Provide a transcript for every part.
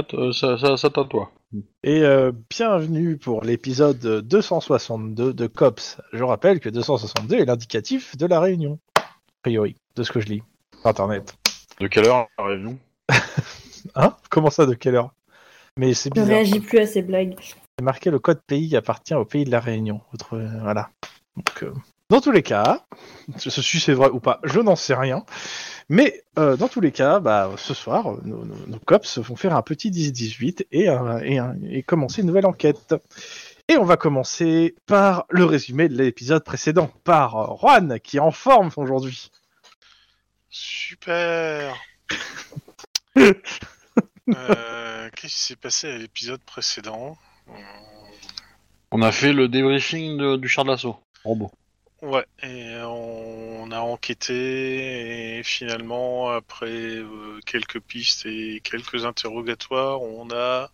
Attends, ça, ça, ça t'attend, toi. Et euh, bienvenue pour l'épisode 262 de COPS. Je rappelle que 262 est l'indicatif de la réunion, a priori, de ce que je lis sur Internet. De quelle heure la réunion Hein? Comment ça, de quelle heure? Mais c'est Ne bizarre. réagis plus à ces blagues. C'est marqué le code pays appartient au pays de la Réunion. Autre- euh, voilà. Donc, euh, dans tous les cas, ceci c'est vrai ou pas, je n'en sais rien. Mais euh, dans tous les cas, bah, ce soir, nos, nos- nos cops vont faire un petit 10-18 et, et, commencer une nouvelle enquête. Et on va commencer par le résumé de l'épisode précédent, par Juan, qui est en forme aujourd'hui. Super Euh, Qu'est-ce qui s'est passé à l'épisode précédent? On a fait le débriefing de- du char de l'assaut. Robot. Ouais, et on a enquêté et finalement, après euh, quelques pistes et quelques interrogatoires, on a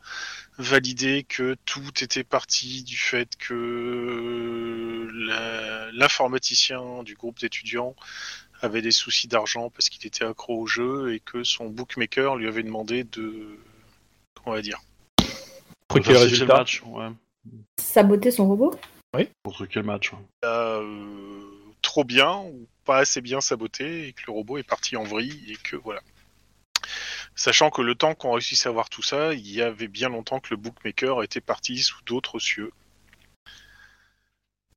validé que tout était parti du fait que la- l'informaticien du groupe d'étudiants avait des soucis d'argent parce qu'il était accro au jeu et que son bookmaker lui avait demandé de... On va dire. Le résultat match, ouais. Saboter son robot? Pour truquer le match, ouais. a, euh, trop bien ou pas assez bien saboté et que le robot est parti en vrille et que voilà. Sachant que le temps qu'on réussisse à voir tout ça, il y avait bien longtemps que le bookmaker était parti sous d'autres cieux.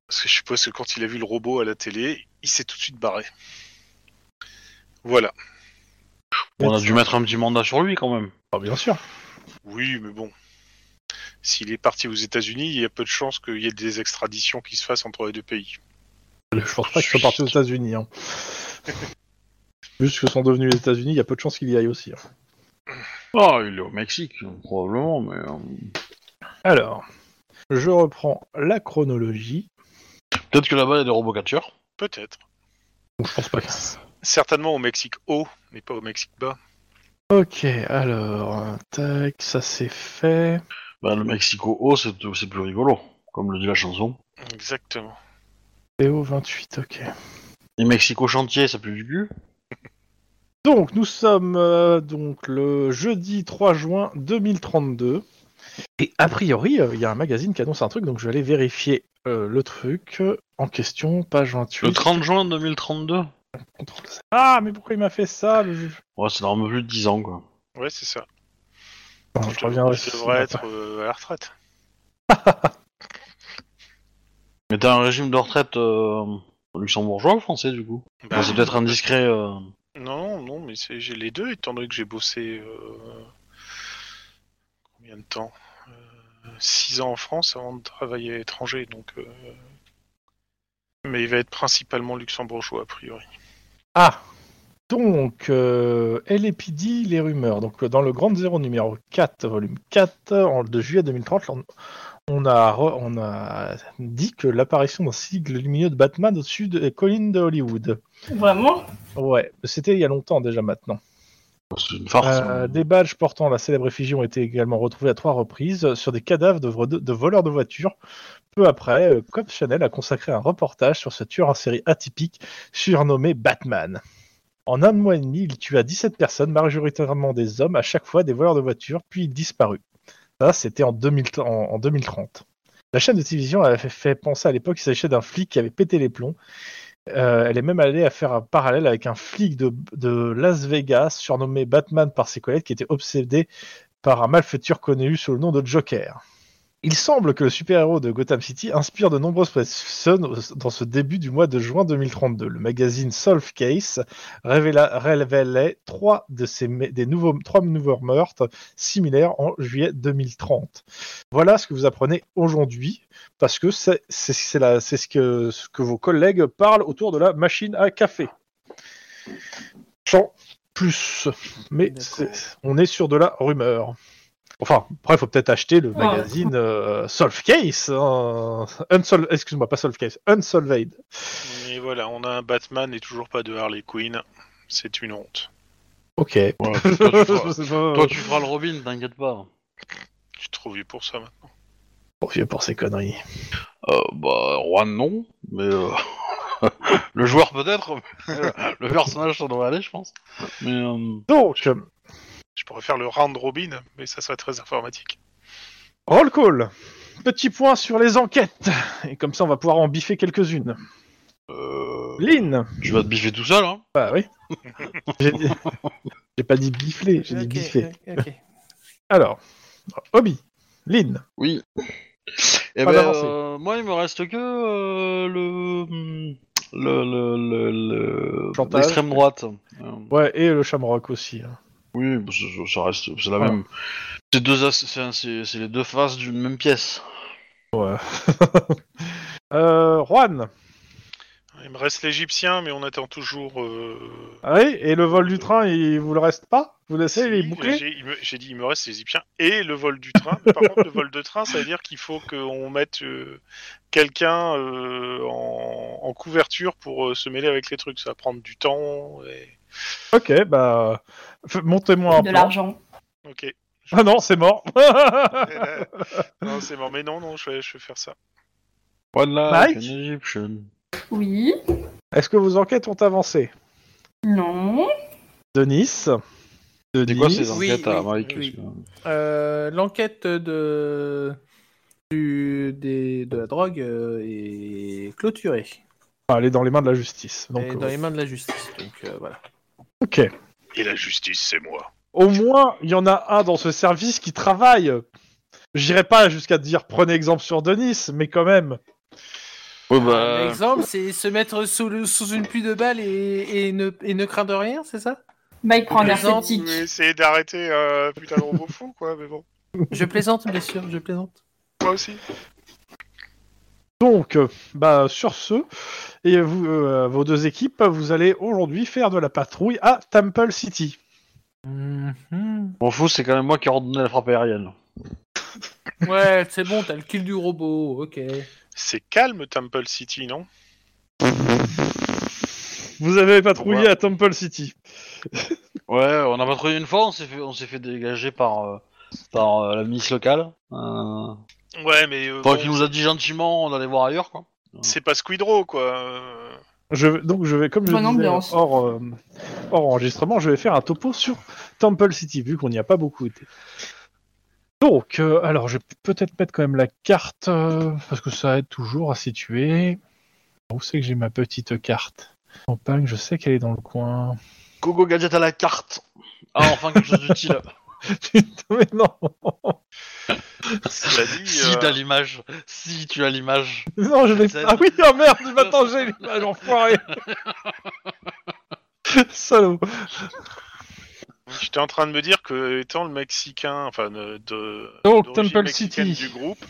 Parce que je suppose que quand il a vu le robot à la télé, il s'est tout de suite barré. Voilà. On a dû mettre un petit mandat sur lui quand même. Ah, bien sûr. Oui, mais bon. S'il est parti aux États-Unis, il y a peu de chances qu'il y ait des extraditions qui se fassent entre les deux pays. Je pense pas qu'ils soient partis aux États-Unis. Hein. Vu ce que sont devenus les États-Unis, il y a peu de chances qu'il y aille aussi. hein. Ah, il est au Mexique, probablement, mais... euh, Alors, je reprends la chronologie. Peut-être que là-bas, il y a des robots catcheurs. Peut-être. Je pense pas que... Certainement au Mexique haut, mais pas au Mexique bas. Ok, alors, tac, ça c'est fait. Bah, le Mexico haut, c'est c'est plus rigolo, comme le dit la chanson. Exactement. PO28, ok. Et Mexico chantier, ça pue du cul. Donc, nous sommes euh, donc le jeudi 3 juin 2032. Et a priori, euh, il y a un magazine qui annonce un truc, donc je vais aller vérifier euh, le truc en question, page 28. Le 30 juin 2032 Contrôle Z. Ah, mais pourquoi il m'a fait ça le Ouais, c'est dans un peu plus de 10 ans, quoi. Ouais, c'est ça. Bon, Je Je reviendrai devrais être euh, à la retraite. Mais t'as un régime de retraite euh, luxembourgeois ou français, du coup? Bah, C'est peut-être indiscret. euh. Non, non, mais j'ai les deux, étant donné que j'ai bossé euh, combien de temps? Euh, Six ans en France avant de travailler à l'étranger, donc. euh, Mais il va être principalement luxembourgeois a priori. Ah Donc, euh, LAPD, les rumeurs. Donc, euh, dans le Grand Zéro numéro 4, volume 4, en, de juillet 2030, on, on a, re- on a dit que l'apparition d'un sigle lumineux de Batman au-dessus des collines de Hollywood. Vraiment? Ouais, c'était il y a longtemps déjà maintenant. C'est une farce. Euh, des badges portant la célèbre effigie ont été également retrouvés à trois reprises sur des cadavres de, vo- de voleurs de voitures. Peu après, euh, Cops Chanel a consacré un reportage sur ce tueur en série atypique surnommé Batman. En un mois et demi, il tua 17 personnes, majoritairement des hommes, à chaque fois des voleurs de voitures, puis il disparut. Ça, c'était en, 2000 en- en 2030. La chaîne de télévision avait fait, penser à l'époque qu'il s'agissait d'un flic qui avait pété les plombs. Euh, elle est même allée à faire un parallèle avec un flic de Las Vegas surnommé Batman par ses collègues qui était obsédé par un malfaiteur connu sous le nom de Joker. Il semble que le super-héros de Gotham City inspire de nombreuses personnes dans ce début du mois de juin 2032. Le magazine Solve Case révéla- révélait trois, de ces, des nouveaux, trois nouveaux meurtres similaires en juillet 2030. Voilà ce que vous apprenez aujourd'hui, parce que c'est ce que, ce que vos collègues parlent autour de la machine à café. Sans plus. Mais on est sur de la rumeur. Enfin, après, il faut peut-être acheter le magazine euh, Solve Case. hein. Unsol- Excuse-moi, pas Solve Case. Unsolved. Mais voilà, on a un Batman et toujours pas de Harley Quinn. C'est une honte. Ok. Ouais, toi, tu feras, Je sais pas. toi, tu feras le Robin, t'inquiète pas. Je suis trop vieux pour ça maintenant. Trop vieux pour ces conneries. Euh, bah, Juan, non, mais euh, le joueur peut-être, euh, le personnage ça devrait aller, je pense. Mais euh, Donc, Je pourrais faire le round robin, mais ça serait très informatique. Roll call. Petit point sur les enquêtes. Et comme ça, on va pouvoir en biffer quelques-unes. Euh, Lynn. tu vas te biffer tout seul, hein Bah oui. J'ai dit- j'ai pas dit bifler, j'ai dit biffer. Alors, Obi, Lynn. Oui. Et Pas ben, euh, moi, il me reste que euh, le le le le- le- l'extrême droite. Euh, Ouais, et le Shamrock aussi. hein. Oui, ça, ça reste, c'est la Voilà. même. C'est deux, as- c'est c'est- c'est les deux faces d'une même pièce. Ouais. euh, Juan. Il me reste l'Égyptien, mais on attend toujours. euh, Ah oui, et le vol du train, il vous le reste pas? Vous laissez, il est si, bouclé? J'ai il me- j'ai dit il me reste l'Égyptien et le vol du train. Mais par contre, le vol de train, ça veut dire qu'il faut qu'on mette euh, quelqu'un euh, en, en couverture pour euh, se mêler avec les trucs. Ça va prendre du temps. Et... Ok, bah... Montez-moi un De plan. l'argent. Ok. Ah non, c'est mort non, c'est mort. Mais non, non, je vais, je vais faire ça. One Mike like an Egyptian. Oui. Est-ce que vos enquêtes ont avancé? Non. Denis? C'est Denis? quoi ces Oui, enquêtes à oui, Mike oui. parce que- Euh, L'enquête de du, des, de la drogue euh, est clôturée. Ah, Elle est dans les mains de la justice. Donc, Elle est euh, dans les mains de la justice. Donc euh, voilà. Ok. Et la justice, c'est moi. Au moins, il y en a un dans ce service qui travaille. J'irai pas jusqu'à dire prenez exemple sur Denis, mais quand même. Ouais, bah, L'exemple, c'est se mettre sous, le- sous une pluie de balles et, et ne, et ne craindre rien, c'est ça? Mike prend un air Plaisante, sceptique. Essayer d'arrêter un putain de robot fou, quoi. Mais bon, Je plaisante, bien sûr, je plaisante. moi aussi. Donc, euh, bah, sur ce, et vous, euh, vos deux équipes, vous allez aujourd'hui faire de la patrouille à Temple City. Mhm. M'en fous, c'est quand même moi qui ai ordonné la frappe aérienne. Ouais, c'est bon, t'as le kill du robot, ok. C'est calme, Temple City, non? Vous avez patrouillé Ouais. à Temple City. Ouais, on a patrouillé une fois, on s'est fait, on s'est fait dégager par, euh, par euh, la milice locale. Euh... Ouais, mais euh, Enfin, bon, qui nous a dit gentiment d'aller voir ailleurs, quoi. c'est pas Squidrow, quoi. Euh, Je, vais- donc, je vais, comme je Bonne disais, ambiance. hors, euh, hors enregistrement, je vais faire un topo sur Temple City, vu qu'on n'y a pas beaucoup été. Donc, euh, alors, je vais peut-être mettre quand même la carte, euh, parce que ça aide toujours à situer. Où c'est que j'ai ma petite carte? Campagne, je sais qu'elle est dans le coin. Gogo gadget à la carte. Ah, enfin quelque chose d'utile. Putain, mais non cela dit, si euh, t'as l'image, si tu as l'image. Non, je l'ai pas. Ah oui, oh merde, maintenant j'ai l'image, enfoiré Salaud j'étais en train de me dire que, étant le Mexicain, enfin, de, de Donc, d'origine Temple mexicaine City. du groupe,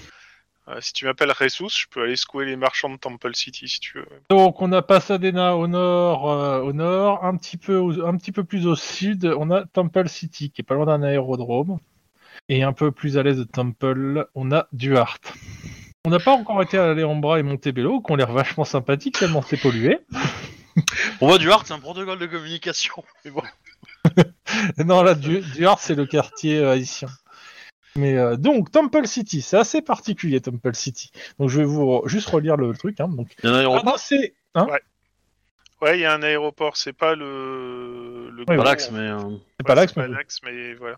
euh, si tu m'appelles Jesus, je peux aller secouer les marchands de Temple City, si tu veux. Donc on a Pasadena au nord, euh, au nord, un petit peu, au- un petit peu plus au sud, on a Temple City qui est pas loin d'un aérodrome, et un peu plus à l'est de Temple, on a Duarte. On n'a pas encore été à Alhambra et Montebello, qui ont l'air vachement sympathiques tellement c'est pollué. On voit du hard, c'est un protocole de communication. Mais bon. non là, Du- Duarte c'est le quartier euh, haïtien. Mais euh, donc Temple City, c'est assez particulier Temple City. Donc je vais vous re- juste relire le truc. Hein. Donc Il y a un aéroport. adossé, hein? Ouais, il y a un aéroport, c'est pas le. le Pas l'axe, mais. euh, c'est pas l'axe, mais pas l'axe, mais voilà.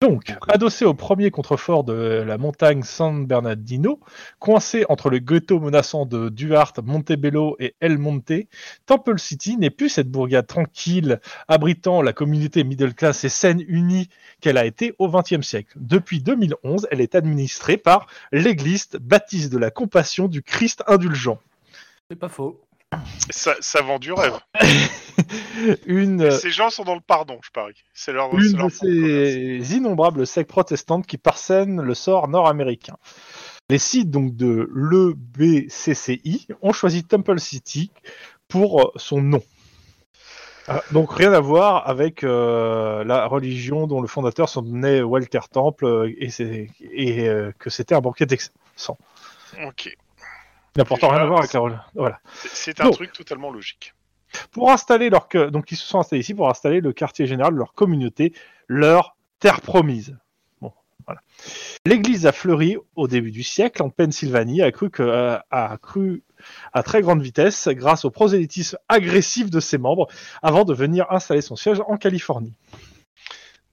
Donc, adossé au premier contrefort de la montagne San Bernardino, coincé entre le ghetto menaçant de Duarte, Montebello et El Monte, Temple City n'est plus cette bourgade tranquille abritant la communauté middle class et saine unie qu'elle a été au XXe siècle. Depuis 2011, elle est administrée par l'Église baptiste de la compassion du Christ indulgent. C'est pas faux. Ça, ça vend du rêve. Une, Et Ces gens sont dans le pardon, je parie. C'est leur, c'est L'une leur de ces innombrables sectes protestantes qui parsèment le sort nord-américain. Les sites donc de l'EBCCI ont choisi Temple City pour son nom. Ah, donc rien à voir avec euh, la religion dont le fondateur s'en donnait Walter Temple et, euh, que c'était un banquet d'excellence. Ok. N'importe rien à voir avec la. Voilà. C'est- un Donc. truc totalement logique. pour installer leur donc ils se sont installés ici pour installer le quartier général de leur communauté, leur terre promise. Bon, voilà. L'église a fleuri au début du siècle en Pennsylvanie, a cru que euh, a cru à très grande vitesse grâce au prosélytisme agressif de ses membres avant de venir installer son siège en Californie.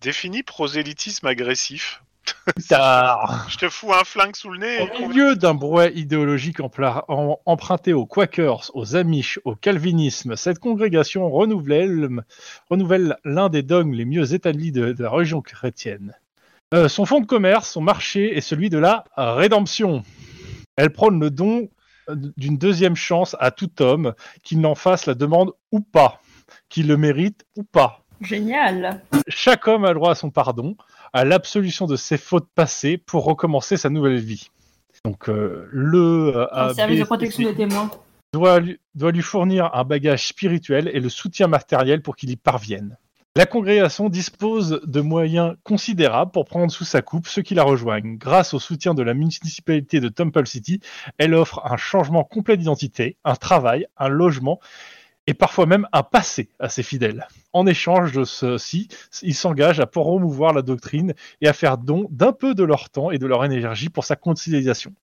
Définis prosélytisme agressif. Tard. Je te fous un flingue sous le nez. Au milieu d'un brouet idéologique emprunté aux Quakers, aux Amish, au calvinisme, cette congrégation renouvelle, renouvelle l'un des dogmes les mieux établis de, de la religion chrétienne. Euh, son fonds de commerce, son marché est celui de la rédemption. Elle prône le don d'une deuxième chance à tout homme, qu'il n'en fasse la demande ou pas, qu'il le mérite ou pas. Génial. Chaque homme a droit à son pardon, à l'absolution de ses fautes passées pour recommencer sa nouvelle vie. Donc euh, le euh, service de protection des témoins. doit lui, doit lui fournir un bagage spirituel et le soutien matériel pour qu'il y parvienne. La congrégation dispose de moyens considérables pour prendre sous sa coupe ceux qui la rejoignent. Grâce au soutien de la municipalité de Temple City, elle offre un changement complet d'identité, un travail, un logement et parfois même un passé à ses fidèles. En échange de ceci, ils s'engagent à promouvoir la doctrine et à faire don d'un peu de leur temps et de leur énergie pour sa conciliation.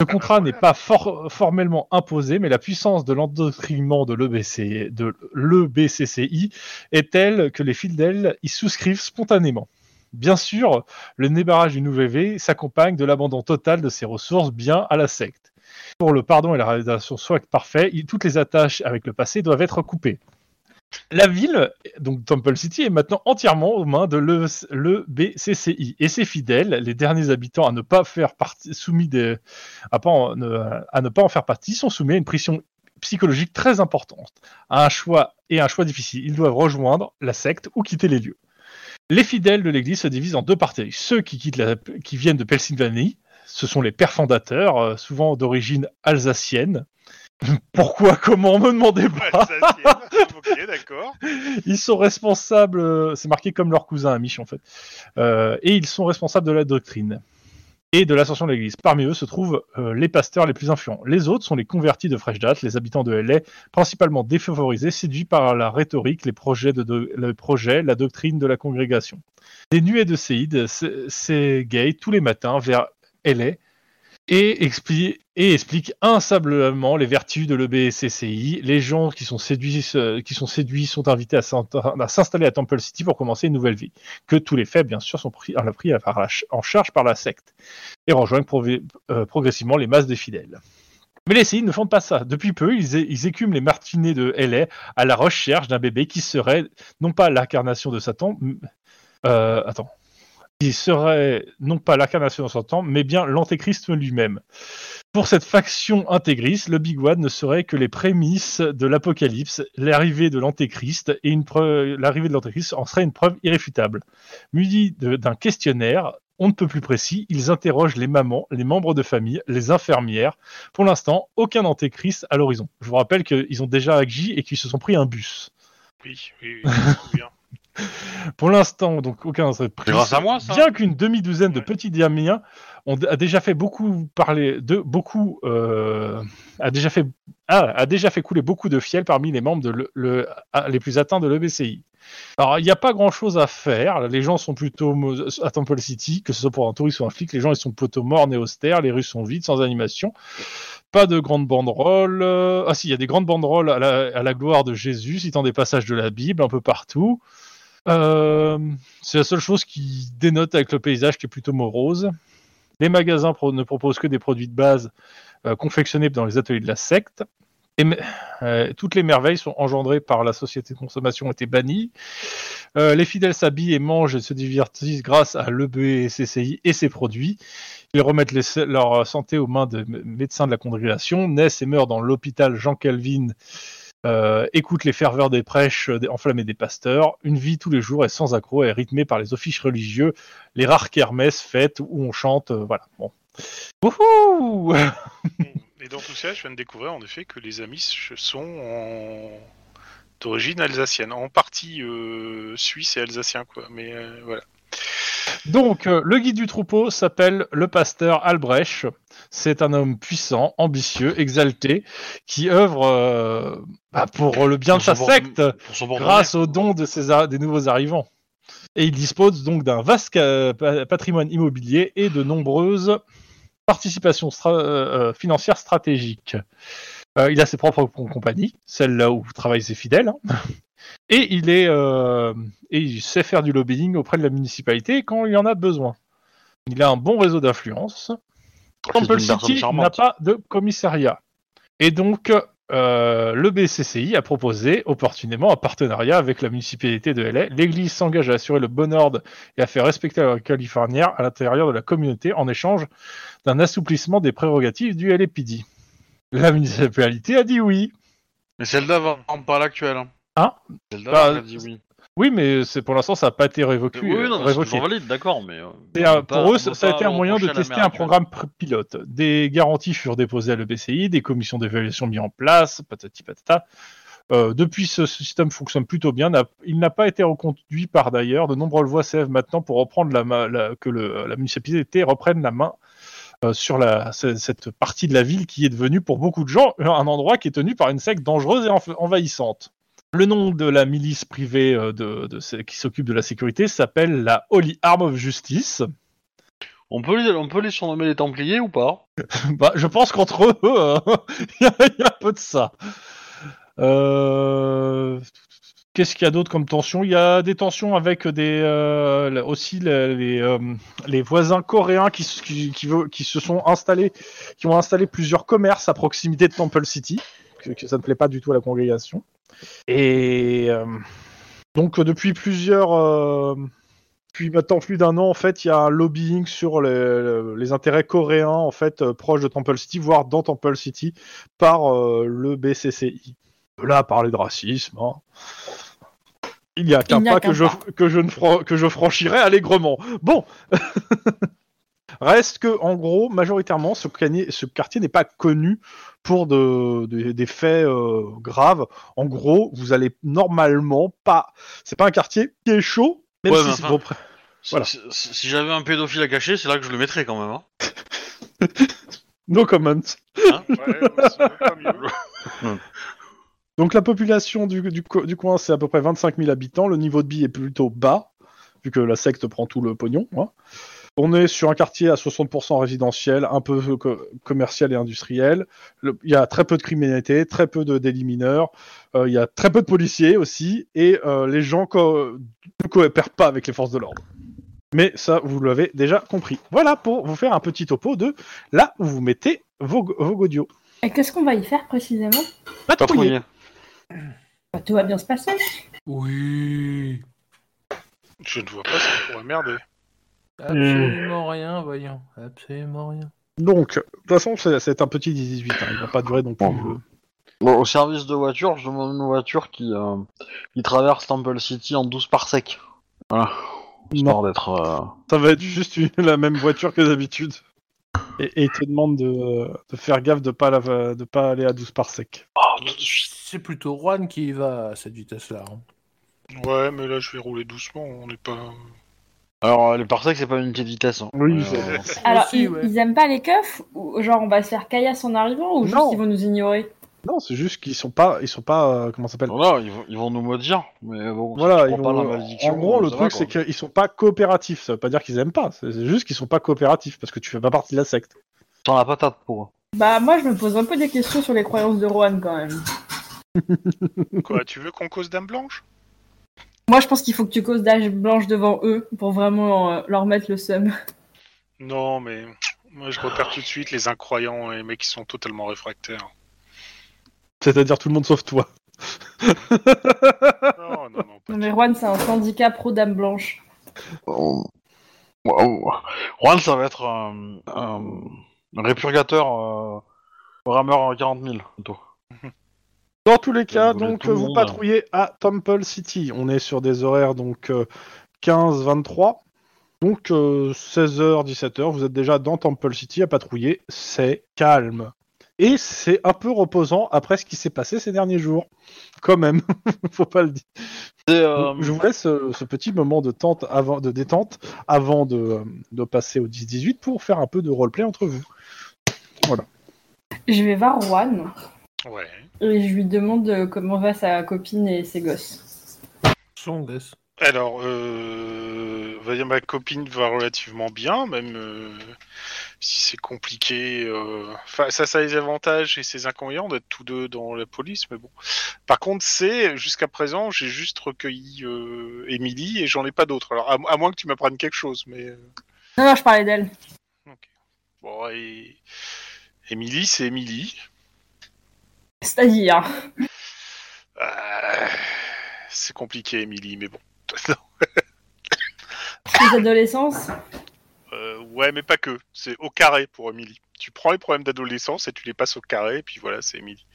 Ce contrat n'est pas for- formellement imposé, mais la puissance de l'endoctrinement de l'EBC de l'EBCCI est telle que les fidèles y souscrivent spontanément. Bien sûr, le débarrage du nouveau V s'accompagne de l'abandon total de ses ressources bien à la secte. Pour le pardon et la réalisation soit parfait, il- toutes les attaches avec le passé doivent être coupées. La ville, donc Temple City, est maintenant entièrement aux mains de l'EBCCI et ses fidèles, les derniers habitants à ne pas faire partie, soumis des, à, pas en- à ne pas en faire partie, sont soumis à une pression psychologique très importante, à un choix et un choix difficile. Ils doivent rejoindre la secte ou quitter les lieux. Les fidèles de l'Église se divisent en deux parties. Ceux qui, quittent la- qui viennent de Pennsylvanie, ce sont les pères fondateurs, euh, souvent d'origine alsacienne. Pourquoi Comment Me demandez pas Alsacienne. ok, d'accord. ils sont responsables, euh, c'est marqué comme leur cousin Amish en fait, Euh, et ils sont responsables de la doctrine et de l'ascension de l'Église. Parmi eux se trouvent euh, les pasteurs les plus influents. Les autres sont les convertis de fraîche date, les habitants de LA, principalement défavorisés, séduits par la rhétorique, les projets, de, la doctrine de la congrégation. Des nuées de séides s'égayent tous les matins vers LA et explique, et explique insablement les vertus de l'EBCCI. Les gens qui sont séduits, euh, sont invités à s'installer à Temple City pour commencer une nouvelle vie. Que tous les faits, bien sûr, sont pris, pris en charge par la secte et rejoignent euh, progressivement les masses des fidèles. Mais les séides ne font pas ça. Depuis peu, ils, écument les martinets de LA à la recherche d'un bébé qui serait non pas l'incarnation de Satan, euh, attends, qui serait non pas l'incarnation de Satan, mais bien l'antéchrist lui-même. Pour cette faction intégriste, le Big One ne serait que les prémices de l'Apocalypse, l'arrivée de l'Antéchrist et l'arrivée de l'Antéchrist en serait une preuve irréfutable. Munis de- d'un questionnaire, on ne peut plus précis, ils interrogent les mamans, les membres de famille, les infirmières. Pour l'instant, aucun Antéchrist à l'horizon. Je vous rappelle qu'ils ont déjà agi et qu'ils se sont pris un bus. Oui, oui, oui. Pour l'instant, donc aucun grâce à moi, ça Bien qu'une demi-douzaine de petits diamiens ont a déjà fait beaucoup parler de beaucoup euh, a déjà fait ah, a déjà fait couler beaucoup de fiel parmi les membres de le, le- les plus atteints de l'EBCI. Alors il n'y a pas grand chose à faire. Les gens sont plutôt à Temple City, que ce soit pour un touriste ou un flic, les gens ils sont plutôt mornes et austères. Les rues sont vides, sans animation. Pas de grandes banderoles. euh, Ah si, il y a des grandes banderoles à la, à la gloire de Jésus, citant des passages de la Bible un peu partout. Euh, c'est la seule chose qui dénote avec le paysage qui est plutôt morose. Les magasins ne proposent que des produits de base euh, confectionnés dans les ateliers de la secte. Et euh, toutes les merveilles sont engendrées par la société de consommation ont été bannies. Les fidèles s'habillent et mangent et se divertissent grâce à l'EBCCI et ses produits. Ils remettent leur santé aux mains de médecins de la congrégation, naissent et meurent dans l'hôpital Jean Calvin euh, écoute les ferveurs des prêches euh, des- enflammés des pasteurs. Une vie tous les jours est sans accroc et rythmée par les offices religieux, les rares kermesses fêtes où on chante. euh, voilà. Bon. Wouhou Et dans tout ça, je viens de découvrir en effet que les Amish sont en... d'origine alsacienne, en partie euh, suisse et alsacien, quoi. Mais voilà. Donc, le guide du troupeau s'appelle le pasteur Albrecht. C'est un homme puissant, ambitieux, exalté, qui œuvre euh, bah, pour le bien de sa secte. Grâce aux dons de des nouveaux arrivants. Et il dispose donc d'un vaste patrimoine immobilier et de nombreuses participations stra- euh, financières stratégiques. Euh, il a ses propres com- compagnies, celle là où travaillent ses fidèles. hein. Et il est euh, et il sait faire du lobbying auprès de la municipalité quand il y en a besoin. Il a un bon réseau d'influence. Temple City n'a pas de commissariat. Et donc, euh, le BCCI a proposé opportunément un partenariat avec la municipalité de LA. L'Église s'engage à assurer le bon ordre et à faire respecter la loi californienne à l'intérieur de la communauté en échange d'un assouplissement des prérogatives du LAPD. La municipalité a dit oui. Mais celle d'avant, pas l'actuelle. hein. Ah. Celle Bah, d'avant, elle a dit oui. Oui, mais c'est pour l'instant, ça n'a pas été révoqué. Oui, non, révoqué. valide, d'accord, mais. euh, Et, euh, pas- pour eux, ça, a été un moyen de tester un programme pr- pilote. Des garanties furent déposées à l'EBCI, des commissions d'évaluation mises en place, patati patata. Euh, depuis, ce système fonctionne plutôt bien. Il n'a pas été reconduit par d'ailleurs. De nombreuses voix s'élèvent maintenant pour reprendre la, que le- la municipalité reprenne la main euh, sur la, cette partie de la ville qui est devenue pour beaucoup de gens un endroit qui est tenu par une secte dangereuse et env- envahissante. Le nom de la milice privée euh, de, de ce- qui s'occupe de la sécurité s'appelle la Holy Arm of Justice. On peut, les, on peut les surnommer les Templiers ou pas? Bah, je pense qu'entre eux, euh, il y, a- il y a un peu de ça. Euh, Qu'est-ce qu'il y a d'autre comme tension? Il y a des tensions avec des euh, aussi les, les, euh, les voisins coréens qui, qui se sont installés, qui ont installé plusieurs commerces à proximité de Temple City, que, ça ne plaît pas du tout à la congrégation. Et euh, donc euh, depuis plusieurs, euh, depuis maintenant plus d'un an, en fait, il y a un lobbying sur les, les intérêts coréens, en fait, euh, proches de Temple City, voire dans Temple City, par euh, le BCCI. De là à parler de racisme, hein. il n'y a qu'un pas, que, je, que, je ne fran- que je franchirai allègrement. Bon Reste que, en gros, majoritairement, ce, quartier n'est pas connu pour de, de- des faits euh, graves. En gros, vous allez normalement pas. C'est pas un quartier qui est chaud, même Ouais, si mais c'est Si- Voilà. Si, si- si j'avais un pédophile à cacher, c'est là que je le mettrais quand même. Hein. No comment. Ouais, mieux. Donc la population du, du, co- du coin, c'est à peu près 25 000 habitants. Le niveau de vie est plutôt bas, vu que la secte prend tout le pognon. hein. On est sur un quartier à 60% résidentiel, un peu co- commercial et industriel. Le- Il y a très peu de criminalité, très peu de délits mineurs. euh, il y a très peu de policiers aussi. Et euh, les gens co- ne coopèrent pas avec les forces de l'ordre. Mais ça, vous l'avez déjà compris. Voilà pour vous faire un petit topo de là où vous mettez vos, vos godios. Et qu'est-ce qu'on va y faire précisément? Patrouiller. Patrouiller. Bah, Tout va bien se passer. Oui. Je ne vois pas ce qui pourrait merder. Absolument rien, voyons. Absolument rien. Donc, de toute façon, c'est un petit 18. Hein. Il va pas durer non plus. Bon. Bon, au service de voiture, je demande une voiture qui, euh, qui traverse Temple City en 12 par sec. Voilà. Histoire d'être. euh, Ça va être juste une- la même voiture que d'habitude. Et, et il te demande de, de faire gaffe de pas la- de pas aller à 12 par sec. oh. C'est plutôt Juan qui va à cette vitesse-là. hein. Ouais, mais là, je vais rouler doucement. On n'est pas. Alors, euh, les par sec, c'est pas une unité de vitesse. hein. Oui, Euh, c'est- Alors, Aussi, ils, ouais. ils aiment pas les keufs Ou genre on va se faire caillasse en arrivant ou juste Non. ils vont nous ignorer? Non, c'est juste qu'ils sont pas, ils sont pas, euh, comment ça s'appelle? Voilà, ils vont, ils vont nous maudire, mais bon, Voilà, ils vont- pas la malédiction, en gros, le ça truc c'est qu'ils sont pas coopératifs. Ça veut pas dire qu'ils aiment pas. C'est c'est juste qu'ils sont pas coopératifs parce que tu fais pas partie de la secte. Sans la patate pour eux. Bah moi je me pose un peu des questions sur les croyances de Rohan quand même. Quoi, tu veux qu'on cause Dame Blanche? Moi je pense qu'il faut que tu causes d'âge blanche devant eux pour vraiment euh, leur mettre le seum. Non, mais moi, je repère tout de suite les incroyants et les mecs qui sont totalement réfractaires. C'est-à-dire tout le monde sauf toi. Non, non, non. Pas Non mais Rohan c'est un syndicat pro dame blanche. Oh. Wow. Juan, ça va être un, un- un répurgateur euh, rameur 40 000, plutôt. Dans tous les cas, donc vous monde. patrouillez à Temple City. On est sur des horaires donc 15-23. Donc 16h, 17h, vous êtes déjà dans Temple City à patrouiller. C'est calme. Et c'est un peu reposant après ce qui s'est passé ces derniers jours. Quand même, faut pas le dire. Euh, Je vous laisse euh, ce petit moment de, tente avant, de détente avant de, euh, de passer au 10-18 pour faire un peu de roleplay entre vous. Je vais voir Rohan Ouais. et je lui demande euh, comment va sa copine et ses gosses. Son gosse. Alors, euh, on va dire ma copine va relativement bien, même euh, si c'est compliqué. euh, Enfin, ça, ça a les avantages et ses inconvénients d'être tous deux dans la police, mais bon. Par contre, c'est jusqu'à présent, j'ai juste recueilli euh, Émilie et j'en ai pas d'autres. Alors, à, à moins que tu m'apprennes quelque chose, mais euh, Non, non, je parlais d'elle. bon. Et... Émilie, c'est Émilie. C'est-à-dire. Euh, c'est compliqué, Émilie, mais bon. Les adolescences. Euh, ouais, mais pas que. C'est au carré pour Émilie. Tu prends les problèmes d'adolescence et tu les passes au carré, et puis voilà, c'est Émilie.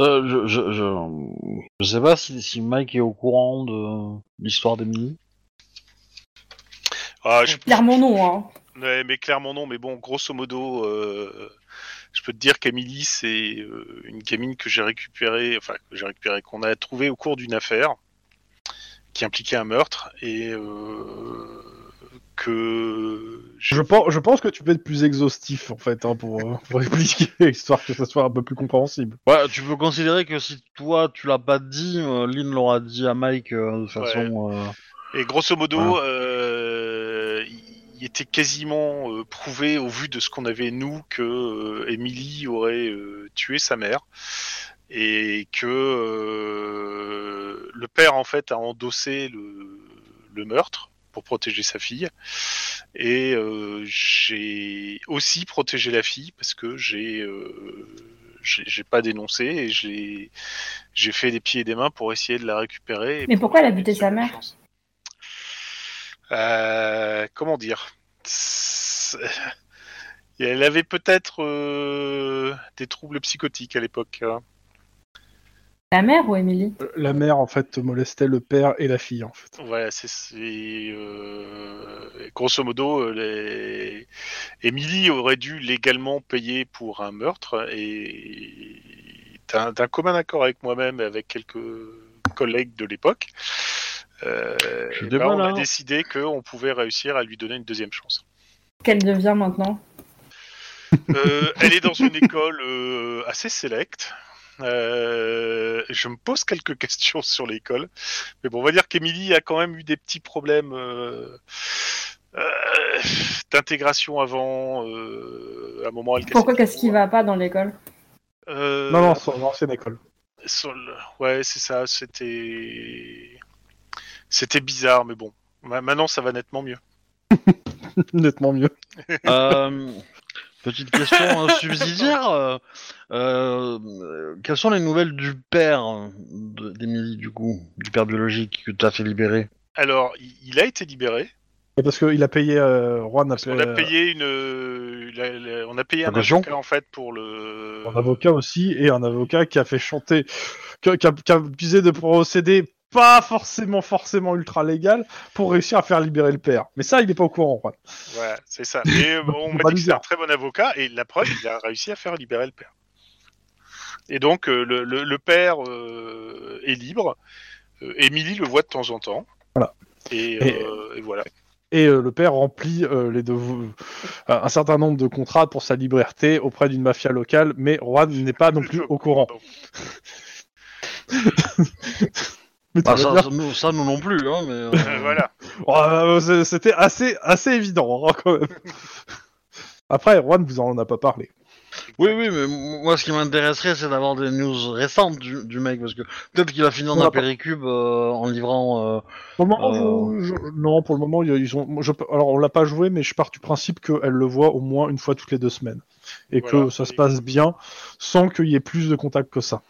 Euh, je, je, je, je sais pas si, si Mike est au courant de l'histoire d'Emily. Ah, je- Clairement non, hein. Ouais, mais clairement non. Mais bon, grosso modo, euh, je peux te dire qu'Emily, c'est euh, une gamine que j'ai récupérée, enfin que j'ai récupérée, qu'on a trouvée au cours d'une affaire qui impliquait un meurtre et euh, que Je pense, je pense que tu peux être plus exhaustif en fait hein, pour, euh, pour expliquer, histoire que ça soit un peu plus compréhensible. Ouais, tu peux considérer que si toi tu l'as pas dit, euh, Lynn l'aura dit à Mike euh, de façon. euh, Et grosso modo. Il était quasiment euh, prouvé au vu de ce qu'on avait nous que euh, Emily aurait euh, tué sa mère et que le père en fait a endossé le, le meurtre pour protéger sa fille et euh, j'ai aussi protégé la fille parce que j'ai euh, j'ai pas dénoncé et j'ai j'ai fait des pieds et des mains pour essayer de la récupérer. Mais pour pourquoi elle a buté sa mère chance. Euh, comment dire? Elle avait peut-être euh, des troubles psychotiques à l'époque. hein. La mère ou Émilie? Euh, La mère en fait molestait le père et la fille en fait. Ouais, c'est euh, grosso modo, les... Emily aurait dû légalement payer pour un meurtre et d'un d'un commun accord avec moi-même et avec quelques collègues de l'époque, euh, Je ben, on a décidé qu'on pouvait réussir à lui donner une deuxième chance. Qu'elle devient maintenant Euh, elle est dans une école euh, assez sélecte. Euh, je me pose quelques questions sur l'école, mais bon, on va dire qu'Emilie a quand même eu des petits problèmes euh, euh, d'intégration avant. euh, à un moment, elle Pourquoi qu'est-ce qui va pas dans l'école Euh, Non non, c'est l'ancienne école. sur le- Ouais, c'est ça. C'était, c'était bizarre, mais bon. Ma- Maintenant, ça va nettement mieux. Nettement mieux. euh, petite question euh, subsidiaire. euh, euh, quelles sont les nouvelles du père euh, de- d'Emily, du coup, du père biologique que tu as fait libérer? Alors, il, a été libéré. Et parce qu'il a payé, euh, Juan a qu'on a payé, une, euh, la- la- on a payé un avocat en fait pour le. un avocat aussi et un avocat qui a fait chanter, qui a, qui a- qui a abusé de procédés pas forcément forcément ultra légal pour réussir à faire libérer le père. Mais ça, il est pas au courant. Juan. Voilà, c'est ça. Et euh, on m'a dit que un très bon avocat et la preuve, il a réussi à faire libérer le père. Et donc euh, le, le- le père euh, est libre. Émilie le voit de temps en temps. Voilà. Et, Et- et voilà. Et euh, le père remplit euh, les euh, un certain nombre de contrats pour sa liberté auprès d'une mafia locale, mais Juan n'est pas non plus au courant. Mais Bah, ça, nous, ça, nous non plus, hein, mais. euh, voilà. Oh, euh, C'était assez, assez évident hein, quand même. Après, Juan vous en a pas parlé. Oui, oui, mais moi, ce qui m'intéresserait, c'est d'avoir des news récentes du, du mec, parce que peut-être qu'il a fini On dans a un pas- péricube euh, en livrant. euh, Pour le moment, Euh. je- je- non, pour le moment, ils ont. je- alors, on l'a pas joué, mais je pars du principe qu'elle le voit au moins une fois toutes les deux semaines et Voilà. que ça se passe bien, sans qu'il y ait plus de contacts que ça.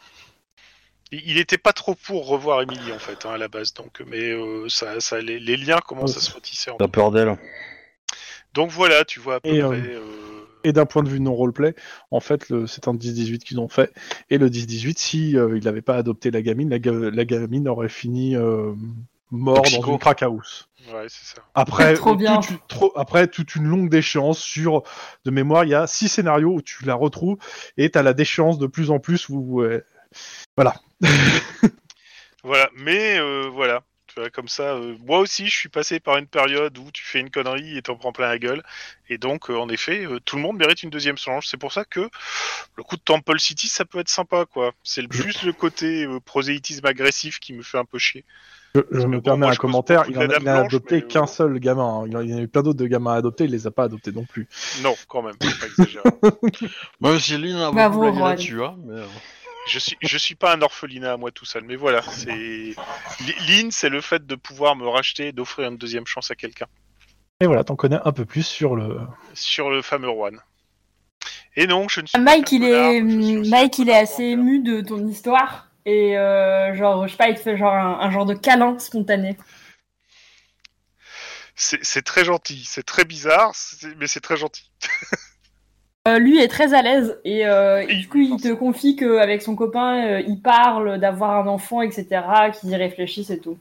Il il était pas trop pour revoir Émilie en fait hein, à la base. Donc, mais euh, ça, ça, les, les liens commencent à se retisser. T'as peur d'elle. Donc voilà, tu vois à peu Et, euh, près. euh, Et d'un point de vue non roleplay, en fait, le- c'est un 10-18 qu'ils ont fait. Et le 10-18, si euh, il n'avait pas adopté la gamine, la, ga- la gamine aurait fini euh, mort dans une crack house. Ouais, c'est ça. Après, Trop bien. toute une- trop- après toute une longue déchéance sur, de mémoire, il y a six scénarios où tu la retrouves et tu as la déchéance de plus en plus où, euh, voilà. Voilà, mais euh, voilà. Tu vois, comme ça, euh, moi aussi, je suis passé par une période où tu fais une connerie et t'en prends plein la gueule. Et donc, euh, en effet, euh, tout le monde mérite une deuxième chance. C'est pour ça que le coup de Temple City, ça peut être sympa, quoi. C'est le plus le côté euh, prosélytisme agressif qui me fait un peu chier. Je, me permets moi, un je commentaire. Il en a, il a Blanche, adopté euh, qu'un seul gamin. hein. Il en il y en a eu plein d'autres de gamins à adopter. Il les a pas adoptés non plus. Non, quand même, pas exagérer. Même si Lynn a Bravo, beaucoup blagué Juan. là-dessus, hein, mais... Je suis, je suis pas un orphelinat à moi tout seul, mais voilà, c'est Li- Lynn, c'est le fait de pouvoir me racheter, et d'offrir une deuxième chance à quelqu'un Et voilà, t'en connais un peu plus sur le. sur le fameux Juan. Et non, je ne suis Mike, pas il est, Mike, il est assez ému de ton histoire. Et euh, genre, je sais pas, il te fait genre un, un genre de câlin spontané. C'est c'est très gentil, c'est très bizarre, mais c'est très gentil. Euh, lui est très à l'aise et, euh, et du coup il te confie qu'avec son copain euh, il parle d'avoir un enfant etc qu'ils y réfléchissent et tout.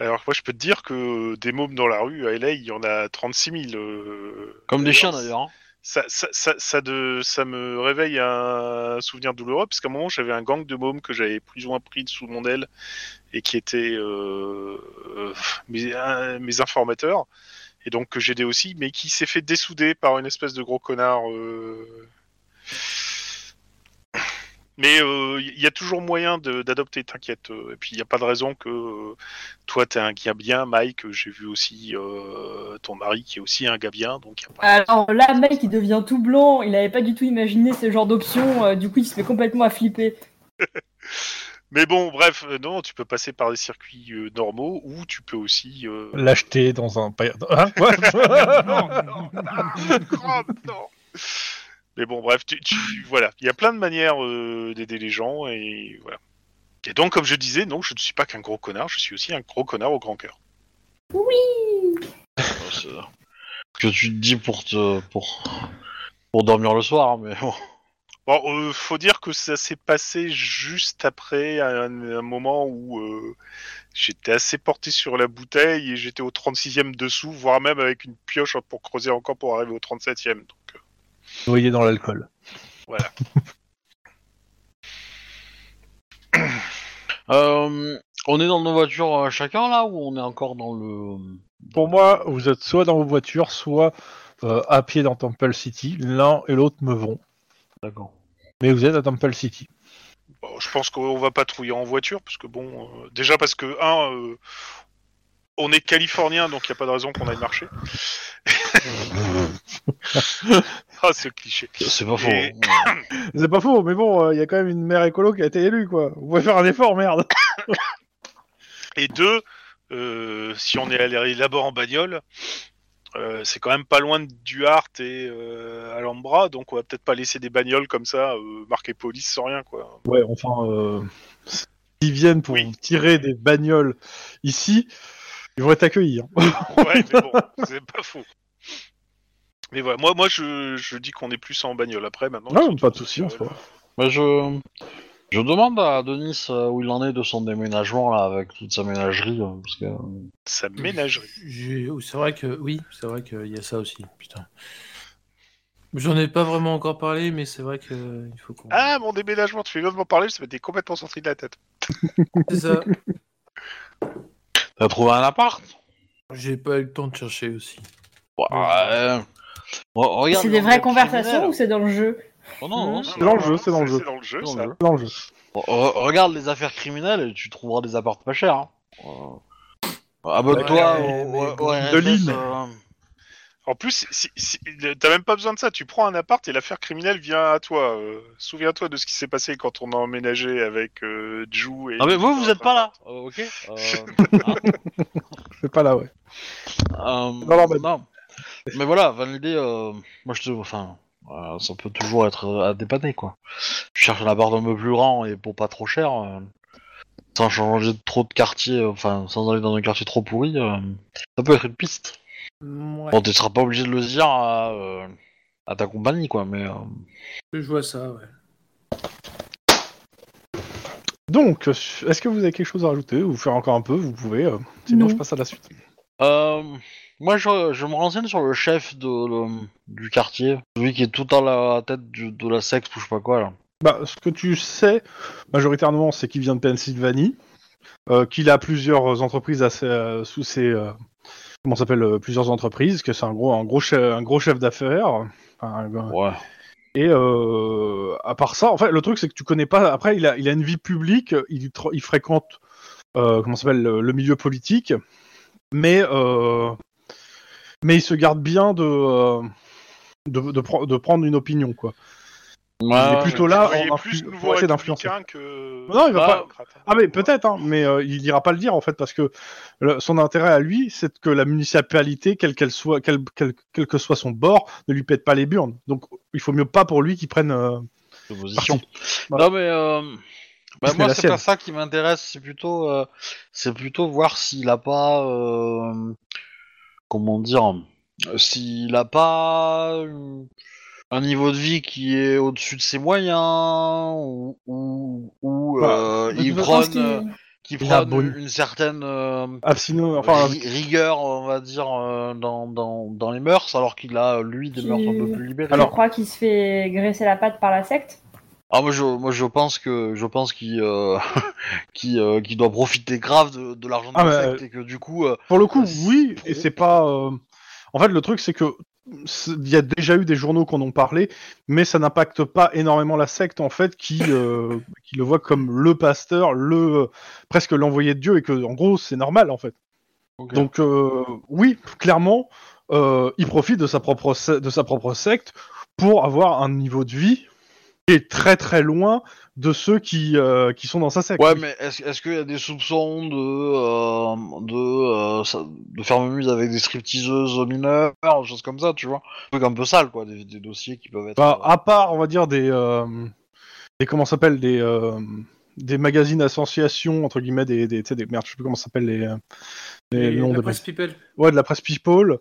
Alors moi, je peux te dire que des mômes dans la rue à LA, il y en a 36 000. euh, Comme des chiens d'ailleurs. hein. Ça, ça, ça, ça, de, ça me réveille un souvenir douloureux, parce qu'à un moment, j'avais un gang de mômes que j'avais plus ou moins pris sous mon aile et qui étaient euh, euh, mes informateurs, et donc que j'aidais aussi, mais qui s'est fait dessouder par une espèce de gros connard. euh. Mais euh, il y a toujours moyen d'adopter, t'inquiète. euh, Et puis il n'y a pas de raison que euh, toi, t'es un gars bien, Mike. J'ai vu aussi euh, ton mari qui est aussi un gars bien, donc y a pas Alors là Mike il devient tout blanc, il avait pas du tout imaginé ce genre d'option, euh, du coup il se met complètement à flipper. Mais bon, bref, euh, non, tu peux passer par des circuits euh, normaux ou tu peux aussi. euh, L'acheter dans un. pa- Hein Quoi non, non, oh, non. Mais bon, bref, tu, tu- voilà, il y a plein de manières euh, d'aider les gens et voilà. Et donc, comme je disais, non, je ne suis pas qu'un gros connard, je suis aussi un gros connard au grand cœur. C'est ce que tu te dis pour te pour pour dormir le soir, mais bon. Bon, euh, faut dire que ça s'est passé juste après un, un moment où euh, j'étais assez porté sur la bouteille et j'étais au 36e dessous, voire même avec une pioche pour creuser encore pour arriver au 37e. Donc, euh, Noyé dans l'alcool. Euh, on est dans nos voitures chacun là ou on est encore dans le Pour moi, vous êtes soit dans vos voitures, soit euh, à pied dans Temple City. L'un et l'autre me vont. D'accord. Mais vous êtes à Temple City. bon, je pense qu'on va patrouiller en voiture, parce que bon, euh, déjà parce que, un, euh, on est californien, donc il n'y a pas de raison qu'on aille marcher. ah, ce cliché. C'est pas faux. Et- hein. C'est pas faux, mais bon, il y a quand même une maire écolo qui a été élue, quoi. Vous pouvez faire un effort, merde. Et deux, euh, si on est allé là-bas en bagnole, euh, c'est quand même pas loin de Duarte et euh, Alhambra, donc on va peut-être pas laisser des bagnoles comme ça euh, marquées police sans rien, quoi. Ouais, enfin, euh, s'ils viennent pour Oui. tirer des bagnoles ici, ils vont être accueillis. hein. Ouais, mais bon, c'est pas faux. Mais voilà, moi, moi je, je dis qu'on est plus en bagnole après maintenant. Non, pas de souci, en soi. Bah, je je demande à Denis euh, où il en est de son déménagement là avec toute sa ménagerie euh, parce que Sa ménagerie. J'ai- C'est vrai que oui, c'est vrai qu'il y a ça aussi. Putain. J'en ai pas vraiment encore parlé, mais c'est vrai que euh, il faut qu'on. Ah, mon déménagement, tu fais bien de m'en parler, ça m'était complètement sorti de la tête. C'est ça. t'as trouvé un appart? J'ai pas eu le temps de chercher aussi. Ouais. Re- regarde C'est des vraies conversations ou c'est dans le jeu? Oh non, non, c'est dans le jeu, c'est dans le jeu. C'est dans le jeu, ça. Dans le jeu. Re- regarde les affaires criminelles et tu trouveras des apparts pas chers. Hein. Euh, Abonne-toi Ouais, au, mais au- bon. au De RSS, Lynn. euh, En plus, si, si- t'as même pas besoin de ça. Tu prends un appart et l'affaire criminelle vient à toi. Euh, Souviens-toi de ce qui s'est passé quand on a emménagé avec euh, Ju et. Ah mais vous, vous êtes pas là, euh, ok euh, Je suis pas là, ouais. euh, bed. non. Mais voilà, enfin, l'idée, euh, moi je te, enfin, euh, ça peut toujours être euh, à dépanner quoi. Je cherche un appart un peu plus grand et pour pas trop cher, euh, sans changer de trop de quartier, euh, enfin, sans aller dans un quartier trop pourri, euh, ça peut être une piste. Ouais, Bon, tu seras pas obligé de le dire à, euh, à ta compagnie quoi, mais. euh, je vois ça, ouais. Donc, est-ce que vous avez quelque chose à rajouter ou faire encore un peu Vous pouvez. euh, sinon, Non. je passe à la suite. Euh, moi, je, je me renseigne sur le chef de, le- du quartier, celui qui est tout à la tête du- de la secte ou je sais pas quoi là. Bah, ce que tu sais, majoritairement, c'est qu'il vient de Pennsylvanie. euh, qu'il a plusieurs entreprises à ses- euh, sous ses euh, comment s'appelle euh, plusieurs entreprises, que c'est un gros un gros chef, un gros chef d'affaires. Enfin, Ouais. Et à part ça, en fait, le truc c'est que tu connais pas. Après, il a, il a une vie publique, il, il fréquente comment s'appelle le, le milieu politique, mais euh, mais il se garde bien de euh, de, de, pre- de prendre une opinion quoi. il est plutôt là en plus pour essayer d'influencer. que. Non, il va pas- Ah mais peut-être, hein, mais euh, il ira pas le dire en fait parce que le- son intérêt à lui, c'est que la municipalité, quelle qu'elle soit, quel, quel, quel que soit son bord, ne lui pète pas les burnes. Donc il faut mieux pas pour lui qu'il prenne. euh, position. Voilà. Non mais euh, bah, C'est moi c'est pas ça qui m'intéresse, c'est plutôt euh, c'est plutôt voir s'il a pas euh, comment dire s'il a pas un niveau de vie qui est au-dessus de ses moyens ou ou, ou, Bah, euh, Je il prône qu'il- euh, il prône bon- une certaine euh, Absino, enfin, ri- rigueur on va dire euh, dans, dans, dans les mœurs alors qu'il a lui des Qui- mœurs un peu plus libérées. Je Alors- crois qu'il se fait graisser la patte par la secte. Ah moi je moi je pense que je pense qu'il euh, qu'il euh, qu'il doit profiter grave de, de l'argent de Ah, la mais, secte et que du coup euh, pour le coup, oui, et c'est pas. euh, En fait, le truc c'est que c'est- il y a déjà eu des journaux qui en ont parlé, mais ça n'impacte pas énormément la secte en fait, qui euh, qui le voit comme le pasteur, le presque l'envoyé de Dieu, et que en gros c'est normal en fait. Ok. Donc euh, oui, clairement, euh, il profite de sa propre se- de sa propre secte pour avoir un niveau de vie est très très loin de ceux qui euh, qui sont dans sa secte. ouais mais est-ce qu'il y a des soupçons de euh, de euh, ça- de faire mise avec des stripteaseuses mineures des choses comme ça tu vois? Un truc un peu sale quoi des, des dossiers qui peuvent être Bah, euh, à part, on va dire des euh, des comment ça s'appelle des euh, des magazines associations entre guillemets des des, merde, je sais plus comment ça s'appelle les les noms la des presse people. ouais de la presse people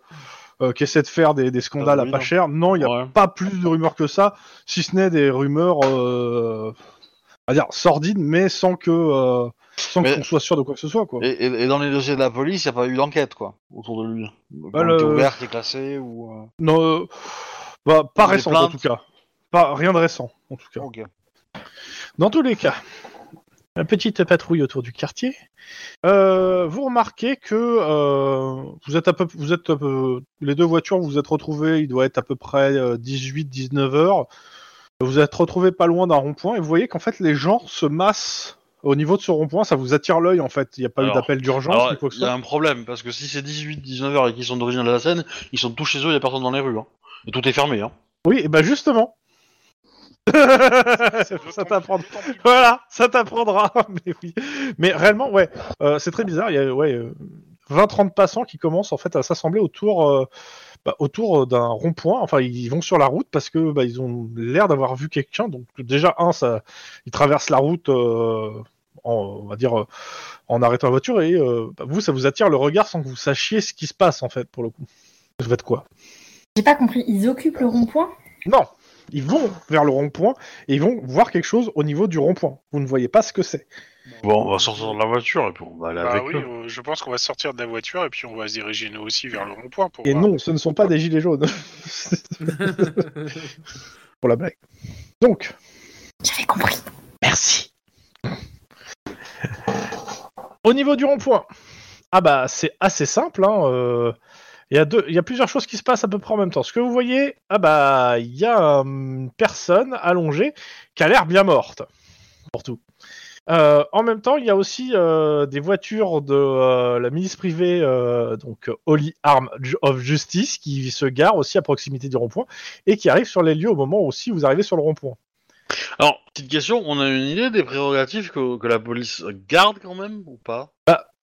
euh, qui essaie de faire des, des scandales Ah, à oui, pas non. cher. Non, il y a ouais. pas plus de rumeurs que ça, si ce n'est des rumeurs, euh, on va dire sordides, mais sans que euh, sans Mais- qu'on soit sûr de quoi que ce soit, quoi. et, et, et dans les dossiers de la police, il n'y a pas eu d'enquête, quoi, autour de lui. Bah, le- ouvert, qui est classé, ou... euh, Non, euh, bah, pas récent en tout cas. Pas rien de récent en tout cas. Dans tous les cas, la petite patrouille autour du quartier. Euh, vous remarquez que euh, vous êtes à peu, vous êtes à peu- les deux voitures, vous vous êtes retrouvés, il doit être à peu près 18-19 heures. Vous vous êtes retrouvés pas loin d'un rond-point et vous voyez qu'en fait les gens se massent au niveau de ce rond-point, ça vous attire l'œil en fait. Il n'y a pas eu d'appel d'urgence il y a un problème, parce que si c'est 18-19 heures et qu'ils sont d'origine de la Seine, ils sont tous chez eux, il n'y a personne dans les rues. Hein. Et tout est fermé. Hein. Oui, et ben justement. ça t'apprendra. Voilà, ça t'apprendra. Mais oui. Mais réellement, ouais, euh, c'est très bizarre. Il y a ouais, euh, 20-30 passants qui commencent en fait à s'assembler autour, euh, bah, autour d'un rond-point. Enfin, ils vont sur la route parce que bah, ils ont l'air d'avoir vu quelqu'un. Donc déjà un, ça, ils traversent la route. euh, en, on va dire en arrêtant la voiture et euh, bah, vous ça vous attire le regard sans que vous sachiez ce qui se passe en fait pour le coup. Vous faites quoi? J'ai pas compris. Ils occupent le rond-point? Non, ils vont vers le rond-point et ils vont voir quelque chose au niveau du rond-point. Vous ne voyez pas ce que c'est. Bon, on va sortir de la voiture et puis on va aller Bah avec oui, eux. euh, je pense qu'on va sortir de la voiture et puis on va se diriger nous aussi vers le rond-point pour Et voir. non, ce ne sont pas des gilets jaunes. Pour la blague. Donc, J'avais compris. merci. Au niveau du rond-point, ah bah c'est assez simple. Hein, euh, Il y, a deux, il y a plusieurs choses qui se passent à peu près en même temps. Ce que vous voyez, ah bah il y a euh, une personne allongée qui a l'air bien morte. Pour tout. Euh, en même temps, il y a aussi euh, des voitures de euh, la milice privée, donc Holy Arm of Justice, qui se garent aussi à proximité du rond-point et qui arrivent sur les lieux au moment où aussi vous arrivez sur le rond-point. Alors, petite question, on a une idée des prérogatives que, que la police garde quand même, ou pas?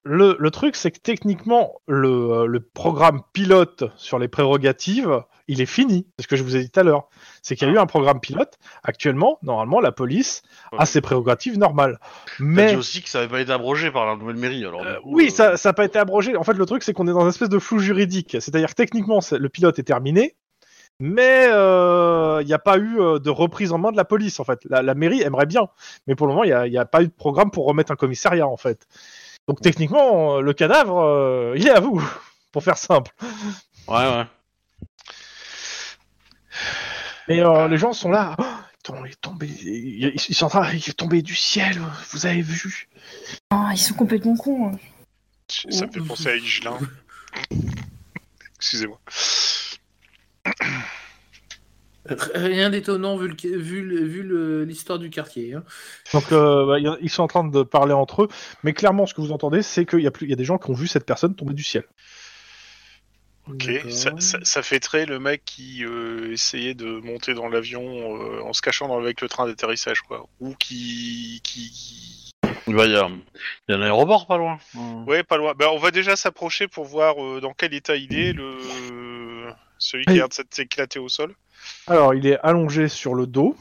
Le, le truc, c'est que techniquement, le, euh, le programme pilote sur les prérogatives, il est fini. C'est ce que je vous ai dit tout à l'heure. C'est qu'il y a eu un programme pilote. Actuellement, normalement, la police a ses prérogatives normales. Mais... Dit aussi que ça n'avait pas été abrogé par la nouvelle mairie, alors... Euh, coup, oui, euh, ça n'a pas été abrogé. En fait, le truc, c'est qu'on est dans une espèce de flou juridique. C'est-à-dire que techniquement, le pilote est terminé, mais il n'y a pas eu de reprise en main de la police, en fait. La, la mairie aimerait bien, mais pour le moment, il n'y a, pas eu de programme pour remettre un commissariat, en fait. Donc techniquement, le cadavre, euh, il est à vous, pour faire simple. Ouais, ouais. Et euh, les gens sont là. Oh, il est tombé, il, il- ils sont en train- il est tombé du ciel. Vous avez vu? Ah, ils sont complètement cons. hein. Ça me fait penser à Igelin. Excusez-moi. Rien d'étonnant vu le- vu le- vu le- l'histoire du quartier. hein. Donc euh, bah, il ils sont en train de parler entre eux, mais clairement ce que vous entendez, c'est qu'il y a plus, il y a des gens qui ont vu cette personne tomber du ciel. Ok, ça, ça, ça fait très le mec qui euh, essayait de monter dans l'avion euh, en se cachant dans- avec le train d'atterrissage, quoi. Ou qui. qui... Bah, il y a, il y a un aéroport pas loin. Ouais, pas loin. Bah, on va déjà s'approcher pour voir euh, dans quel état il est, le... celui qui a l'air de s'être éclaté au sol. Alors il est allongé sur le dos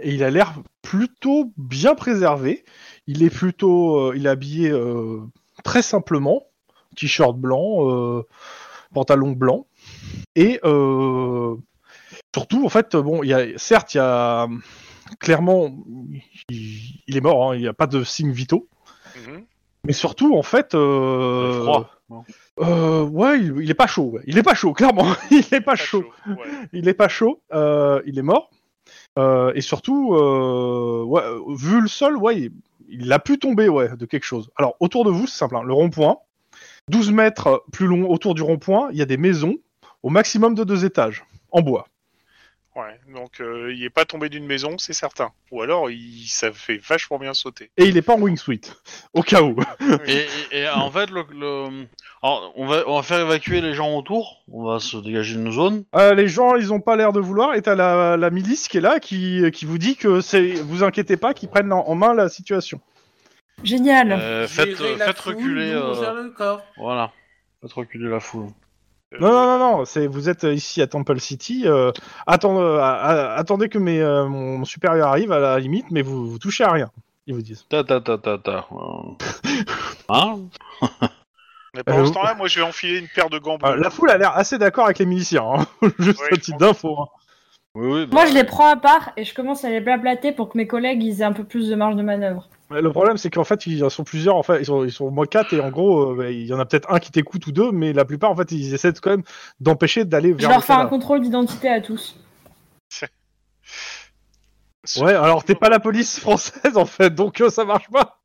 et il a l'air plutôt bien préservé. Il est plutôt, euh, il est habillé euh, très simplement, t-shirt blanc, euh, pantalon blanc et surtout en fait bon, il y a certes il y a clairement il, il est mort, hein, il n'y a pas de signes vitaux. Mhm. Mais surtout, en fait, euh... froid. euh, ouais, il, il est pas chaud. ouais. Il est pas chaud, clairement. il est pas, Pas chaud. chaud, ouais. Il est pas chaud. Euh, il est mort. Euh, et surtout, euh, ouais, euh, vu le sol, ouais, il, il a pu tomber, ouais, de quelque chose. Alors, autour de vous, c'est simple. hein, le rond-point, 12 mètres plus long autour du rond-point, il y a des maisons au maximum de deux étages en bois. Ouais, donc euh, il est pas tombé d'une maison, c'est certain. Ou alors, il... ça fait vachement bien sauter. Et il est pas en wingsuit, au cas où. Et, et- et en fait, le, le- alors, on, va, on va faire évacuer les gens autour. On va se dégager une zone. Euh, les gens, ils ont pas l'air de vouloir. Et t'as la, la milice qui est là, qui, qui vous dit que c'est, vous inquiétez pas, qu'ils prennent en, en main la situation. Génial. Euh, faites faites foule, reculer. euh, voilà. Faites reculer la foule. Euh, Non, non, non, non. C'est, vous êtes ici à Temple City. Euh, euh, à- attendez que mes, euh, mon, supérieur arrive à la limite, mais vous, vous touchez à rien. Ils vous disent. Ta ta ta ta ta. Hein Mais pendant Euh, ce temps-là, moi, je vais enfiler une paire de gants bleus. Euh, la foule a l'air assez d'accord avec les miliciens. hein. Juste Ouais, un petit d'info. hein. Oui, oui. bah, Moi, je les prends à part et je commence à les blablater pour que mes collègues ils aient un peu plus de marge de manœuvre. Mais Le problème, c'est qu'en fait, ils sont plusieurs. En fait, ils sont, ils sont au moins quatre, et en gros, euh, bah, il y en a peut-être un qui t'écoute ou deux, mais la plupart, en fait, ils essaient quand même d'empêcher d'aller Je vers. leur le fais un contrôle d'identité à tous. Ouais, alors t'es pas la police française en fait, donc euh, ça marche pas.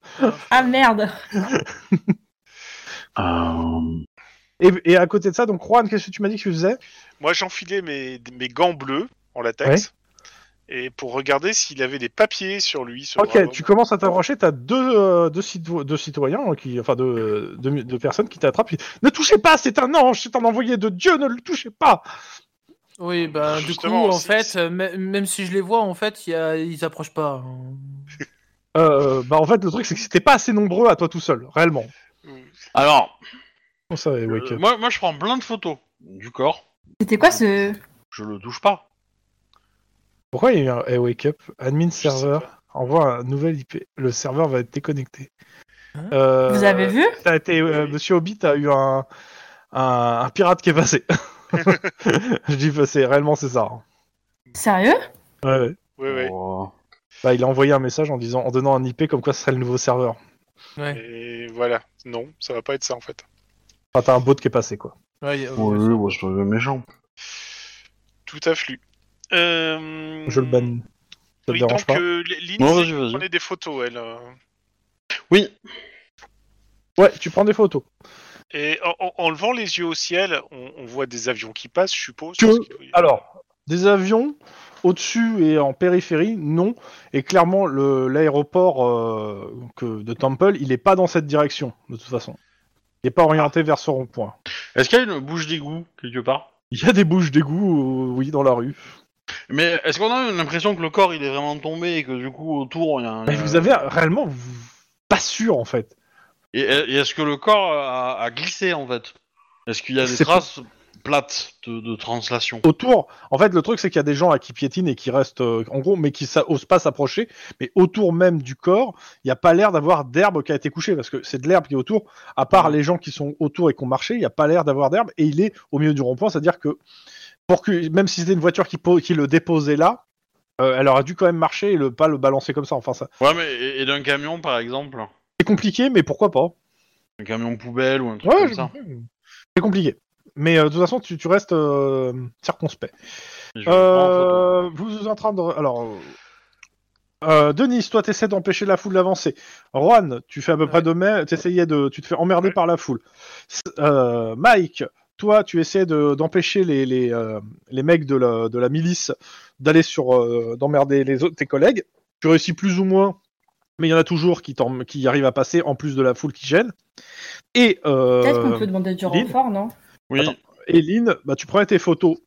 Ah merde euh, Et, et à côté de ça, donc Juan, qu'est-ce que tu m'as dit que tu faisais? Moi, j'enfilais mes, mes gants bleus en latex. Et pour regarder s'il avait des papiers sur lui. Sur Ok, tu commences à t'approcher, t'as deux, euh, deux, cito- deux citoyens, hein, qui, enfin deux, deux, deux personnes qui t'attrapent. Ne touchez pas, c'est un ange, c'est un envoyé de Dieu, ne le touchez pas. Oui, bah du coup, Justement, en fait, euh, mê- même si je les vois, en fait, il y a... ils approchent pas. hein. Euh, bah en fait, le truc c'est que c'était pas assez nombreux à toi tout seul, réellement. Alors, euh, moi, moi, je prends plein de photos du corps. C'était quoi ce... Je le touche pas. Pourquoi il y a eu un hey, Wake Up? Admin sais serveur envoie un nouvel IP. Le serveur va être déconnecté. Hein? Euh, Vous avez vu? T'as été, euh, Monsieur Hobbit a eu un, un, un pirate qui est passé. Je dis, bah, c'est réellement c'est ça. hein. Sérieux? Ouais, ouais. Ouais, ouais. Oh. Bah, il a envoyé un message en disant, en donnant un IP comme quoi ce serait le nouveau serveur. Ouais. Et voilà. Non, ça va pas être ça en fait. Enfin, t'as un bot qui est passé quoi. Ouais, a- Oui, oui, ouais, c'est méchant. Tout à flux. Euh... Je le banne. Ça te Oui, dérange donc pas euh, Lynn Non, disait vas-y, qu'elle vas-y. prenait des photos, elle. euh. Oui, Ouais, tu prends des photos. Et en, en- en levant les yeux au ciel, on, on voit des avions qui passent, je suppose. Que- parce que- Alors, des avions au-dessus et en périphérie, non. Et clairement, le- l'aéroport euh, que- de Temple, il est pas dans cette direction, de toute façon. Il est pas orienté vers ce rond-point. est-ce qu'il y a une bouche d'égout quelque part? Il y a des bouches d'égout, euh, oui, dans la rue. Mais est-ce qu'on a l'impression que le corps il est vraiment tombé et que du coup autour il y a un. Mais vous avez réellement vous- pas sûr en fait. Et, et est-ce que le corps a, a glissé en fait? Est-ce qu'il y a des traces plates de, de translation? Autour, en fait, le truc c'est qu'il y a des gens à qui piétinent et qui restent, euh, en gros, mais qui ça, osent pas s'approcher. Mais autour même du corps, il n'y a pas l'air d'avoir d'herbe qui a été couchée parce que c'est de l'herbe qui est autour. À part les gens qui sont autour et qui ont marché, il n'y a pas l'air d'avoir d'herbe et il est au milieu du rond-point, c'est-à-dire que pour que même si c'était une voiture qui, le déposait là, euh, elle aurait dû quand même marcher et le, pas le balancer comme ça. Enfin, ça, Ouais, mais et, et d'un camion par exemple? C'est compliqué, mais pourquoi pas Un camion poubelle ou un truc Ouais, comme ça c'est compliqué. Mais euh, de toute façon, tu, tu restes euh, circonspect. Euh, vous êtes en train de. Alors, Denis, toi, t'essaies d'empêcher la foule d'avancer. Juan, tu fais à peu près de même. T'essayais de, tu te fais emmerder Ouais. par la foule. Euh, Mike, toi, tu essaies de- d'empêcher les les, euh, les mecs de la, de la milice d'aller sur, euh, d'emmerder les autres tes collègues. Tu réussis plus ou moins, mais il y en a toujours qui, qui arrivent à passer en plus de la foule qui gêne. Et euh, Peut-être qu'on peut demander du Lynn renfort, non? Oui. Attends. Et Lynn, bah, tu prends tes photos.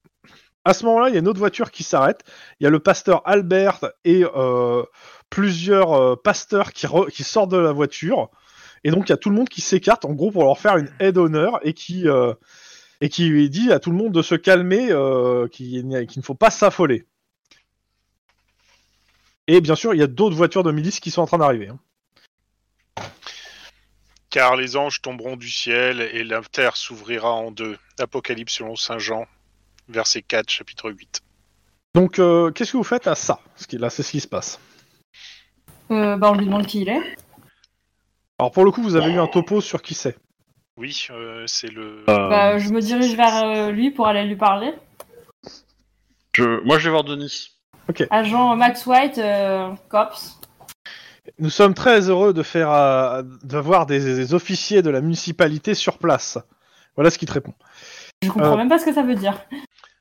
À ce moment-là, il y a une autre voiture qui s'arrête. Il y a le pasteur Albert et euh, plusieurs euh, pasteurs qui, re- qui sortent de la voiture. Et donc, il y a tout le monde qui s'écarte, en gros, pour leur faire une aide d'honneur et qui, euh, et qui lui dit à tout le monde de se calmer, euh, qu'il ne faut pas s'affoler. Et bien sûr, il y a d'autres voitures de milice qui sont en train d'arriver. hein. Car les anges tomberont du ciel et la terre s'ouvrira en deux. Apocalypse selon Saint Jean, verset 4, chapitre 8. Donc, euh, qu'est-ce que vous faites à ça Ce qui- Là, c'est ce qui se passe? euh, Bah, on lui demande qui il est. Alors, pour le coup, vous avez eu un topo sur qui c'est. Oui, euh, c'est le. Euh, Bah, je me dirige vers euh, lui pour aller lui parler. je- Moi, je vais voir Denis. Agent Max White, euh, cops. Nous sommes très heureux de faire euh, d'avoir des, des officiers de la municipalité sur place. Voilà ce qu'il te répond. Je comprends Euh. même pas ce que ça veut dire.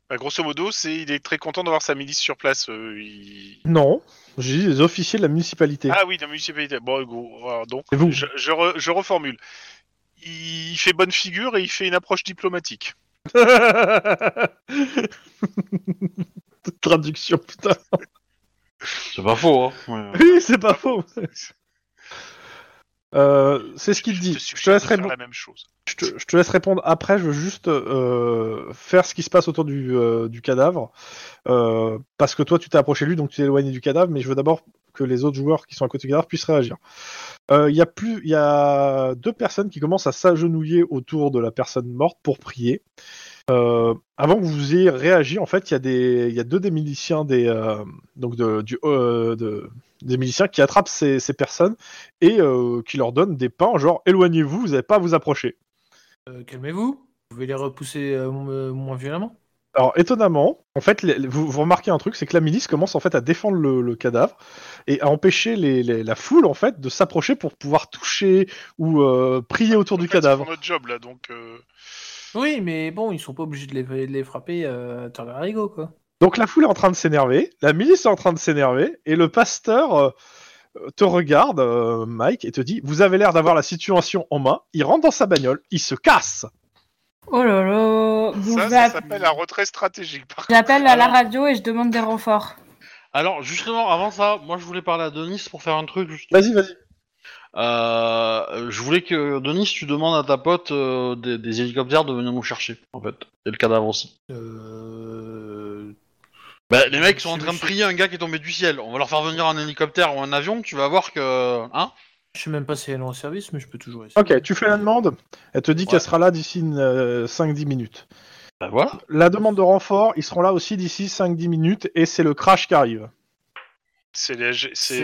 Bah, grosso modo, c'est il est très content d'avoir sa milice sur place. euh, il- Non, j'ai dit des officiers de la municipalité. Ah oui, dans la municipalité. Bon, gros, alors, donc, vous. je, je, re- je reformule. Il fait bonne figure et il fait une approche diplomatique. Traduction, putain. C'est pas faux, hein. Ouais. Oui, c'est pas faux. Euh, c'est ce qu'il dit. Je te, laisse répondre, la même chose. je, te, je te laisse répondre après. Je veux juste euh, faire ce qui se passe autour du, euh, du cadavre. Parce que toi, tu t'es approché de lui, donc tu t'es éloigné du cadavre. Mais je veux d'abord que les autres joueurs qui sont à côté du cadavre puissent réagir. Il y, a plus- il y a deux personnes qui commencent à s'agenouiller autour de la personne morte pour prier. Euh, avant que vous ayez réagi, en fait, il y a des, il y a deux des miliciens des, euh, donc de, du, euh, de- des miliciens qui attrapent ces, ces personnes et euh, qui leur donnent des pains, genre éloignez-vous, vous n'avez pas à vous approcher. Euh, Calmez-vous. Vous pouvez les repousser euh, mo- moins violemment. Alors étonnamment, en fait, les- vous, vous remarquez un truc, c'est que la milice commence en fait à défendre le, le cadavre et à empêcher les, les- la foule en fait de s'approcher pour pouvoir toucher ou euh, prier autour En du fait, cadavre. font notre job là, donc. euh, Oui, mais bon, ils sont pas obligés de les, de les frapper euh, à travers l'arigot, quoi. Donc la foule est en train de s'énerver, la milice est en train de s'énerver, et le pasteur euh, te regarde, euh, Mike, et te dit Vous avez l'air d'avoir la situation en main. Il rentre dans sa bagnole, il se casse. Oh là là. Bon, ça, ça app- s'appelle un retrait stratégique. Par contre. J'appelle à la Alors- radio et je demande des renforts. Alors, justement, avant ça, moi, je voulais parler à Denis pour faire un truc. Vas-y, vas-y. Euh, je voulais que Denis, tu demandes à ta pote euh, des, des hélicoptères de venir nous chercher, en fait, et le cadavre aussi. Euh... Bah, les mecs sont en train de prier un gars qui est tombé du ciel. On va leur faire venir un hélicoptère ou un avion. Tu vas voir que, hein? Je sais même pas si elle est en service, mais je peux toujours essayer. Ok, tu fais la demande, elle te dit Ouais. qu'elle sera là d'ici une, euh, 5-10 minutes. Bah voilà. La demande de renfort, ils seront là aussi d'ici 5-10 minutes, et c'est le crash qui arrive. C'est les,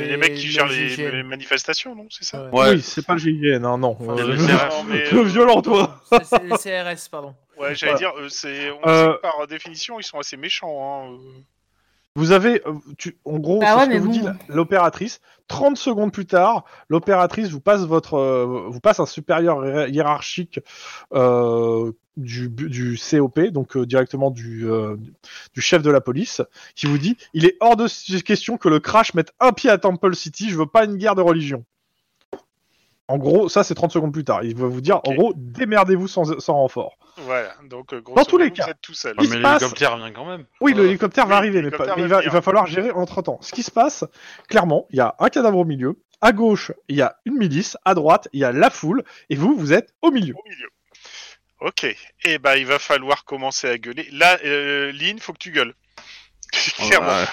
les mecs qui gèrent les, manifestations, non C'est ça Ouais. Ouais. Oui, c'est pas le GIGN, hein, non. Enfin, Euh. Non, mais, violent, toi C'est- les CRS, pardon. Ouais, j'allais Ouais. dire, euh, c'est, on Euh, sait que par définition, ils sont assez méchants. Hein. Vous avez, euh, tu, en gros, Bah ouais, ce que vous bon. dit l'opératrice. 30 secondes plus tard, l'opératrice vous passe votre, euh, vous passe un supérieur hi- hiérarchique euh, du, COP, donc euh, directement du, du chef de la police, qui vous dit il est hors de question que le crash mette un pied à Temple City. Je veux pas une guerre de religion. En gros, ça c'est 30 secondes plus tard. Il va vous dire, en gros, démerdez-vous sans, sans renfort. Voilà, donc euh, grosso Dans tous les modo, cas. vous êtes tout seul. Il mais passe- l'hélicoptère vient quand même. Oui, Euh, l'hélicoptère va oui, arriver, mais, l'hélicoptère pas- mais il, va va, il va falloir gérer entre temps. Ce qui se passe, clairement, il y a un cadavre au milieu, à gauche, il y a une milice, à droite, il y a la foule, et vous, vous êtes au milieu. Au milieu. Ok, et ben il va falloir commencer à gueuler. Là, euh, Lynn, faut que tu gueules. Clairement. Ouais.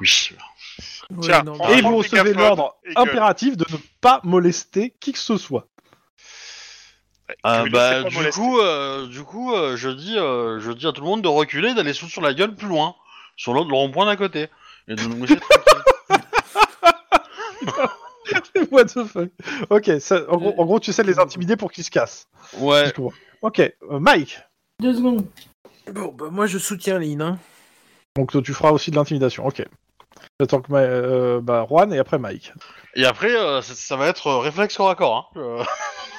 Oui. Tiens, Ouais, non, prends- Et recevez mégaphone l'ordre et gueule. impératif de ne pas molester qui que ce soit. Euh, Gueuler, bah, c'est pas du molester. coup, euh, du coup, euh, je dis, euh, je dis à tout le monde de reculer, d'aller sous sur la gueule plus loin, sur l'autre le rond-point d'à côté, et de nous laisser. What the fuck Ok, ça- en, gros, en gros, tu essaies de les intimider pour qu'ils se cassent. Ouais. Je comprends. Ok, euh, Mike. Deux secondes. Bon, bah moi je soutiens Lynn. Hein. Donc tu feras aussi de l'intimidation. Ok. J'attends que Ma- euh, bah, Juan et après Mike. Et après, euh, ça, ça va être euh, réflexe corps à corps. Hein. Euh,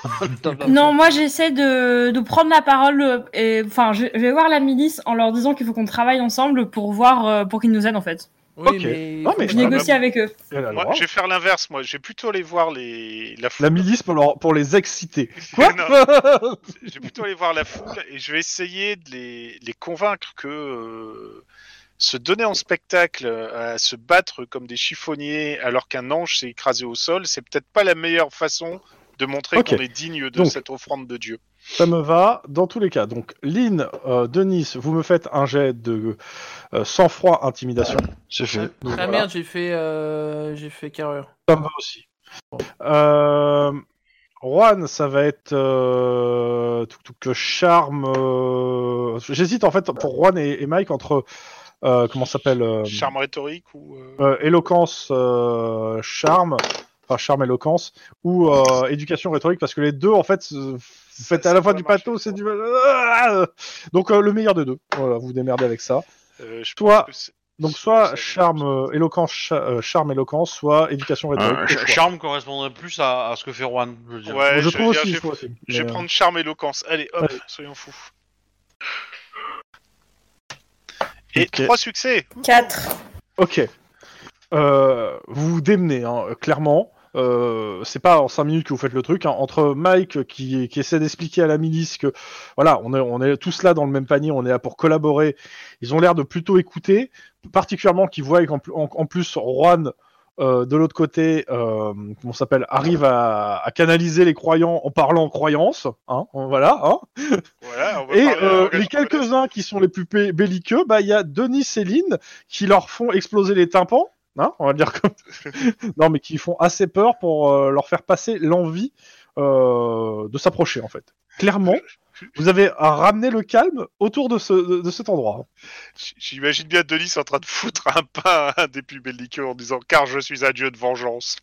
Non, moi j'essaie de, de prendre la parole euh, et enfin je, je vais voir la milice en leur disant qu'il faut qu'on travaille ensemble pour voir euh, pour qu'ils nous aident en fait. Oui, Ok. mais... Non, mais- Je Ah, négocie avec eux. Elle a le Moi, droit. je vais faire l'inverse, moi. Je vais plutôt aller voir les... la foule. La milice pour, leur- pour les exciter. Quoi Non. Je vais plutôt aller voir la foule et je vais essayer de les, les convaincre que euh, se donner en spectacle, euh, à se battre comme des chiffonniers alors qu'un ange s'est écrasé au sol, c'est peut-être pas la meilleure façon de montrer qu'on est digne de Donc- cette offrande de Dieu. Ça me va dans tous les cas. Donc, Lynn, euh, Denis, vous me faites un jet de euh, sang-froid intimidation. C'est fait. Ah, Donc, ah, voilà. merde, j'ai fait, euh, j'ai fait carrure. Ça me va aussi. Euh, Juan, ça va être euh, tout, tout que charme. euh, J'hésite en fait pour Juan et, et Mike entre euh, comment ça s'appelle euh, Charme rhétorique ou... euh, euh, éloquence, euh, charme, enfin charme, éloquence ou euh, éducation rhétorique parce que les deux en fait vous faites à la fois du pathos, ça. c'est du Ah donc euh, le meilleur des deux. Voilà, vous vous démerdez avec ça. euh, je Toi, Donc soit charme, euh, éloquence, cha- euh, charme, éloquence, soit éducation rhétorique. Euh. Charme correspondrait plus à, à ce que fait Juan, je veux dire. Ouais, je je trouve vais- aussi, je vais euh, prendre charme éloquence. Allez, hop, Allez. soyons fous. Et trois succès 4. Ok. Euh, vous vous démenez, hein, clairement. Euh, c'est pas en 5 minutes que vous faites le truc. hein. Entre Mike qui, qui essaie d'expliquer à la milice que voilà, on est, on est tous là dans le même panier, on est là pour collaborer. Ils ont l'air de plutôt écouter, particulièrement qu'ils voient qu'en en plus Juan euh, de l'autre côté, euh, comment s'appelle, arrive à, à canaliser les croyants en parlant en croyance. Hein, voilà. Hein. Voilà, on Et euh, les quelques-uns qui sont les plus belliqueux, bah il y a Denis et Lynn qui leur font exploser les tympans, hein, on va dire comme non mais qui font assez peur pour euh, leur faire passer l'envie euh, de s'approcher en fait. Clairement, vous avez ramené le calme autour de, ce, de, de cet endroit. J'imagine bien Denis en train de foutre un pain à un des plus belliqueux en disant car je suis un dieu de vengeance.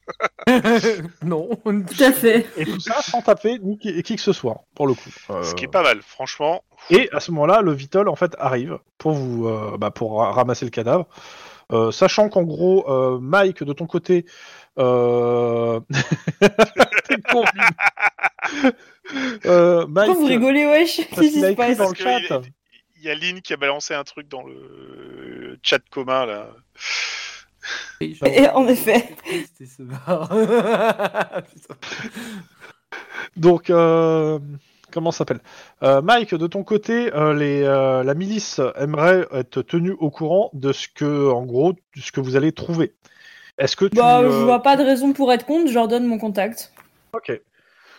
non. Tout à fait. Et tout ça sans taper ni qui, qui que ce soit pour le coup. Euh, Ce qui est pas mal, franchement. Et à ce moment-là, le Vitol en fait arrive pour vous, euh, bah, pour ra- ramasser le cadavre, Euh, sachant qu'en gros, euh, Mike de ton côté, euh... Euh, Mike, Pourquoi vous rigolez, wesh Qu'est-ce qui se passe dans le Parce que chat. il- y a Lynn qui a balancé un truc dans le chat commun là. Et Et en effet. C'était ce bar. Putain. Donc, euh, comment ça s'appelle? Euh, Mike, de ton côté, euh, les, euh, la milice aimerait être tenue au courant de ce que, en gros, de ce que vous allez trouver. Est-ce que tu Bah, je vois pas de raison pour être contre, je leur donne mon contact. Ok.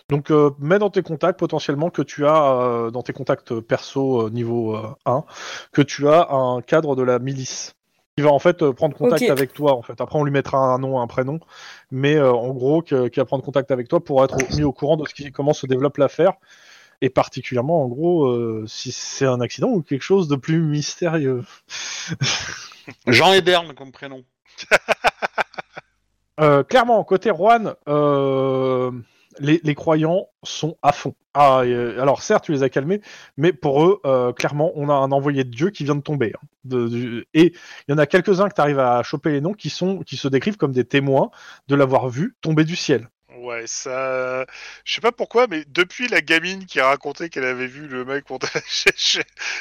Donc, euh, mets dans tes contacts potentiellement que tu as, euh, dans tes contacts perso euh, niveau euh, 1, que tu as un cadre de la milice qui va en fait euh, prendre contact avec toi. En fait, après on lui mettra un nom, un prénom, mais euh, en gros que- qui va prendre contact avec toi pour être mis au courant de ce qui, comment se développe l'affaire et particulièrement en gros euh, si c'est un accident ou quelque chose de plus mystérieux. Jean Ederne comme prénom. Euh, clairement, côté Juan, euh, les, les croyants sont à fond. Ah, euh, alors certes, tu les as calmés, mais pour eux, euh, clairement, on a un envoyé de Dieu qui vient de tomber. hein. De- et il y en a quelques-uns que tu arrives à choper les noms qui, sont, qui se décrivent comme des témoins de l'avoir vu tomber du ciel. Ouais, ça. Je sais pas pourquoi, mais depuis la gamine qui a raconté qu'elle avait vu le mec, on- je,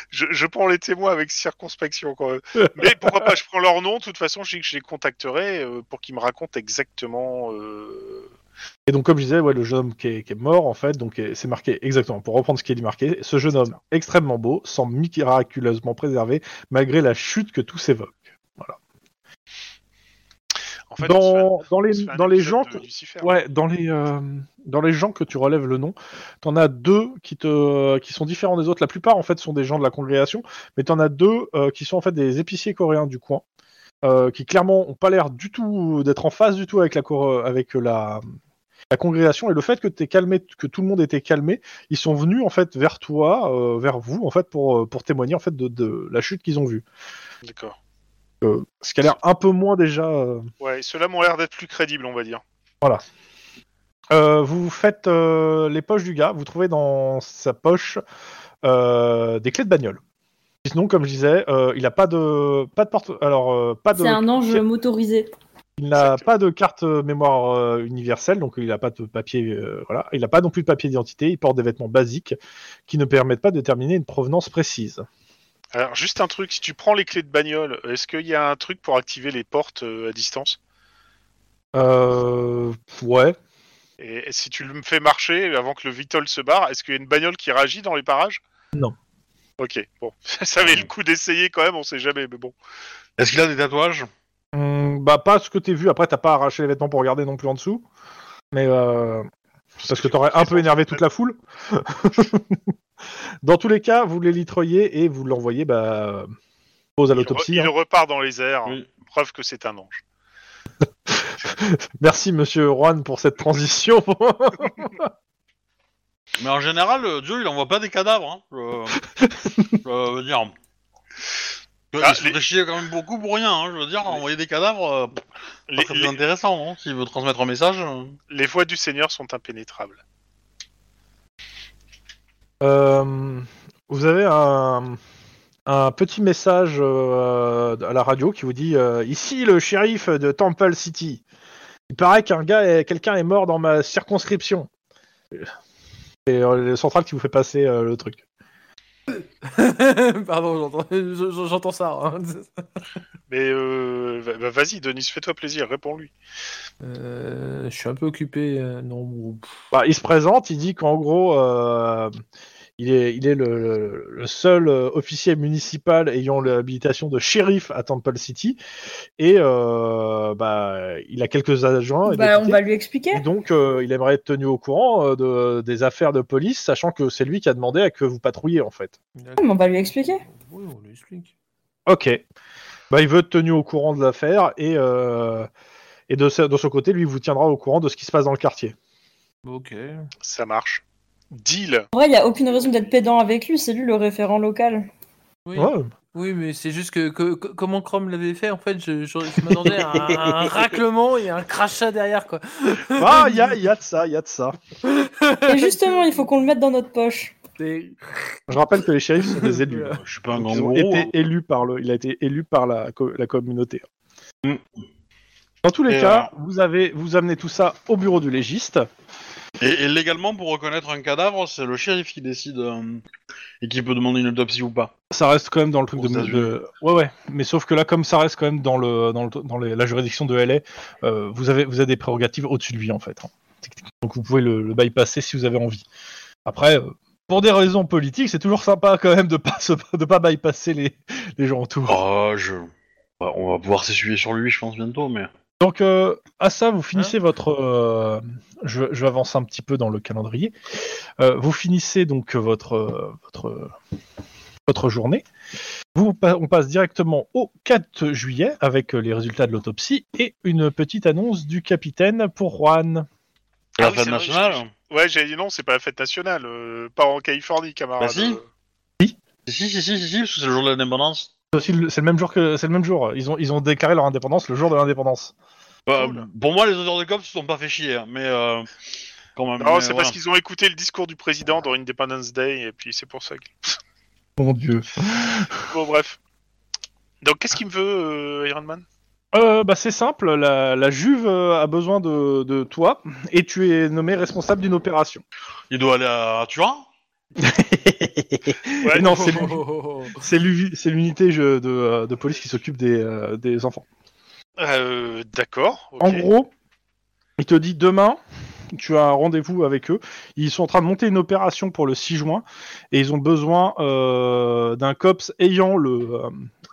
je, je- prends les témoins avec circonspection quand même. Mais pourquoi pas, je prends leur nom, de toute façon, je je les contacterai euh, pour qu'ils me racontent exactement. euh, Et donc, comme je disais, ouais, le jeune homme qui est, qui est mort, en fait, donc c'est marqué exactement, pour reprendre ce qui est dit marqué, ce jeune homme extrêmement beau, semble miraculeusement préservé, malgré la chute que. En fait, se fait un- dans, les, dans les gens que, Lucifer. Ouais, dans les euh, dans les gens que tu relèves le nom, t'en as deux qui te qui sont différents des autres. La plupart en fait sont des gens de la congrégation, mais t'en as deux euh, qui sont en fait des épiciers coréens du coin, euh, qui clairement ont pas l'air du tout d'être en phase du tout avec la avec la la congrégation et le fait que t'es calmé, que tout le monde était calmé, ils sont venus en fait vers toi, euh, vers vous en fait pour euh, pour témoigner en fait de, de la chute qu'ils ont vue. D'accord. Euh, ce qui a l'air un peu moins déjà. euh, Ouais, ceux-là m'ont l'air d'être plus crédibles, on va dire. Euh, vous faites euh, les poches du gars, vous trouvez dans sa poche euh, des clés de bagnole. sinon, comme je disais, euh, il a pas de pas de porte. Alors euh, pas de. C'est un ange motorisé. Il n'a pas de carte mémoire euh, universelle, donc il n'a pas de papier. euh, voilà, il n'a pas non plus de papier d'identité. Il porte des vêtements basiques qui ne permettent pas de déterminer une provenance précise. Alors, juste un truc, si tu prends les clés de bagnole, est-ce qu'il y a un truc pour activer les portes euh, à distance? Euh, ouais. Et si tu me fais marcher avant que le Vitol se barre, est-ce qu'il y a une bagnole qui réagit dans les parages? Non. Ok, bon. Ça avait le coup d'essayer quand même, on sait jamais, mais bon. Est-ce qu'il a des tatouages? Hum, bah pas ce que t'es vu. Après, t'as pas arraché les vêtements pour regarder non plus en dessous. Mais euh, parce que t'aurais un peu énervé toute la foule. Dans tous les cas, vous l'élitreillez et vous l'envoyez bah, pose à Il, re- l'autopsie. il hein. repart dans les airs, Oui. preuve que c'est un ange. Merci Monsieur Juan pour cette transition. Mais en général, euh, Dieu, il envoie pas des cadavres. Hein. Je, je veux dire. Il Ah, se les- fait chier quand même beaucoup pour rien. Hein. Je veux dire, envoyer des cadavres, euh, Les, très les- intéressant. Non S'il veut transmettre un message. euh. les voies du Seigneur sont impénétrables. Euh, vous avez un, un petit message euh, à la radio qui vous dit euh, ici le shérif de Temple City. Il paraît qu'un gars, est- quelqu'un est mort dans ma circonscription. C'est euh, le central qui vous fait passer euh, le truc. Pardon, j'entends- je- j'entends ça. hein. Mais euh, va- bah, vas-y, Denis, fais-toi plaisir, réponds-lui. Euh, je suis un peu occupé. euh, non, Bah, il se présente, il dit qu'en gros, euh, il est, il est le, le- le seul euh, officier municipal ayant l'habilitation de shérif à Temple City, et euh, bah, il a quelques adjoints. Bah, on va lui expliquer. Et donc, euh, il aimerait être tenu au courant euh, de, des affaires de police, sachant que c'est lui qui a demandé à que vous patrouilliez, en fait. Mais on va lui expliquer. Oui, on lui explique. Ok. Bah, il veut être tenu au courant de l'affaire, et, euh, et de, ce, de son côté, lui, il vous tiendra au courant de ce qui se passe dans le quartier. Ok. Ça marche. Deal. En vrai, il n'y a aucune raison d'être pédant avec lui, c'est lui le référent local. Oui. Mais c'est juste que, que- que- comment Chrome l'avait fait, en fait, je, je, je m'attendais à un, un raclement et un crachat derrière, quoi. Ah, il y a, il y a de ça, il y a de ça. Et justement, il faut qu'on le mette dans notre poche. Et- Je rappelle que les shérifs sont des élus. hein. Je suis pas un grand Ils ont gros. été hein. élus par le, il a été élu par la, co- la communauté. Mm. Dans tous les Et cas, vous avez, vous amenez tout ça au bureau du légiste. Et, et légalement, pour reconnaître un cadavre, c'est le shérif qui décide euh, et qui peut demander une autopsie ou pas. Ça reste quand même dans le truc de, ouais ouais. Mais sauf que là, comme ça reste quand même dans le, dans, le, dans les- la juridiction de LA, euh, vous avez, vous avez des prérogatives au-dessus de lui en fait. hein. Donc vous pouvez le, le bypasser si vous avez envie. Après, euh, pour des raisons politiques, c'est toujours sympa quand même de pas se, de pas bypasser les, les gens autour. Oh, je... bah, on va pouvoir s'essuyer sur lui, je pense, bientôt, mais... Donc euh, à ça, vous finissez votre. euh, je, je vais avancer un petit peu dans le calendrier. Euh, vous finissez donc votre euh, votre votre journée. Vous, pa- on passe directement au 4 juillet avec les résultats de l'autopsie et une petite annonce du capitaine pour Juan. La Ah oui, fête vrai, nationale j'ai- Ouais, j'ai dit non, c'est pas la fête nationale. euh, pas en Californie, camarade. Bah si. Si, si, si, si, si, parce que c'est le jour de l'indépendance. C'est aussi le- c'est le même jour que c'est le même jour. Ils ont ils ont déclaré leur indépendance le jour de l'indépendance. Bah, Cool. Pour moi, les auteurs de cops se sont pas fait chier, hein, mais... Euh... Quand même, Non, mais c'est voilà. parce qu'ils ont écouté le discours du président dans Independence Day, et puis c'est pour ça que... Mon Dieu. Bon, bref. Donc, qu'est-ce qu'il me veut, euh, Iron Man? Euh, bah c'est simple. La, la Juve euh, a besoin de, de toi et tu es nommé responsable d'une opération. Il doit aller à Turin? Ouais. non, c'est Oh, oh, oh, oh. C'est l'u- c'est l'unité de, euh, de police qui s'occupe des, euh, des enfants. Euh, D'accord. En gros, il te dit demain, tu as un rendez-vous avec eux. Ils sont en train de monter une opération pour le 6 juin et ils ont besoin euh, d'un cops ayant le.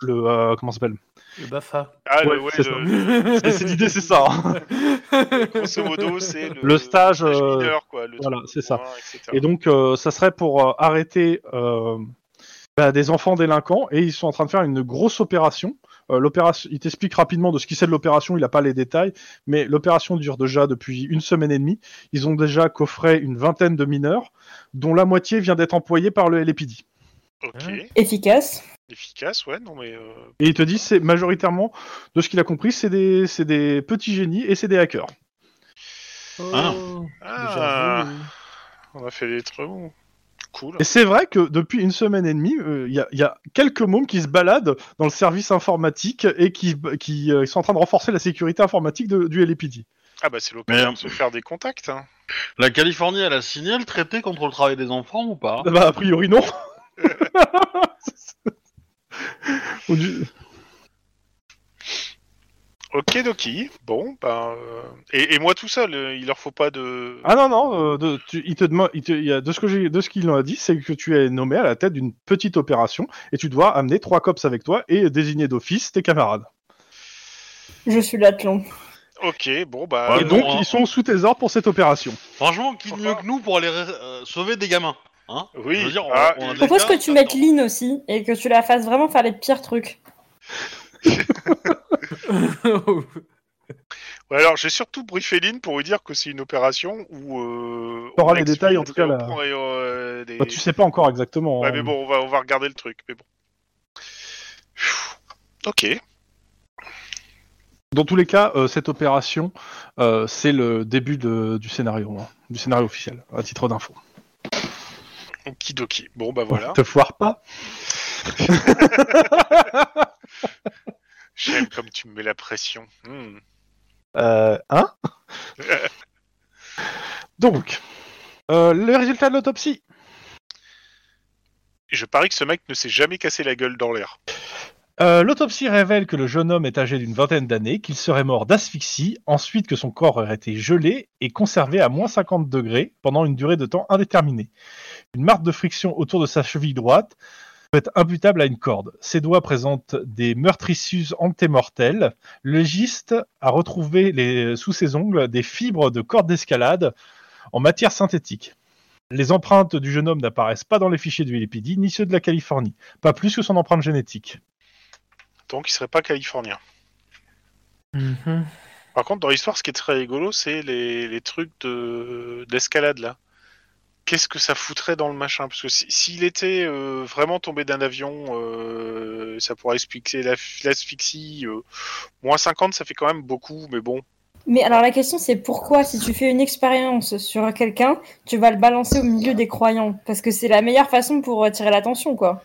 le comment ça s'appelle? Le BAFA. Ah, Ouais, le- ouais, c'est l'idée, c'est ça. hein. grosso modo, c'est le, Le stage, euh, mineur, quoi. Le voilà, c'est ça. etc. Et donc, euh, ça serait pour euh, arrêter euh, bah, des enfants délinquants et ils sont en train de faire une grosse opération. Euh, l'opération, il t'explique rapidement de ce qui c'est de l'opération, il n'a pas les détails, mais l'opération dure déjà depuis une semaine et demie. Ils ont déjà coffré une vingtaine de mineurs, dont la moitié vient d'être employée par le LAPD. Ok. Efficace. Efficace, ouais, non, mais. euh, Et il te dit, c'est majoritairement, de ce qu'il a compris, c'est des, c'est des petits génies et c'est des hackers. Ah. Oh, Ah. déjà vu. On a fait des trous. cool. Et c'est vrai que depuis une semaine et demie, euh, il y, a, y a quelques mômes qui se baladent dans le service informatique et qui, qui euh, sont en train de renforcer la sécurité informatique de- du LAPD. Ah bah c'est l'occasion Mais- de se faire des contacts. hein. La Californie, elle a signé le traité contre le travail des enfants ou pas? Bah, a priori, non. Ok Doki. Bon bah euh, et, et moi tout seul, euh, il leur faut pas de. Ah non, non, euh, de, tu- il te demande, il te- il y a, de ce que j'ai, de ce qu'il en a dit, c'est que tu es nommé à la tête d'une petite opération et tu dois amener trois cops avec toi et désigner d'office tes camarades. Je suis l'athlon. Ok bon bah. Ouais, et donc, non, ils sont sous tes ordres pour cette opération. Franchement, qui de mieux que nous pour aller euh, sauver des gamins hein Oui, Je veux dire, on- ah, on propose que tu mettes. Lynn aussi et que tu la fasses vraiment faire les pires trucs. Ouais, alors j'ai surtout briefé Lynn pour lui dire que c'est une opération où. Euh, on les détails, en tout cas, et là. prend, euh, des- Bah, tu sais pas encore exactement. Ouais hein. mais bon on va on va regarder le truc mais bon. Ok. Dans tous les cas, euh, cette opération, euh, c'est le début de- du scénario, hein, du scénario officiel, à titre d'info. Okidoki. Bon bah voilà. Te foire pas. J'aime comme tu me mets la pression. Hmm. Euh, hein Donc, euh, le résultat de l'autopsie. Je parie que ce mec ne s'est jamais cassé la gueule dans l'air. Euh, L'autopsie révèle que le jeune homme est âgé d'une vingtaine d'années, qu'il serait mort d'asphyxie, ensuite que son corps aurait été gelé et conservé à moins 50 degrés pendant une durée de temps indéterminée. Une marque de friction autour de sa cheville droite peut être imputable à une corde. Ses doigts présentent des meurtrissures antémortelles. Le légiste a retrouvé les- sous ses ongles des fibres de corde d'escalade en matière synthétique. Les empreintes du jeune homme n'apparaissent pas dans les fichiers du LAPD ni ceux de la Californie, pas plus que son empreinte génétique. Donc il serait pas californien. Mhm. Par contre, dans l'histoire, ce qui est très rigolo, c'est les, les trucs de d'escalade là. Qu'est-ce que ça foutrait dans le machin? Parce que si- s'il était euh, vraiment tombé d'un avion, euh, ça pourrait expliquer la- l'asphyxie. euh, moins 50, ça fait quand même beaucoup, mais bon. Mais alors la question c'est pourquoi si tu fais une expérience sur quelqu'un, tu vas le balancer au milieu des croyants? Parce que c'est la meilleure façon pour attirer l'attention quoi.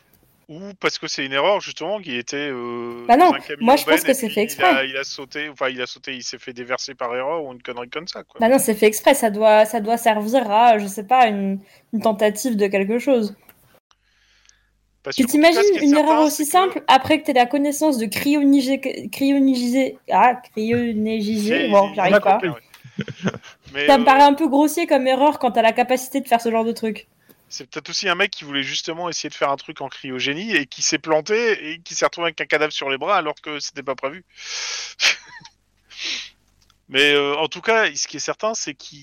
Ou parce que c'est une erreur justement qui était. Euh, Bah non, moi, je pense que c'est fait Il a, exprès. il a sauté, enfin il a sauté, il s'est fait déverser par erreur ou une connerie comme ça quoi. Bah non c'est fait exprès, ça doit, ça doit servir à, je sais pas, une, une tentative de quelque chose. Parce Tu t'imagines une certain, erreur aussi que- simple après que tu aies la connaissance de cryonigiser, ah, cryonigiser, bon, j'arrive pas. Mais, Ça me euh, paraît un peu grossier comme erreur quand t'as la capacité de faire ce genre de truc. C'est peut-être aussi un mec qui voulait justement essayer de faire un truc en cryogénie et qui s'est planté et qui s'est retrouvé avec un cadavre sur les bras alors que c'était pas prévu. Mais euh, en tout cas, ce qui est certain, c'est qu'il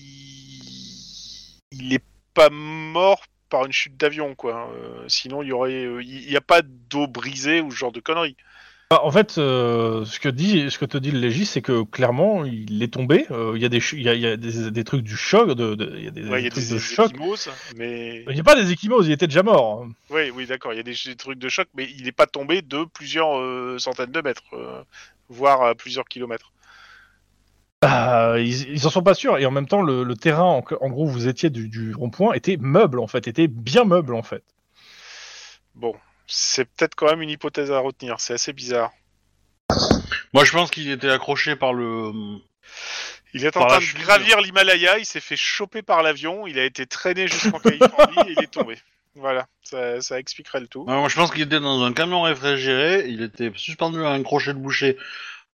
il est pas mort par une chute d'avion, quoi. Euh, sinon, il y aurait, euh, il n'y a pas d'eau brisée ou ce genre de conneries. Bah, en fait, euh, ce, que dit, ce que te dit le légiste, c'est que clairement, il est tombé. Euh, Il y a, des, ch- il y a, il y a des, des trucs du choc, de, de- il y a des, Ouais, il y a trucs des, de choc. mais Il n'y a pas des échymoses, il était déjà mort. oui, oui, d'accord. Il y a des, des trucs de choc, mais il n'est pas tombé de plusieurs euh, centaines de mètres, euh, voire à plusieurs kilomètres. Ah, ils, ils en sont pas sûrs. Et en même temps, le, le terrain, en, en gros, vous étiez du, du rond-point, était meuble, en fait, était bien meuble, en fait. Bon, c'est peut-être quand même une hypothèse à retenir. C'est assez bizarre. Moi, je pense qu'il était accroché par le. Il est en train de gravir l'Himalaya, il s'est fait choper par l'avion, il a été traîné jusqu'en Californie et il est tombé. Voilà, ça, ça expliquerait le tout. Moi, je pense qu'il était dans un camion réfrigéré. Il était suspendu à un crochet de boucher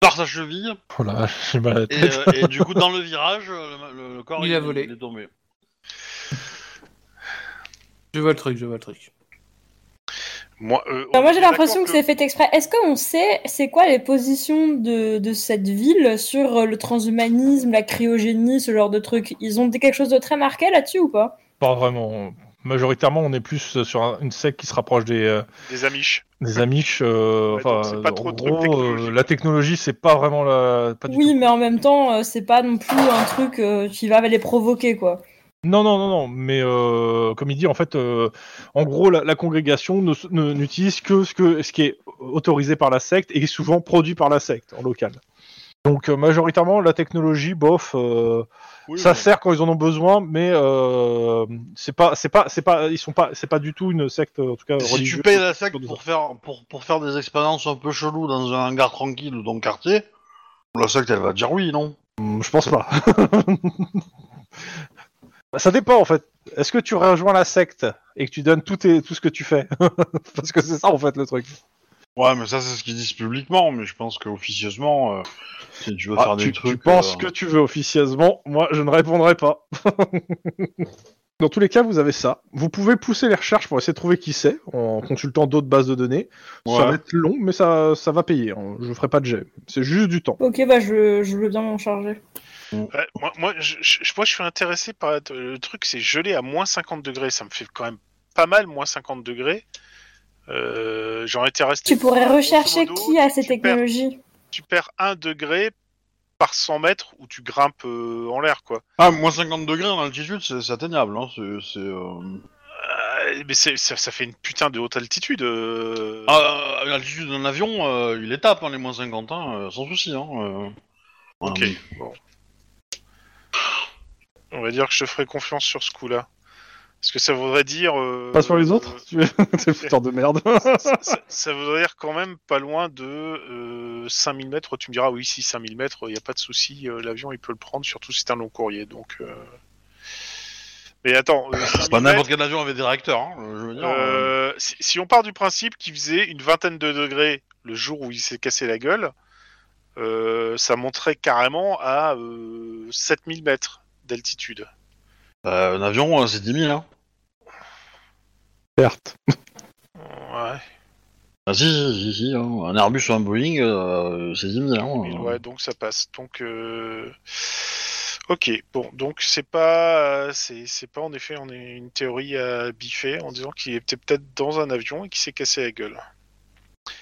par sa cheville. Oh là, j'ai mal à la Et, tête. euh, et du coup, dans le virage, le, le corps Il a volé. il est tombé. Je vois le truc, je vois le truc. Moi, euh, moi j'ai l'impression que c'est fait exprès. Est-ce qu'on sait c'est quoi les positions de, de cette ville sur euh, le transhumanisme, la cryogénie, ce genre de trucs Ils ont quelque chose de très marqué là-dessus ou pas? Pas vraiment. Majoritairement, on est plus sur un- une secte qui se rapproche des, euh, des Amish. des Amish. euh, Ouais, enfin, pas trop en gros, technologiques. euh, la technologie, c'est pas vraiment la. Pas du Oui, tout. mais en même temps, c'est pas non plus un truc euh, qui va les provoquer quoi. Non, non, non, non. Mais euh, comme il dit, en fait, euh, en gros, la, la congrégation n'utilise que ce, que ce qui est autorisé par la secte et souvent produit par la secte en local. Donc euh, majoritairement la technologie, bof, Oui, ça sert quand ils en ont besoin, mais c'est pas, c'est pas, c'est pas, ils sont pas, c'est pas du tout une secte en tout cas Si tu payes la secte pour faire, pour, pour faire des expériences un peu cheloues dans un hangar tranquille ou dans le quartier, la secte elle va dire oui, non? Hmm, Je pense pas. Bah, ça dépend en fait. Est-ce que tu rejoins la secte et que tu donnes tout, tes- tout ce que tu fais? Parce que c'est ça en fait le truc. Ouais, mais ça c'est ce qu'ils disent publiquement, mais je pense qu'officieusement, euh, si tu veux Ah, faire tu, des tu trucs... penses euh, que tu veux officieusement, moi je ne répondrai pas. Dans tous les cas, vous avez ça. Vous pouvez pousser les recherches pour essayer de trouver qui c'est en consultant d'autres bases de données. Ça va être long, mais ça, ça va payer. hein. Je ferai pas de jet. C'est juste du temps. Ok, bah je, je veux bien m'en charger. Ouais, moi, moi, je, je- moi, je suis intéressé par le truc, c'est gelé à moins 50 degrés. Ça me fait quand même pas mal, moins 50 degrés. Euh, J'en étais resté. Tu pourrais rechercher modo, qui a ces tu perds- technologies. tu perds 1 degré par 100 mètres où tu grimpes euh, en l'air, quoi. Ah, moins 50 degrés en altitude, c'est c'est atteignable, hein, c'est... euh, Euh, mais c'est- ça, ça fait une putain de haute altitude. euh. Ah, à l'altitude d'un avion, euh, il les tape, hein, les moins 50, hein, sans souci. Hein, euh. Ok, bon. On va dire que je te ferai confiance sur ce coup-là. Parce que ça voudrait dire. euh, Pas sur les autres Tu es T'es putain de merde. ça, ça- ça voudrait dire quand même pas loin de euh, 5000 mètres. Tu me diras, oui, si 5000 mètres, il n'y a pas de souci, euh, l'avion il peut le prendre, surtout si c'est un long courrier. Donc, euh. Mais attends, euh, 5000 Pas n'importe quel avion avait des réacteurs, hein, je veux dire. euh, euh, si, si on part du principe qu'il faisait une vingtaine de degrés le jour où il s'est cassé la gueule, euh, ça monterait carrément à euh, 7000 mètres d'altitude. euh, un avion, euh, c'est 10 000, hein. Certes. Ouais, Ah si, si, si, si, hein. un Airbus ou un Boeing, euh, c'est 10 000, hein. Ouais, donc ça passe. Donc, euh, ok, bon, donc c'est pas, c'est c'est pas en effet, on est une théorie à biffer en disant qu'il était peut-être dans un avion et qu'il s'est cassé la gueule.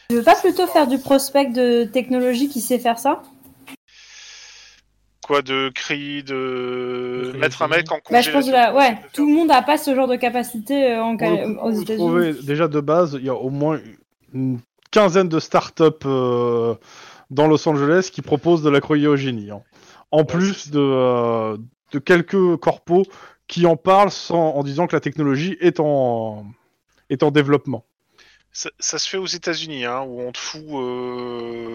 Tu veux pas plutôt faire du prospect de technologie qui sait faire ça? Quoi de cri, de mettre un mec en Bah je pense que congélation là, ouais, de tout le monde a pas ce genre de capacité euh, en Cal- coup, aux vous États-Unis. trouvez déjà de base, il y a au moins une quinzaine de startups euh, dans Los Angeles qui proposent de la cryogénie. hein. En plus de, euh, de quelques corpos qui en parlent sans, en disant que la technologie est en, est en développement. Ça, ça se fait aux États-Unis, hein, où on te fout,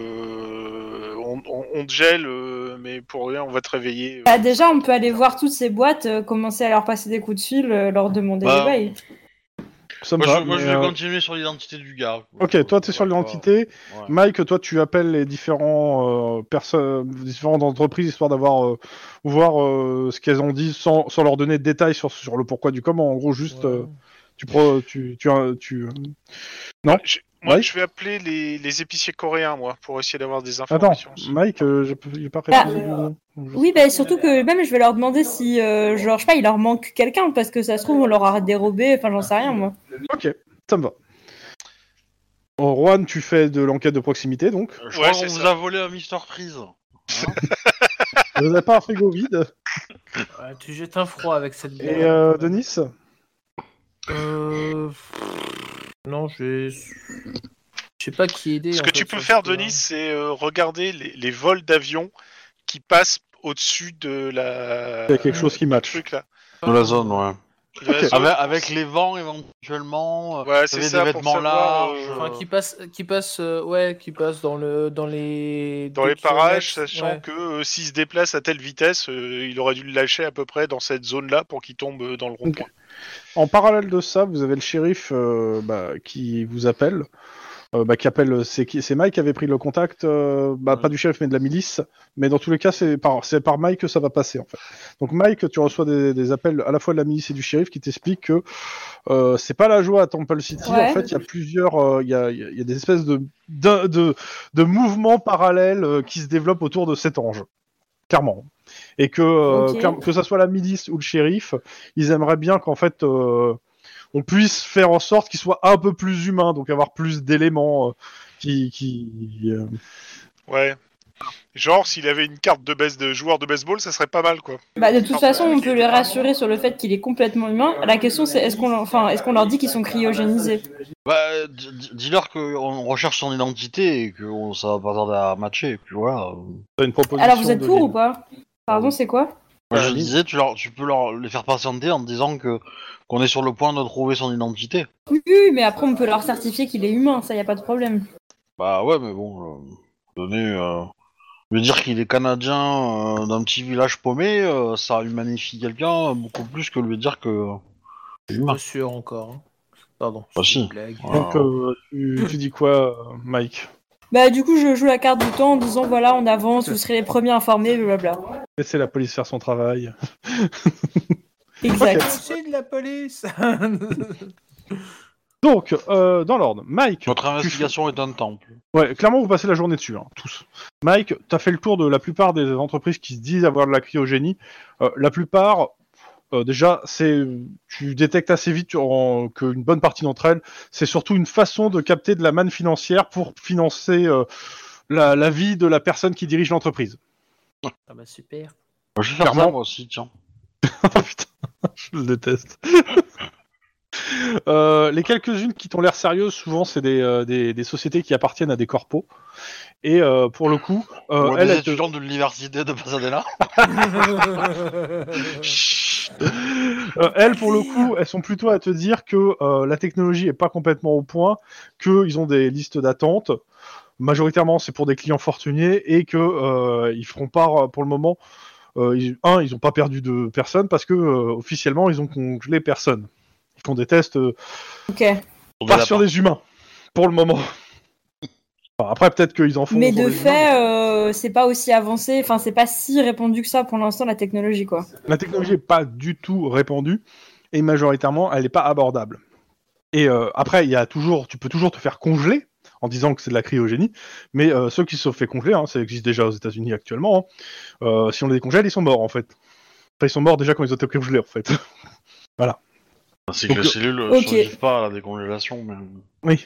euh, on, on- on te gèle, euh, mais pour rien, on va te réveiller. euh. Bah déjà, on peut aller voir toutes ces boîtes, euh, commencer à leur passer des coups de fil, euh, leur demander Bah, des bails. Ça me Moi, va, je, moi, je vais euh, continuer sur l'identité du gars. Ok, toi tu es sur l'identité. Ouais. Mike, toi tu appelles les différents euh, personnes, différentes entreprises histoire d'avoir euh, voir euh, ce qu'elles ont dit sans, sans leur donner de détails sur, sur le pourquoi du comment. En gros, juste euh, tu tu, tu, tu- Non? Je- moi, Mike? je vais appeler les, les épiciers coréens, moi, pour essayer d'avoir des Attends, informations. Mike, euh, je peux j'ai pas Ah, répondu. euh, du nom. Je- Oui, bah surtout que même je vais leur demander si, euh, genre, je sais pas, il leur manque quelqu'un parce que ça se trouve on leur a dérobé, enfin j'en sais rien moi. Ok, ça me va. Oh, Juan, tu fais de l'enquête de proximité donc. Je Ouais, c'est qu'on vous ça. a volé un Mister Freeze. Vous n'avez pas un frigo vide? Ouais, tu jettes un froid avec cette bière. Et euh, Denis? Euh... Non, je vais... Je sais pas qui aider. Ce que fait, tu peux faire. Denis, c'est euh, regarder les, les vols d'avions qui passent au-dessus de la. Il y a quelque chose qui match. truc là. De la zone, ouais. Avec, avec les vents éventuellement. euh, Ouais, c'est ça. des vêtements savoir, larges. euh, Enfin, qui passe, qui passe, euh, ouais, qui passe dans le, dans les, dans les parages, sachant ouais. que euh, s'il se déplace à telle vitesse, euh, il aurait dû le lâcher à peu près dans cette zone-là pour qu'il tombe dans le rond-point. En parallèle de ça, vous avez le shérif euh, bah, qui vous appelle. Euh, bah, qui appelle, c'est qui C'est Mike qui avait pris le contact, euh, bah, pas du shérif mais de la milice. Mais dans tous les cas, c'est par, c'est par Mike que ça va passer en fait. Donc Mike, tu reçois des, des appels à la fois de la milice et du shérif qui t'expliquent que euh, c'est pas la joie à Temple City. Ouais. En fait, il y a plusieurs, euh, il y, a, il y a- il y a des espèces de de, de, de mouvements parallèles euh, qui se développent autour de cet ange, clairement. Et que euh, Ok. clair- que ça soit la milice ou le shérif, ils aimeraient bien qu'en fait euh, on puisse faire en sorte qu'il soit un peu plus humain, donc avoir plus d'éléments euh, qui, qui euh, Ouais. Genre, s'il avait une carte de, base de joueur de baseball, ça serait pas mal, quoi. Bah, de toute façon, on peut les rassurer sur le fait qu'il est complètement humain. La question, c'est est-ce qu'on leur- enfin, est-ce qu'on leur dit qu'ils sont cryogénisés? Bah, dis-leur qu'on recherche son identité et que on- ça va pas tarder à matcher, et puis voilà. T'as une proposition Alors, vous êtes pour ou pas? Pardon, c'est quoi? Moi, je Vas-y. disais, tu, leur, tu peux leur, les faire patienter en disant que qu'on est sur le point de trouver son identité. Oui, oui, mais après, on peut leur certifier qu'il est humain, ça y a pas de problème. Bah ouais, mais bon, euh, donner, euh, lui dire qu'il est canadien euh, d'un petit village paumé, euh, ça humanifie quelqu'un beaucoup plus que lui dire que. Je suis pas sûr encore. hein. Pardon. Bah, si. une blague. Voilà. Donc, euh, tu, tu dis quoi, euh, Mike? Bah, du coup, je joue la carte du temps en disant voilà, on avance, vous serez les premiers informés, blablabla. Laissez la police faire son travail. Exact. C'est de la police Donc, euh, dans l'ordre, Mike. Notre tu investigation est un temple. Ouais, clairement, vous passez la journée dessus, hein, tous. Mike, t'as fait le tour de la plupart des entreprises qui se disent avoir de la cryogénie. Euh, la plupart, euh, déjà, c'est, tu détectes assez vite en- qu'une bonne partie d'entre elles, c'est surtout une façon de capter de la manne financière pour financer euh, la, la vie de la personne qui dirige l'entreprise. Ah bah super. Bah, je vais faire ça moi aussi, tiens. Oh putain, je le déteste. Euh, les quelques-unes qui t'ont l'air sérieuses, souvent, c'est des, euh, des, des sociétés qui appartiennent à des corpos. Et euh, pour le coup, euh, Ou elle, des étudiants de l'université de Pasadena. Euh, elles, pour le coup, elles sont plutôt à te dire que euh, la technologie est pas complètement au point, qu'ils ont des listes d'attente. Majoritairement, c'est pour des clients fortunés et que euh, ils feront part pour le moment. ils- un, ils ont pas perdu de personne parce que officiellement, ils ont congelé personne. Ils font des tests Ok. pas sur des humains pour le moment. Enfin, après, peut-être qu'ils en font. Mais de fait, euh, c'est pas aussi avancé, enfin, c'est pas si répandu que ça pour l'instant, la technologie, quoi. La technologie n'est pas du tout répandue et majoritairement, elle n'est pas abordable. Et euh, après, il y a toujours, tu peux toujours te faire congeler en disant que c'est de la cryogénie, mais euh, ceux qui se sont fait congeler, hein, ça existe déjà aux États-Unis actuellement. hein, euh, si on les décongèle, ils sont morts en fait. Enfin, ils sont morts déjà quand ils ont été congelés en fait. C'est que les cellules ne ok. survivent pas à la décongélation. Mais...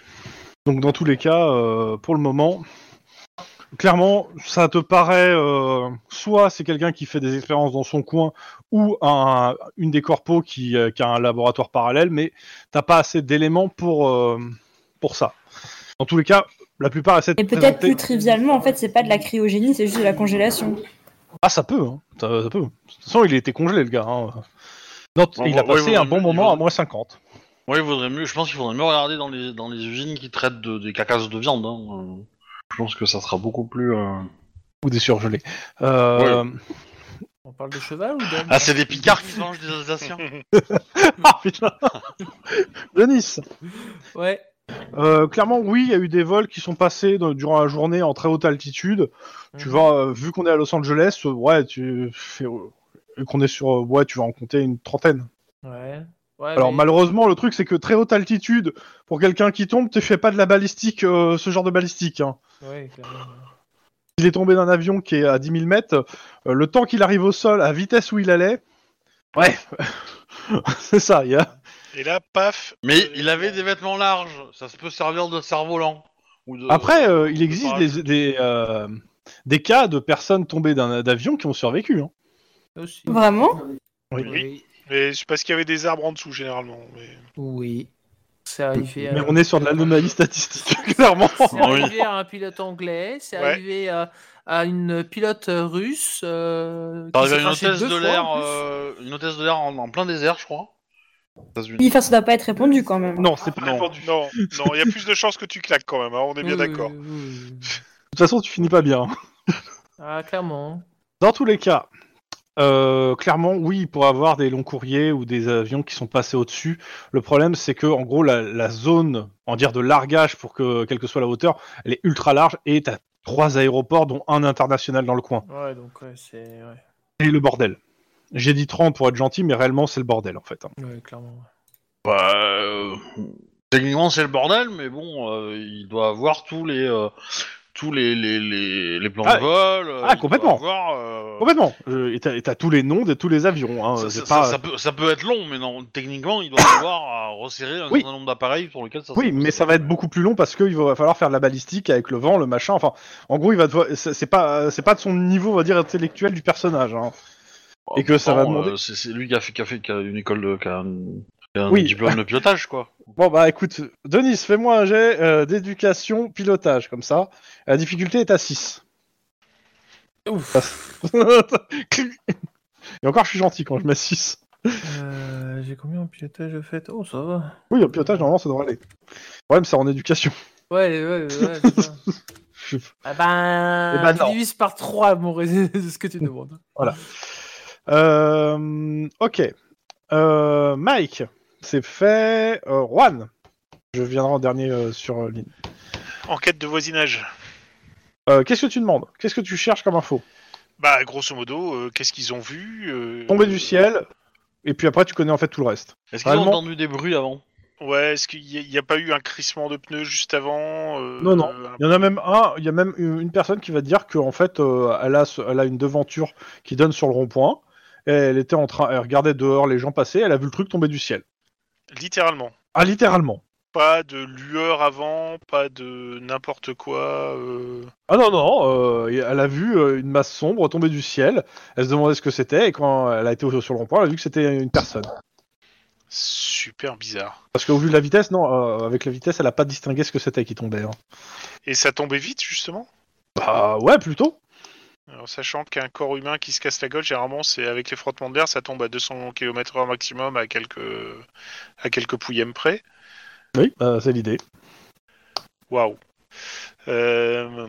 Donc dans tous les cas, euh, pour le moment, clairement, ça te paraît euh, soit c'est quelqu'un qui fait des expériences dans son coin ou un, une des corpos qui, euh, qui a un laboratoire parallèle, mais t'as pas assez d'éléments pour euh, pour ça. Dans tous les cas, la plupart essaient de Et peut-être présenter- plus trivialement, en fait, c'est pas de la cryogénie, c'est juste de la congélation. Ah, ça peut, hein. ça, ça peut. De toute façon, il a été congelé le gars. hein. Non, Bon, il a passé un bon moment à moins 50. Ouais, il vaudrait mieux, je pense qu'il faudrait mieux regarder dans les, dans les usines qui traitent de, des carcasses de viande. Hein. Euh, Je pense que ça sera beaucoup plus. euh, Ou des surgelés. Euh, On parle de cheval ou d'homme? Ah, c'est des picards qui mangent des Alsaciens Ah putain Denis Ouais. Euh, clairement, oui, il y a eu des vols qui sont passés dans- durant la journée en très haute altitude. Tu Mhm. euh, vu qu'on est à Los Angeles, ouais, tu, fais- qu'on est sur, ouais, tu vas en compter une trentaine. Ouais. Ouais, Alors mais- malheureusement, le truc c'est que très haute altitude, pour quelqu'un qui tombe, tu fais pas de la balistique, euh, ce genre de balistique. Hein. Ouais, clairement. Il est tombé d'un avion qui est à 10 000 mètres. euh, le temps qu'il arrive au sol, à vitesse où il allait, ouais, c'est ça. Il y a, Et là, paf. Mais euh, il avait des vêtements larges, ça se peut servir de cerf-volant. De... Après, euh, il existe des, des, euh, des cas de personnes tombées d'un d'avion qui ont survécu. Hein. Aussi. Vraiment? Oui. Oui. Mais c'est parce qu'il y avait des arbres en dessous, généralement. Mais... Oui. C'est arrivé, Mais à... on est sur de l'anomalie statistique, clairement. c'est Ah arrivé à un pilote anglais, c'est Ouais. arrivé à, à une pilote russe. Euh, qui à une hôtesse de l'air, euh, une hôtesse de l'air en, en plein désert, je crois. Oui, enfin, ça doit pas être répandu quand même. Non, c'est pas Non. répandu. Non, non, il y a plus de chances que tu claques quand même, hein, on est bien Oui, d'accord. oui, oui, oui. De toute façon, tu finis pas bien. Ah, clairement. Dans tous les cas, euh, clairement, oui, il pourrait avoir des longs courriers ou des avions qui sont passés au-dessus. Le problème, c'est que, en gros, la, la zone, en dire de largage pour que, quelle que soit la hauteur, elle est ultra large et t'as trois aéroports, dont un international dans le coin. Ouais, donc ouais, c'est. Ouais. Et le bordel. J'ai dit 30 pour être gentil, mais réellement, c'est le bordel, en fait. hein. Ouais, clairement. Bah, euh, techniquement, c'est le bordel, mais bon, euh, il doit avoir tous les, euh, tous les, les, les, les plans Ah, de vol. euh, ah, complètement. avoir, euh, Complètement. Je- Et t'as tous les noms de tous les avions. Hein. Ça, C'est ça- pas- ça peut, ça peut être long, mais non, techniquement, il doit falloir resserrer un Oui. certain nombre d'appareils sur lesquels ça Oui, mais ça va être beaucoup plus long parce qu'il va falloir faire de la balistique avec le vent, le machin. Enfin, en gros, il va devoir- c'est pas, c'est pas de son niveau, on va dire, intellectuel du personnage. hein. et que ça va demander- euh, c'est c'est lui qui a fait, qui a fait qui a une école de. qui a un, qui a un Oui. diplôme de pilotage, quoi. Bon bah écoute, Denis, fais-moi un jet euh, d'éducation pilotage comme ça. La difficulté est à 6. Ouf. Et encore, je suis gentil quand je mets 6. Euh, J'ai combien en pilotage de fait? Oh, ça va. Oui, en pilotage, normalement, ça devrait aller. Le problème, c'est en éducation. Ouais, ouais, ouais. Je- ah ben, Eh ben, tu non. divises par 3 mon résumé de ce que tu demandes. Euh, ok. Euh, Mike, c'est fait. Euh, Juan, je viendrai en dernier euh, sur euh, ligne. Enquête de voisinage. Euh, Qu'est-ce que tu demandes? Qu'est-ce que tu cherches comme info? Bah, grosso modo, euh, qu'est-ce qu'ils ont vu euh, Tomber du ciel, et puis après, tu connais en fait tout le reste. Est-ce qu'ils ont entendu des bruits avant? Ouais, est-ce qu'il n'y a, pas eu un crissement de pneus juste avant euh, Non, non. euh, Il y en a même un, il y a même une une personne qui va te dire qu'en fait, euh, elle, a, elle a une devanture qui donne sur le rond-point. Et elle était en train, elle regardait dehors les gens passer, elle a vu le truc tomber du ciel. Littéralement. Ah, littéralement. Pas de lueur avant, pas de n'importe quoi. euh, Ah non, non, euh, elle a vu euh, une masse sombre tomber du ciel. Elle se demandait ce que c'était, et quand elle a été au- sur le rond-point, elle a vu que c'était une personne. Super bizarre. Parce qu'au vu de la vitesse, non, euh, avec la vitesse, elle a pas distingué ce que c'était qui tombait. hein. Et ça tombait vite, justement? Bah ouais, plutôt. Alors, sachant qu'un corps humain qui se casse la gueule, généralement, c'est avec les frottements d'air, ça tombe à 200 km/h maximum à quelques, à quelques pouillèmes près. Oui, bah, c'est l'idée. Waouh. Euh,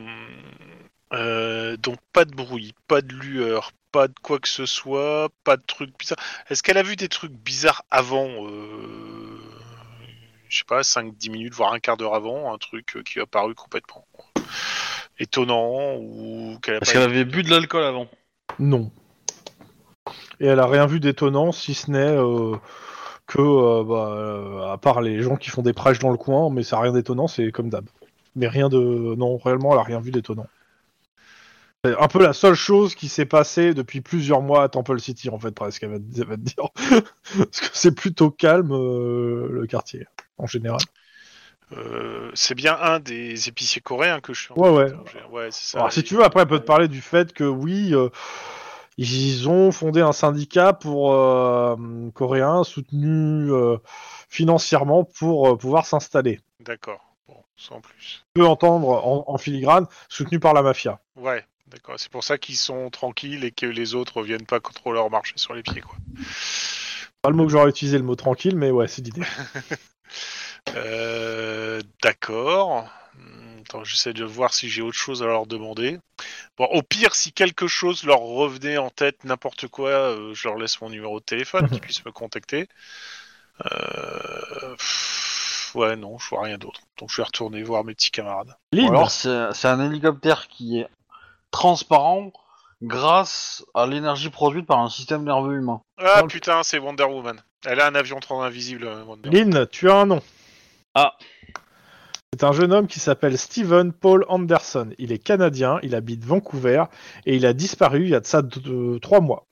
euh, donc pas de bruit, pas de lueur, pas de quoi que ce soit, pas de trucs bizarres. Est-ce qu'elle a vu des trucs bizarres avant euh, Je sais pas, 5-10 minutes, voire un quart d'heure avant, un truc euh, qui a paru complètement étonnant ou qu'elle a Est-ce pas qu'elle avait bu de l'alcool avant Non. Et elle a rien vu d'étonnant, si ce n'est euh, que, euh, bah, euh, à part les gens qui font des prêches dans le coin, mais ça a rien d'étonnant, c'est comme d'hab. Mais rien de... Non, réellement, elle a rien vu d'étonnant. C'est un peu la seule chose qui s'est passée depuis plusieurs mois à Temple City, en fait, presque, elle va, te- elle va te dire. Parce que c'est plutôt calme, euh, le quartier, en général. Euh, c'est bien un des épiciers coréens que je suis. en Ouais, train ouais. Ouais, ça. Alors, si tu veux, après, elle peut te parler du fait que oui, euh, ils ont fondé un syndicat pour euh, coréens soutenu financièrement pour pouvoir s'installer. D'accord. Bon, sans plus. Tu peux entendre en, en filigrane, soutenu par la mafia. Ouais, d'accord. C'est pour ça qu'ils sont tranquilles et que les autres viennent pas trop leur marcher sur les pieds, quoi. Pas le mot que j'aurais utilisé, le mot tranquille, mais ouais, c'est l'idée. Euh, d'accord. Attends, j'essaie de voir si j'ai autre chose à leur demander. Bon, au pire, si quelque chose leur revenait en tête, n'importe quoi, euh, je leur laisse mon numéro de téléphone, qu'ils puissent me contacter. Euh, pff, ouais, non, je vois rien d'autre. Donc je vais retourner voir mes petits camarades. Alors c'est un hélicoptère qui est transparent grâce à l'énergie produite par un système nerveux humain. Ah Dans le- putain, c'est Wonder Woman. Elle a un avion trop invisible, Wonder Woman. Lynn, tu as un nom. Ah. C'est un jeune homme qui s'appelle Steven Paul Anderson. Il est canadien, il habite Vancouver et il a disparu il y a de ça trois mois.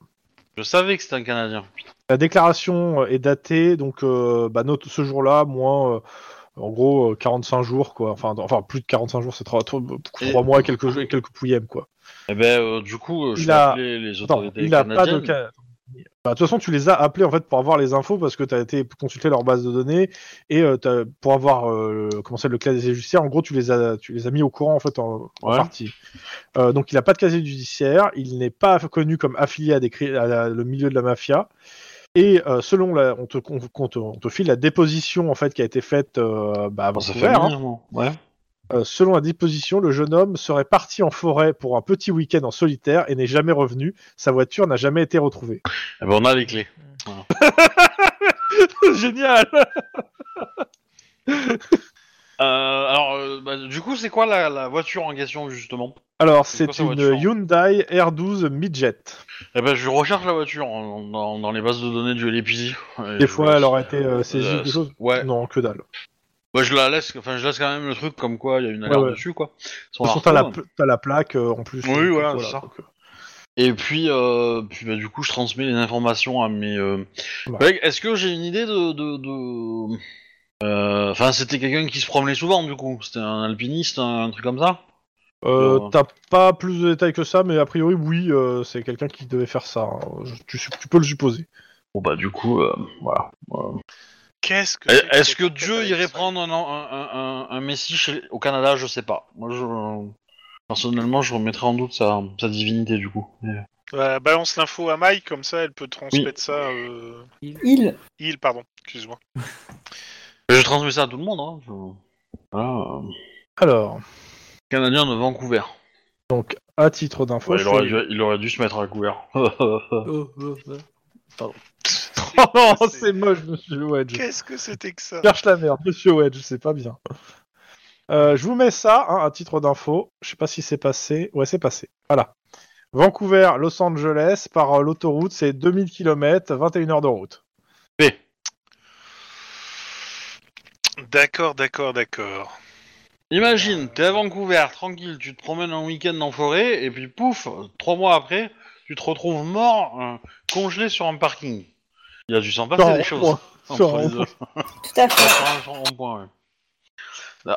Je savais que c'était un Canadien. La déclaration euh, est datée, donc euh, bah, note ce jour-là, moins euh, en gros euh, 45 jours, quoi. Enfin, enfin plus de 45 jours, c'est trois, trois, Et- trois mois et quelques, et quelques pouillèmes, quoi. Eh ben, euh, du coup, je Il a- les autorités il a pas de Bah, de toute façon, tu les as appelés en fait pour avoir les infos parce que tu as été consulter leur base de données et euh, pour avoir euh, c'est le casier judiciaire. En gros, tu les as, tu les as mis au courant en fait en, en Ouais. partie. Euh, donc, il n'a pas de casier judiciaire. Il n'est pas connu comme affilié à, des, à la- le milieu de la mafia. Et euh, selon la, on te, on, on te, on te file la déposition en fait qui a été faite bah, Dans sa famille, Ouais. Euh, selon la disposition, le jeune homme serait parti en forêt pour un petit week-end en solitaire et n'est jamais revenu. Sa voiture n'a jamais été retrouvée. Eh ben, on a les clés. Génial Euh, alors, euh, bah, du coup, c'est quoi la, la voiture en question, justement? Alors, C'est une Hyundai R12 Midget. Eh ben, je recherche la voiture en- dans, dans les bases de données du. Et Des fois, elle aurait été euh, saisie, euh, quelque chose Ouais. Non, que dalle. Je la laisse, enfin, je laisse quand même le truc comme quoi il y a une alerte ouais. dessus, quoi. De toute façon, t'as la, t'as plaque euh, en plus. Oui, euh, voilà, c'est ça. donc, euh, Et puis, euh, puis bah, du coup, je transmets les informations à mes euh, Ouais. Est-ce que j'ai une idée de... de, de- Enfin, c'était quelqu'un qui se promenait souvent, du coup? C'était un alpiniste, un, un truc comme ça? Euh, T'as pas plus de détails que ça, mais a priori, oui, c'est quelqu'un qui devait faire ça. hein. Je- Tu, tu peux le supposer. Bon, bah, du coup, voilà. Qu'est-ce que Est- c'est Est-ce que Dieu irait prendre un, un, un, un- un messie chez- au Canada Je sais pas. Moi, je... Personnellement, je remettrais en doute sa, sa divinité, du coup. Mais- balance l'info à Mike, comme ça elle peut transmettre ça. Euh... Il. Il, pardon, excuse-moi. Je transmets ça à tout le monde. Hein. je- Voilà. euh, Alors, Canadien de Vancouver. donc, à titre d'info, Ouais, je il, aurait fais- dû, il aurait dû se mettre à couvert. Oh, oh, oh. oh, c'est moche, monsieur Wedge. Qu'est-ce que c'était que ça Cherche la merde, monsieur Wedge, c'est pas bien. Euh, je vous mets ça hein, à titre d'info. Je sais pas si c'est passé. Ouais, c'est passé. Voilà. Vancouver, Los Angeles, par euh, l'autoroute, c'est 2000 km, 21 heures de route. B. D'accord, d'accord, d'accord. Imagine, t'es à Vancouver, tranquille, tu te promènes un week-end en forêt, et puis pouf, trois mois après, tu te retrouves mort, euh, congelé sur un parking. Il y a dû s'en passer des choses. Sur un deux. Tout à fait. Sur un- rond-point, ouais.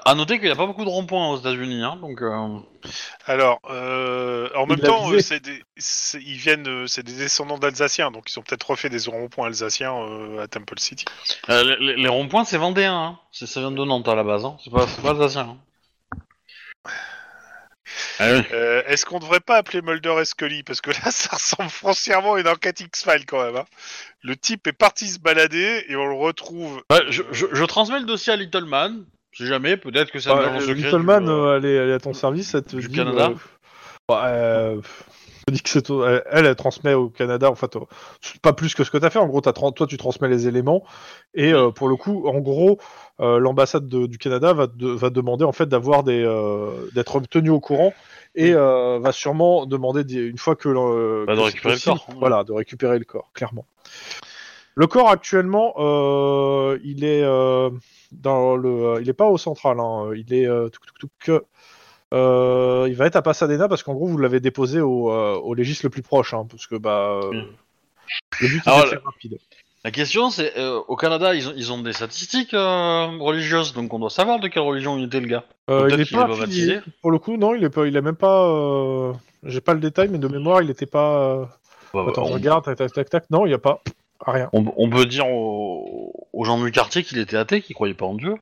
À noter qu'il n'y a pas beaucoup de ronds-points aux États-Unis, hein, donc. euh, Alors, euh, en même temps, euh, c'est des, ils viennent, euh, c'est des descendants d'Alsaciens, donc ils ont peut-être refait des ronds-points alsaciens euh, à Temple City. euh, les, ronds-points, c'est vendéen, hein. C'est- ça vient de Nantes à la base, hein. c'est pas, c'est pas alsacien. Ah oui. Euh, Est-ce qu'on devrait pas appeler Mulder et Scully? Parce que là, ça ressemble foncièrement à une enquête X-Files quand même. hein. Le type est parti se balader et on le retrouve. Je, je- je transmets le dossier à Little Man, si jamais, peut-être que agent euh, secret. Littleman, du, euh, euh, elle, est, elle est à ton service, elle te du dit, Canada euh, euh, dit que c'est au- elle, elle, elle transmet au Canada, en fait, euh, pas plus que ce que t'as fait. En gros, t'as tran- toi, tu transmets les éléments, et euh, pour le coup, en gros, euh, l'ambassade de- du Canada va, de- va demander en fait d'avoir des, euh, d'être tenu au courant, et euh, va sûrement demander des- une fois que, le- Bah, de que c'est récupérer le corps, voilà, de récupérer le corps, clairement. Le corps actuellement, euh, il est euh, dans le, il est pas au central, hein, il est euh, euh, il va être à Pasadena parce qu'en gros vous l'avez déposé au, euh, au légiste le plus proche, hein, parce que bah euh, Mm. le but Alors, faire rapide. La question, c'est euh, au Canada, ils ont, ils ont des statistiques religieuses, donc on doit savoir de quelle religion il était le gars. Il est pas affilié. baptisé. Pour le coup, non, il est pas, il a même pas. J'ai pas le détail, mais de mémoire, il était pas. Bah, Attends, on, regarde, tac, tac, tac, tac. Non, il y a pas. Rien. on- on peut dire aux, aux gens du quartier qu'il était athée, qu'il croyait pas en Dieu.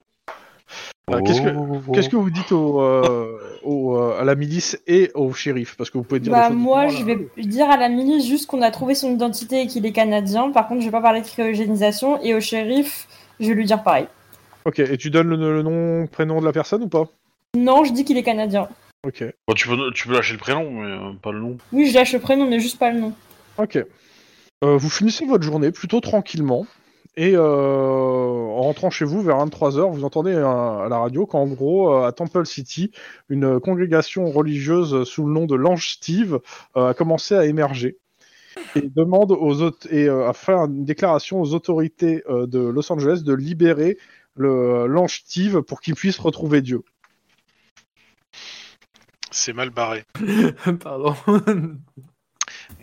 Ah, qu'est-ce que- Oh. Qu'est-ce que vous dites au, euh, au, euh, à la milice et au shérif? Parce que vous pouvez dire. Bah moi, je vais dire à la milice juste qu'on a trouvé son identité et qu'il est canadien. Par contre, je vais pas parler de cryogénisation. Et au shérif, je vais lui dire pareil. Ok, et tu donnes le, le nom, prénom de la personne ou pas? Non, je dis qu'il est canadien. Ok. Bon, tu, peux, tu peux lâcher le prénom, mais euh, pas le nom. Oui, je lâche le prénom, mais juste pas le nom. Ok. Euh, vous finissez votre journée plutôt tranquillement. Et euh, en rentrant chez vous vers 23h, vous entendez euh, à la radio qu'en gros, euh, à Temple City, une congrégation religieuse sous le nom de l'Ange Steve euh, a commencé à émerger. Et demande aux et euh, a fait une déclaration aux autorités euh, de Los Angeles de libérer le- l'Ange Steve pour qu'il puisse retrouver Dieu. C'est mal barré. Pardon.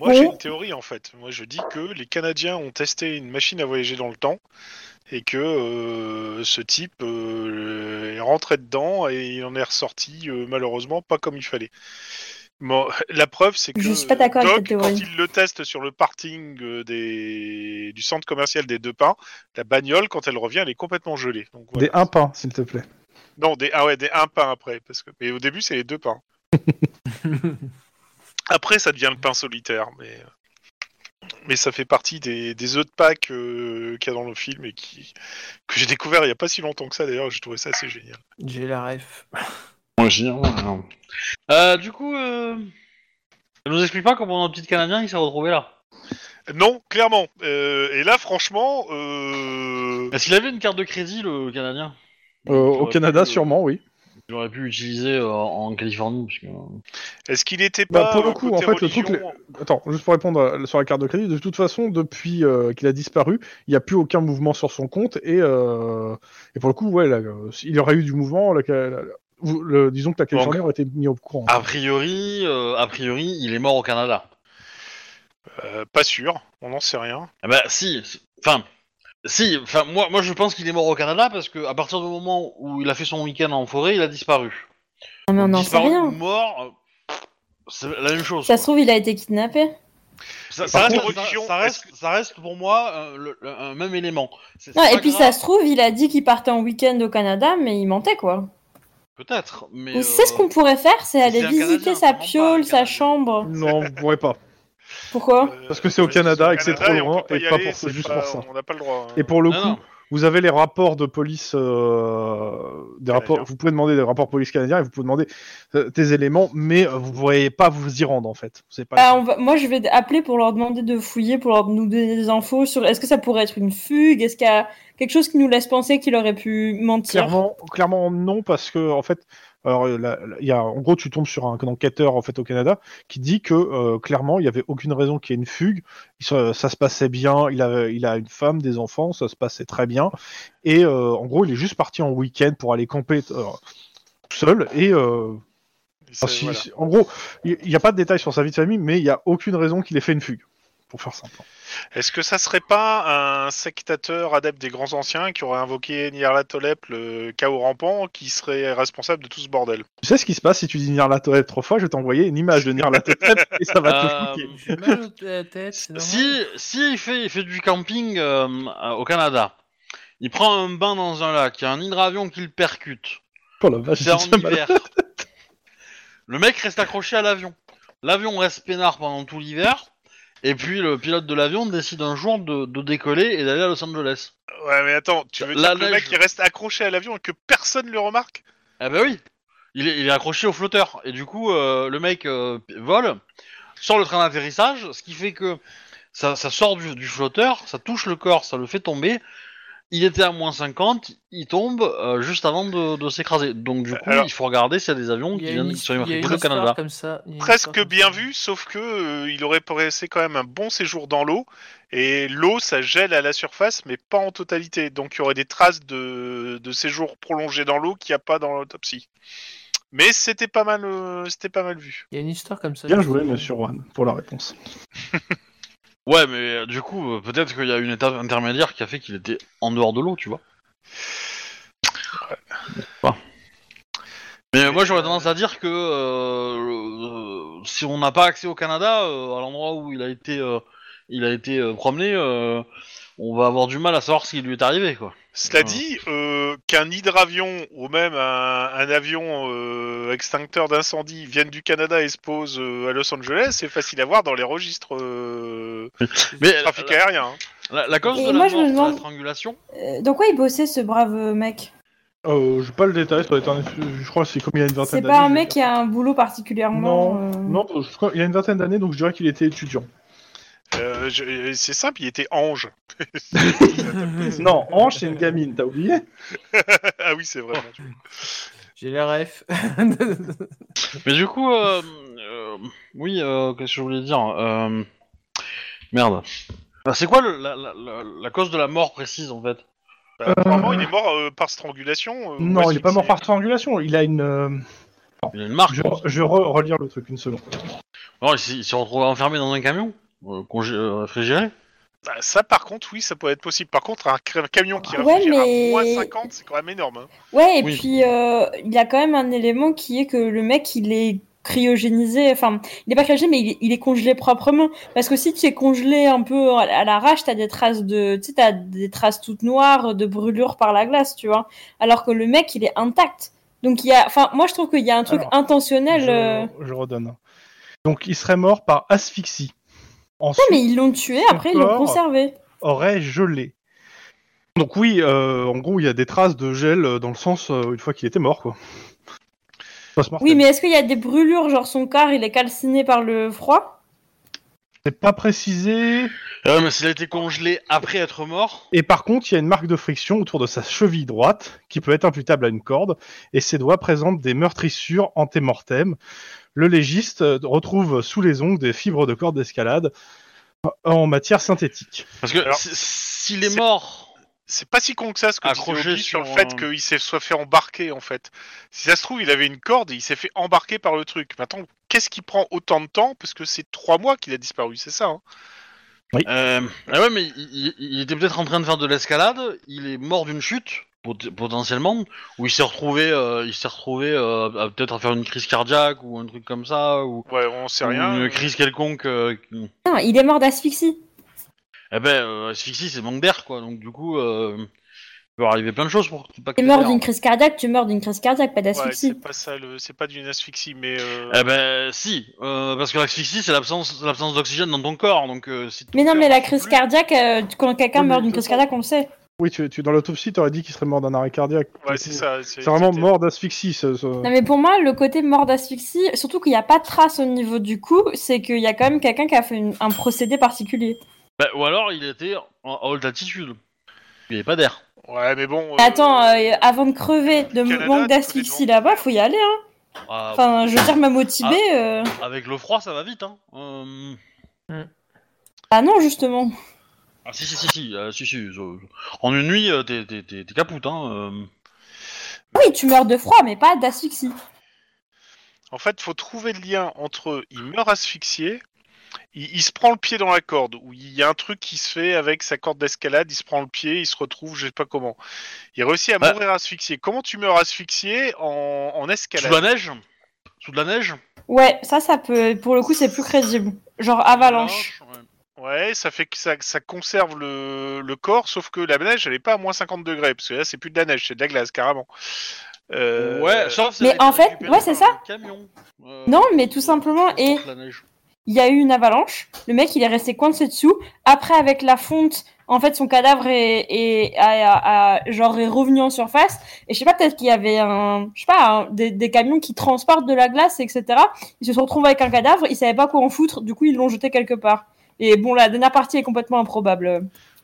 Moi, j'ai une théorie en fait. Moi, je dis que les Canadiens ont testé une machine à voyager dans le temps et que euh, ce type euh, est rentré dedans et il en est ressorti euh, malheureusement pas comme il fallait. Bon, la preuve, c'est que Je suis pas d'accord avec Doc, cette quand il le teste sur le parking euh, des... du centre commercial des Deux Pins, la bagnole, quand elle revient, elle est complètement gelée. Donc, voilà. Des un pain, s'il te plaît. Non, des ah ouais, des un pain après, parce que mais au début c'est les deux pains. Après, ça devient le pain solitaire, mais mais ça fait partie des, des œufs de Pâques euh, qu'il y a dans le film et qui que j'ai découvert il y a pas si longtemps que ça. D'ailleurs, j'ai trouvé ça assez génial. J'ai la ref. Moi. Euh, du coup, euh... ça nous explique pas comment notre petit Canadien il s'est retrouvé là. Non, clairement. Euh, et là, franchement, euh, Est-ce qu'il avait une carte de crédit, le Canadien? Euh, au Canada, pu, euh, sûrement, oui. Il aurait pu utiliser euh, en Californie. Parce que... Est-ce qu'il était pas Bah, pour le euh, coup, côté en fait, le truc, Attends, juste pour répondre à- sur la carte de crédit, de toute façon, depuis euh, qu'il a disparu, il n'y a plus aucun mouvement sur son compte et, euh, et pour le coup, ouais, là, euh, il y aurait eu du mouvement, vous- le- disons que la Californie aurait été mis au courant. A priori, euh, a priori, il est mort au Canada. euh, Pas sûr, on n'en sait rien. Ah bah si, enfin, si, enfin moi, moi je pense qu'il est mort au Canada parce que à partir du moment où il a fait son week-end en forêt, il a disparu. Non, mais on n'en sait disparu rien. ou mort, euh, c'est la même chose. Ça se trouve, il a été kidnappé. Ça, Par reste, contre, ça- religion, ça reste, ça reste pour moi euh, le- le- un même élément. C'est- Non, et pas puis grave, ça se trouve, il a dit qu'il partait en week-end au Canada, mais il mentait quoi. Peut-être, mais. Ou c'est ce euh, qu'on pourrait faire, c'est aller c'est un visiter Canadien, sa pas, un piole, sa Canadien. chambre. Non, vous pourrez pas. Pourquoi Euh, Parce que c'est au Canada et que c'est trop loin et pas aller, pour- juste pas- pour ça. On n'a pas le droit. hein. Et pour le Non, coup, non. vous avez les rapports de police, euh, des rapports, Canadiens. vous pouvez demander des rapports police canadiens et vous pouvez demander euh, tes éléments, mais euh, vous ne pourrez pas vous y rendre en fait. Pas Bah, on va- Moi, je vais appeler pour leur demander de fouiller, pour leur nous donner des infos sur est-ce que ça pourrait être une fugue, est-ce qu'il y a quelque chose qui nous laisse penser qu'il aurait pu mentir? Clairement, clairement non, parce que en fait, alors euh, là, y a, en gros, tu tombes sur un, un enquêteur en fait au Canada qui dit que euh, clairement, il y avait aucune raison qu'il y ait une fugue. Ça se passait bien. Il a, il a une femme, des enfants, ça se passait très bien. Et euh, en gros, il est juste parti en week-end pour aller camper euh, tout seul. Et euh, si- voilà. en gros, il n'y a pas de détails sur sa vie de famille, mais il y a aucune raison qu'il ait fait une fugue. Pour faire simple. Est-ce que ça serait pas un sectateur adepte des grands anciens qui aurait invoqué Nyarlathotep, le chaos rampant, qui serait responsable de tout ce bordel? Tu sais ce qui se passe si tu dis Nyarlathotep trois fois Je vais t'envoyer une image de Nyarlathotep et ça va te Euh, mal au- à la tête, c'est normal. Si, si il fait, il fait du camping euh, au Canada, il prend un bain dans un lac, il y a un hydravion qui le percute. Oh la vache, C'est en hiver. Le mec reste accroché à l'avion. L'avion reste peinard pendant tout l'hiver. Et puis le pilote de l'avion décide un jour de, de décoller et d'aller à Los Angeles. Ouais, mais attends, tu veux dire que le mec neige. il reste accroché à l'avion et que personne le remarque? Ah bah oui il est, il est accroché au flotteur. Et du coup, euh, le mec euh, vole, sort le train d'atterrissage, ce qui fait que ça, ça sort du, du flotteur, ça touche le corps, ça le fait tomber. Il était à moins 50, il tombe euh, juste avant de, de s'écraser. Donc du coup, Alors- il faut regarder s'il y a des avions qui viennent au histoire Canada. comme ça. Presque bien ça. vu, sauf que euh, il aurait passé quand même un bon séjour dans l'eau. Et l'eau, ça gèle à la surface, mais pas en totalité. Donc il y aurait des traces de, de séjour prolongé dans l'eau qu'il n'y a pas dans l'autopsie. Mais c'était pas mal, euh, c'était pas mal vu. Il y a une histoire comme ça. Bien joué, monsieur Juan, pour la réponse. Ouais, mais euh, du coup, euh, peut-être qu'il y a une étape intermédiaire qui a fait qu'il était en dehors de l'eau, tu vois. Pas. Mais euh, moi, j'aurais tendance à dire que euh, si on n'a pas accès au Canada, euh, à l'endroit où il a été, euh, il a été euh, promené, euh, on va avoir du mal à savoir ce qui lui est arrivé, quoi. Cela Ouais. dit, euh, qu'un hydravion ou même un, un avion euh, extincteur d'incendie vienne du Canada et se pose euh, à Los Angeles, c'est facile à voir dans les registres euh, Mais trafic la, aérien. hein. la- la cause Et de moi, la je mort, me c'est la demande- strangulation. Euh, dans quoi il bossait ce brave mec? Euh, j'ai pas le détail, ça doit être un... je crois que c'est comme il y a une vingtaine C'est d'années. pas un je vais mec qui a un boulot particulièrement. Non, euh, non, je crois- il y a une vingtaine d'années, donc je dirais qu'il était étudiant. Euh, je- c'est simple, il était ange. non, Ange, c'est une gamine, t'as oublié ah oui, c'est vrai. J'ai la ref. Mais du coup, euh, euh, oui, euh, qu'est-ce que je voulais dire euh, Merde. Bah, c'est quoi le- la, la- la- la cause de la mort précise en fait? Bah, apparemment, il est mort euh, par strangulation. euh, Non, il est pas mort par strangulation, il a une... euh, Il a une marque. Je, je vais re- relire le truc, une seconde. Non, il s'est il s'est retrouvé enfermé dans un camion euh, congé- euh, réfrigéré. Bah, ça, par contre, oui, ça pourrait être possible. Par contre, un camion qui Ouais, réfrigère mais- à moins 50, c'est quand même énorme. hein. Ouais, et Oui. puis euh, il y a quand même un élément qui est que le mec il est cryogénisé, enfin il est pas cryogénisé mais il est, il est congelé proprement. Parce que si tu es congelé un peu à, à l'arrache, t'as des traces de, tu sais, t'as des traces toutes noires de brûlure par la glace, tu vois. Alors que le mec il est intact. Donc il y a, enfin moi je trouve qu'il y a un truc Alors, intentionnel. euh, Je, je redonne. Donc il serait mort par asphyxie. Non mais ils l'ont tué, après ils l'ont conservé. aurait gelé. Donc oui, euh, en gros, il y a des traces de gel euh, dans le sens euh, une fois qu'il était mort, quoi. Oui, mais est-ce qu'il y a des brûlures, genre son corps il est calciné par le froid? C'est pas précisé. Euh, mais s'il a été congelé après être mort, Et par contre, il y a une marque de friction autour de sa cheville droite qui peut être imputable à une corde, et ses doigts présentent des meurtrissures antémortem. Le légiste euh, retrouve sous les ongles des fibres de corde d'escalade en matière synthétique. parce que Alors, s'il est mort, C'est pas si con que ça ce que Accroché Obi sur le sur fait un- qu'il s'est soit fait embarquer en fait. Si ça se trouve, il avait une corde et il s'est fait embarquer par le truc. Maintenant, qu'est-ce qui prend autant de temps? Parce que c'est trois mois qu'il a disparu, c'est ça hein euh, ah ouais, mais il, il- il était peut-être en train de faire de l'escalade. Il est mort d'une chute potentiellement, où il s'est retrouvé, euh, il s'est retrouvé euh, à peut-être à faire une crise cardiaque ou un truc comme ça, ou, Ouais, on sait ou rien. une crise quelconque. euh, qui- Non, il est mort d'asphyxie. Eh ben, euh, asphyxie, c'est manque d'air, quoi. Donc du coup, euh, il peut arriver plein de choses pour pas que meurs d'air. d'une crise cardiaque, tu meurs d'une crise cardiaque, pas Ouais, d'asphyxie. c'est pas ça, le... c'est pas d'une asphyxie, mais. euh, Eh ben, si, euh, parce que l'asphyxie, c'est l'absence, l'absence d'oxygène dans ton corps, donc euh, si ton mais non, mais la crise plus- cardiaque, euh, quand quelqu'un meurt d'une crise cardiaque, on le sait. Oui, tu, tu- dans l'autopsie, tu aurais dit qu'il serait mort d'un arrêt cardiaque. Ouais, c'est ça. C'est vraiment mort d'asphyxie. Non, mais pour moi, le côté mort d'asphyxie, surtout qu'il n'y a pas de trace au niveau du cou, c'est qu'il y a quand même quelqu'un qui a fait une- un procédé particulier. Bah, ou alors il était en, haute altitude. Il n'y avait pas d'air. Ouais, mais bon. euh, Attends, euh, avant de crever de Canada, manque d'asphyxie là-bas, faut y aller. Hein. Ah, Enfin, je veux dire, me motiver. euh... Avec le froid, ça va vite. Hein. Euh, Ah non, justement. Ah si si si si, euh, si, si, En une nuit, euh, t'es t'es- t'es- t'es capoute. Hein. euh. Oui, tu meurs de froid, mais pas d'asphyxie. En fait, faut trouver le lien entre il meurt asphyxié, il, il se prend le pied dans la corde, ou il y a un truc qui se fait avec sa corde d'escalade, il se prend le pied, il se retrouve, je sais pas comment. Il réussit à Bah. mourir asphyxié. Comment tu meurs asphyxié en, en Sous escalade la neige? Sous de la neige? Ouais, ça, ça peut. Pour le coup, c'est plus crédible. Genre avalanche. ouais. Ouais, ça fait que ça, ça conserve le, le corps, sauf que la neige, elle est pas à moins 50 degrés, parce que là, c'est plus de la neige, c'est de la glace, carrément. Euh, Ouais, sauf Mais en fait, ouais, c'est ça. un Camion. Euh, Non, mais tout simplement, et il y a eu une avalanche. Le mec, il est resté coincé dessous. Après, avec la fonte, en fait, son cadavre est, est, a- a- a- genre, est revenu en surface. Et je sais pas, peut-être qu'il y avait un, je sais pas, un- des, des camions qui transportent de la glace, etc. Ils se sont retrouvés avec un cadavre. Ils savaient pas quoi en foutre. Du coup, ils l'ont jeté quelque part. Et bon, la dernière partie est complètement improbable.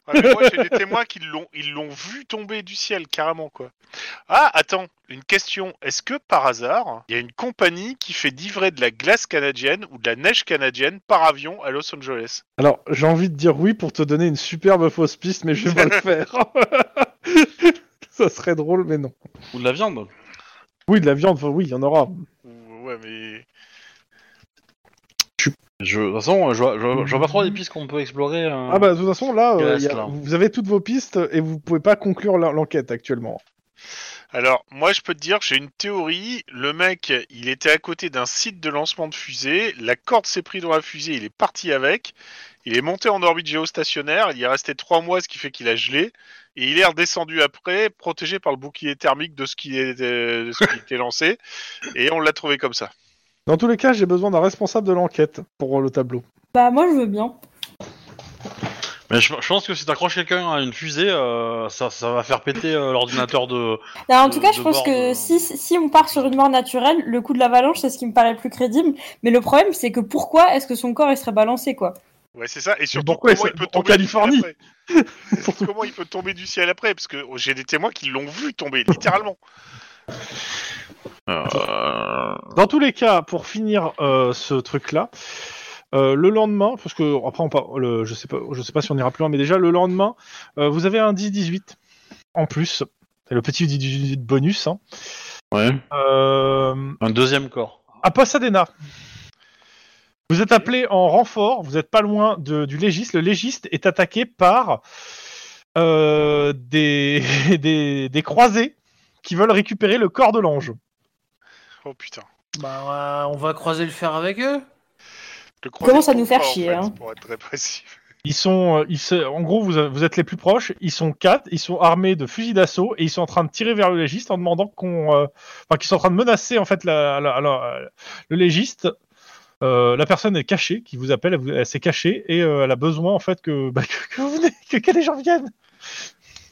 Ouais, mais moi, j'ai des témoins qui l'ont, ils l'ont vu tomber du ciel, carrément, quoi. Ah, attends, une question. Est-ce que, par hasard, il y a une compagnie qui fait livrer de la glace canadienne ou de la neige canadienne par avion à Los Angeles? Alors, j'ai envie de dire oui pour te donner une superbe fausse piste, mais je vais pas le faire. Ça serait drôle, mais non. Ou de la viande. Oui, de la viande, enfin, oui, il y en aura. Ou- Ouais, mais... Je, de toute façon, je vois, je vois- je vois pas trop les pistes qu'on peut explorer. euh. Ah bah, de toute façon, là, euh, reste il y a- là. vous avez toutes vos pistes et vous pouvez pas conclure l'en- l'enquête actuellement. Alors, moi, je peux te dire, j'ai une théorie. Le mec, il était à côté d'un site de lancement de fusée. La corde s'est prise dans la fusée. Il est parti avec. Il est monté en orbite géostationnaire. Il y est resté trois mois, ce qui fait qu'il a gelé. Et il est redescendu après, protégé par le bouclier thermique de ce qui, est, de ce qui était lancé. Et on l'a trouvé comme ça. Dans tous les cas, j'ai besoin d'un responsable de l'enquête pour le tableau. Bah, moi, je veux bien. Mais je, je pense que si t'accroches quelqu'un à une fusée, euh, ça, ça va faire péter euh, l'ordinateur de. Non, en de- tout cas, je pense que de- si, si on part sur une mort naturelle, le coup de l'avalanche, c'est ce qui me paraît le plus crédible. Mais le problème, c'est que pourquoi est-ce que son corps il serait balancé, quoi? Ouais, c'est ça. Et surtout, pourquoi comment il peut en tomber du Californie ciel après? Surtout, comment il peut tomber du ciel après? Parce que oh, j'ai des témoins qui l'ont vu tomber, littéralement. Euh, Dans tous les cas, pour finir euh, ce truc-là, euh, le lendemain, parce que après on par- le, je sais pas, je sais pas si on ira plus loin, mais déjà le lendemain, euh, vous avez un 10-18 en plus, c'est le petit 10-18 bonus. Hein. Ouais. Euh, Un deuxième corps. à Pasadena. Vous êtes appelé en renfort, vous n'êtes pas loin de- du légiste. Le légiste est attaqué par euh, des, des, des croisés qui veulent récupérer le corps de l'ange. Oh putain. Bah, on va croiser le fer avec eux. Le Commence à nous faire pas, en chier, fait, hein. Pour être très précis. Ils sont, euh, ils se- en gros, vous, vous êtes les plus proches. Ils sont quatre. Ils sont armés de fusils d'assaut et ils sont en train de tirer vers le légiste en demandant qu'on, euh, enfin, qu'ils sont en train de menacer en fait la, la- la- le légiste. Euh, la personne est cachée, qui vous appelle, elle, s'est cachée et euh, elle a besoin en fait que, bah, que, que, vous venez- que, que les gens viennent.